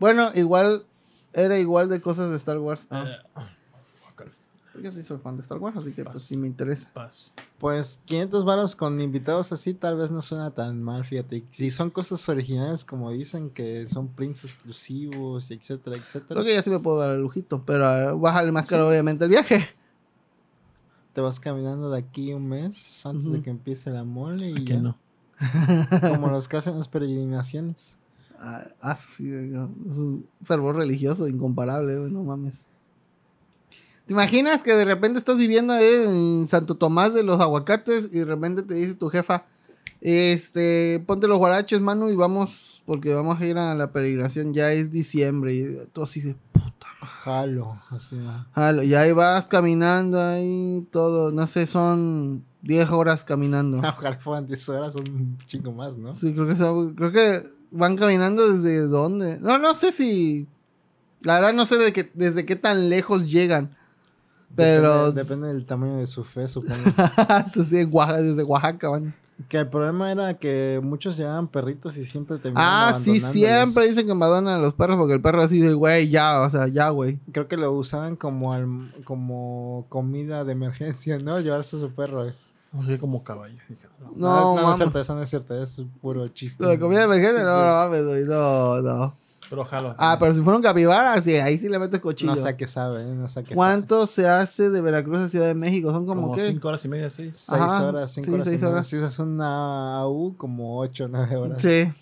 Bueno, igual era igual de cosas de Star Wars. Ah, Guácala. Yo sí soy fan de Star Wars, así que pues sí me interesa. Paz. Pues 500 varos con invitados así tal vez no suena tan mal, fíjate. Si son cosas originales como dicen que son prints exclusivos, etcétera, etcétera. Creo que ya sí me puedo dar el lujito, pero eh, bájale más caro obviamente el viaje. Te vas caminando de aquí un mes antes de que empiece la mole y ¿A ya. quién no? como los que hacen las peregrinaciones. Ah, ah, sí, es un fervor religioso incomparable, güey, no mames. ¿Te imaginas que de repente estás viviendo ahí en Santo Tomás de los Aguacates y de repente te dice tu jefa, este, ponte los guaraches, mano, y vamos, porque vamos a ir a la peregrinación, ya es diciembre, y todo así de puta. Jalo, así. Jalo, y ahí vas caminando ahí, todo, no sé, son 10 horas caminando. Ojalá fueran 10 horas, son un chingo más, ¿no? Sí, creo que, son- creo que van caminando desde dónde. No, no sé si. La verdad no sé de qué, desde qué tan lejos llegan. Pero. Depende, depende del tamaño de su fe, supongo. Eso sí, desde Oaxaca van. que el problema era que muchos llevaban perritos y siempre terminaban Ah, sí, siempre dicen que abandonan a los perros porque el perro así de, güey, ya, o sea, ya, güey. Creo que lo usaban como alm- como comida de emergencia, ¿no? Llevarse a su perro. eh. Así como caballo. No. No, no, no es cierto, eso no es cierto, es puro chiste. Lo de comida de emergencia, no, Sí. no mames, güey, no, no. Ah, pero si fueron capibaras, sí, ahí sí le metes cochillo. No sé qué sabe, eh, no sé a qué ¿Cuánto se hace de Veracruz a Ciudad de México? Son como, como qué? cinco horas y media, seis. sabe. Seis Ajá, horas, cinco sí, horas. seis y horas. Si usas una AU, como ocho, nueve horas. Sí,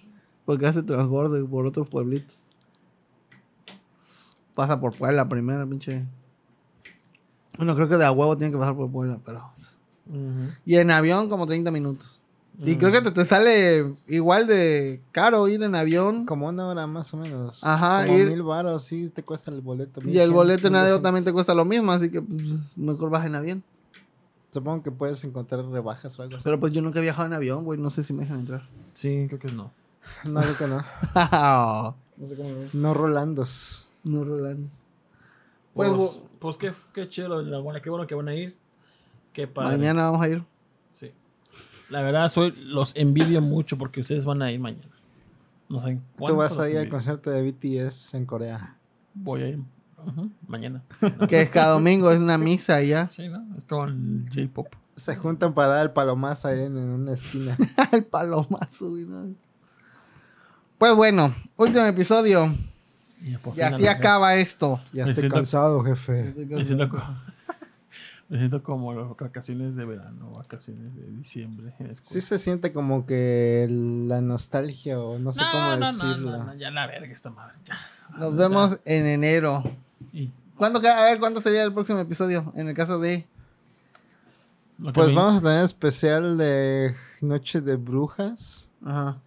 porque hace transborde por otros pueblitos. Pasa por Puebla primero, pinche. Bueno, creo que de a huevo tiene que pasar por Puebla, pero. Y en avión, como 30 minutos. Y creo que te, te sale igual de caro ir en avión. Como una hora más o menos. Ajá, Como ir- mil baros, sí te cuesta el boleto. Y el 1100, boleto en avión 1200. también te cuesta lo mismo, así que pues, mejor vas en avión. Supongo que puedes encontrar rebajas o algo. Pero pues yo nunca he viajado en avión, güey. No sé si me dejan entrar. Sí, creo que no. No, creo que no. no sé cómo No Rolandos. No, Rolando. Pues, Pues, bo- pues qué, qué chido, la buena, qué bueno que van a ir. Qué padre. mañana vamos a ir. La verdad, soy, los envidio mucho porque ustedes van a ir mañana. No sé. Tú cuánto vas a ir al concierto de BTS en Corea. Voy a ir mañana. Que es cada domingo, es una misa ya. Sí, ¿no? Es como el J-pop. Se juntan para dar el palomazo ahí en, en una esquina. el palomazo, güey. no. Pues bueno, último episodio. Y, así acaba esto. Ya estoy siento- cansado, jefe. Me siento, co- me siento como las vacaciones de verano, vacaciones de diciembre. en. Sí se siente como que la nostalgia o no sé cómo no, decirlo. no, no, ya la verga esta madre. Ya. Nos vemos en enero. Y ¿Cuándo, a ver, ¿cuándo sería el próximo episodio? En el caso de... Pues vamos a tener especial de Noche de Brujas Ajá.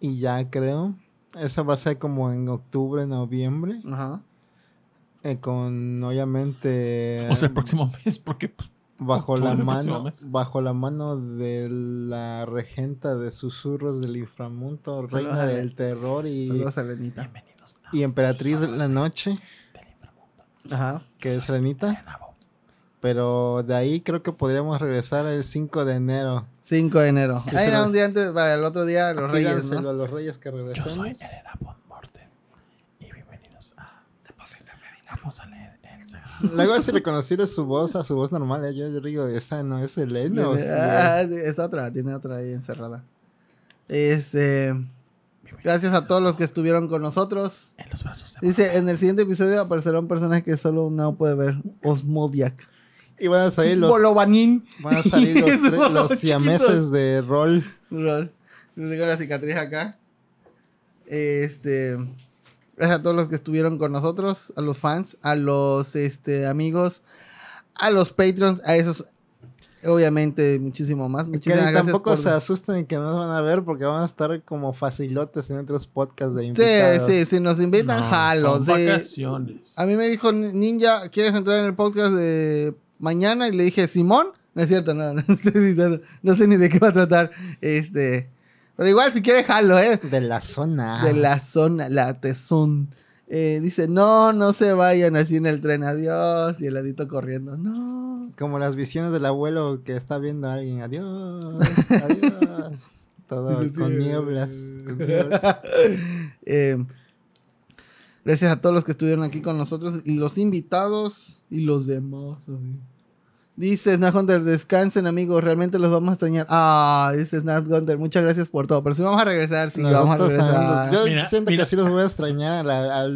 y ya creo. Eso va a ser como en octubre, noviembre. Ajá. Eh, con obviamente O sea, el próximo mes, porque pues, bajo la mano bajo la mano de la regenta de susurros del inframundo, reina a- del terror y, Saludos a Lenita. y emperatriz de la noche, Ajá. que es Lenita. Pero de ahí creo que podríamos regresar el 5 de enero. 5 de enero. Sí, Ahí era un día antes, para el otro día, los Reyes, ¿no? a los reyes que Yo regresemos. soy Elena Von Morte y bienvenidos a Vamos a leer el sagrado. Luego si reconocer su voz a su voz normal, eh, yo, yo digo, esa no es Elena. o sí Ah, es- sí, es otra, tiene otra ahí encerrada. Este. Gracias a todos los que estuvieron con nosotros. En los brazos de Dice, en el siguiente episodio aparecerá un personaje que solo no puede ver. Osmodiac. Y van a salir los, Bolovanín. van a salir los, tres- uno siameses de rol. Dice con la cicatriz acá. Este. Gracias a todos los que estuvieron con nosotros, a los fans, a los este, amigos, a los patrons, a esos, obviamente, muchísimo más. Que gracias. tampoco por- se asusten en que nos van a ver porque van a estar como facilotes en otros podcasts de Sí, invitados. sí, si nos invitan, No, jalo. sí. vacaciones. A mí me dijo Ninja, ¿quieres entrar en el podcast de mañana? Y le dije, Simón. No es cierto, no, no estoy invitando. No sé ni de qué va a tratar. Este. Pero igual, si quieres, jalo, ¿eh? De la zona. De la zona, la tesón. Eh, dice, no, no se vayan así en el tren, adiós. Y el ladito corriendo, no. Como las visiones del abuelo que está viendo a alguien. Adiós, adiós. Todo Sí, con nieblas. con nieblas. Eh, gracias a todos los que estuvieron aquí con nosotros y los invitados y los demás. así. Dice Snap Hunter, descansen amigos, realmente los vamos a extrañar. Ah, dice Snap Hunter, muchas gracias por todo. Pero sí vamos a regresar, sí, vamos a Nosotros regresar. Yo Mira, siento mira. que sí los voy a extrañar. A,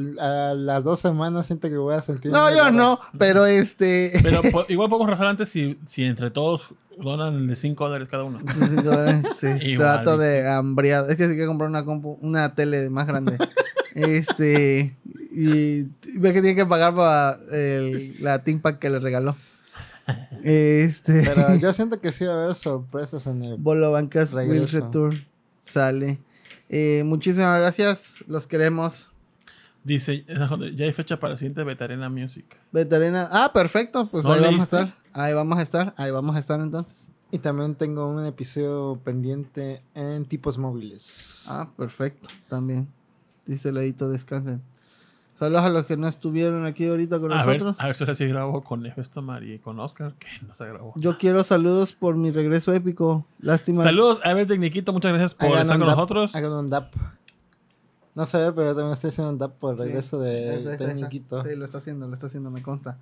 las dos semanas siento que voy a sentir. No, yo raro. no, pero este... Pero po- igual podemos rajar antes si, si entre todos donan el de 5 dólares cada uno. Cinco dólares, sí, dice. de hambriado. Es que sí que comprar una compu, una tele más grande. este. Y ve que tiene que pagar para el- la ThinkPad que le regaló. Este. Pero yo siento que sí va a haber sorpresas en el. Bolo Bancas Will. Return sale. Eh, muchísimas gracias. Los queremos. Dice, ya hay fecha para el siguiente Betarena Music. Betarena. Ah, perfecto. Pues ¿No ahí vamos a estar. Ahí vamos a estar. Ahí vamos a estar entonces. Y también tengo un episodio pendiente en tipos móviles. Ah, perfecto. También. Dice el ladito, descansen. Saludos a los que no estuvieron aquí ahorita con A ver, nosotros. a ver si ahora sí grabo con Efestomar y con Oscar, que no se grabó. Yo quiero saludos por mi regreso épico. Lástima. Saludos, a ver, Tecniquito, muchas gracias por Hagan estar con dap, nosotros. Hagan un DAP. No se ve, pero yo también estoy haciendo un DAP por el Sí, regreso sí, de. Tecniquito. Sí, lo está haciendo, lo está haciendo, me consta.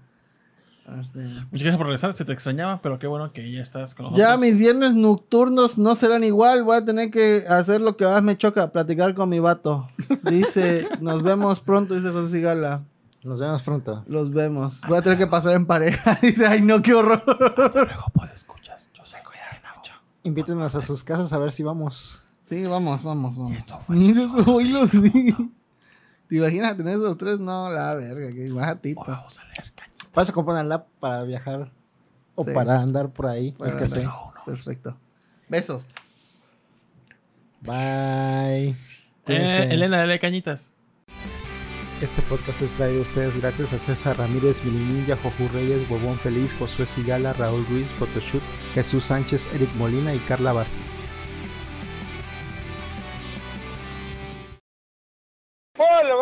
Muchas gracias por regresar, se te extrañaba, pero qué bueno que ya estás con nosotros. Ya mis viernes nocturnos no serán igual. Voy a tener que hacer lo que más me choca, platicar con mi vato. Dice, nos vemos pronto, dice José Sigala. Nos vemos pronto. Los vemos. Voy a tener que pasar en pareja. Dice, ay no, qué horror. Luego, pues, escuchas, yo sé cuidar mucho. Invítenos a sus casas a ver si vamos. Sí, vamos, vamos, vamos. esto fue Mira, oílos, sí. ¿Te imaginas tener esos tres? No, la verga, que bajatito. Vamos a leer. Vas a comprar una lap para viajar o para andar por ahí. Bueno, que sé. Perfecto. Besos. Bye. Eh, Elena, dale cañitas. Este podcast es traído a ustedes gracias a César Ramírez, Milinilla, Jojú Reyes, Huevón Feliz, Josué Sigala, Raúl Ruiz, Photoshoot, Jesús Sánchez, Eric Molina y Carla Vázquez. ¡Hola,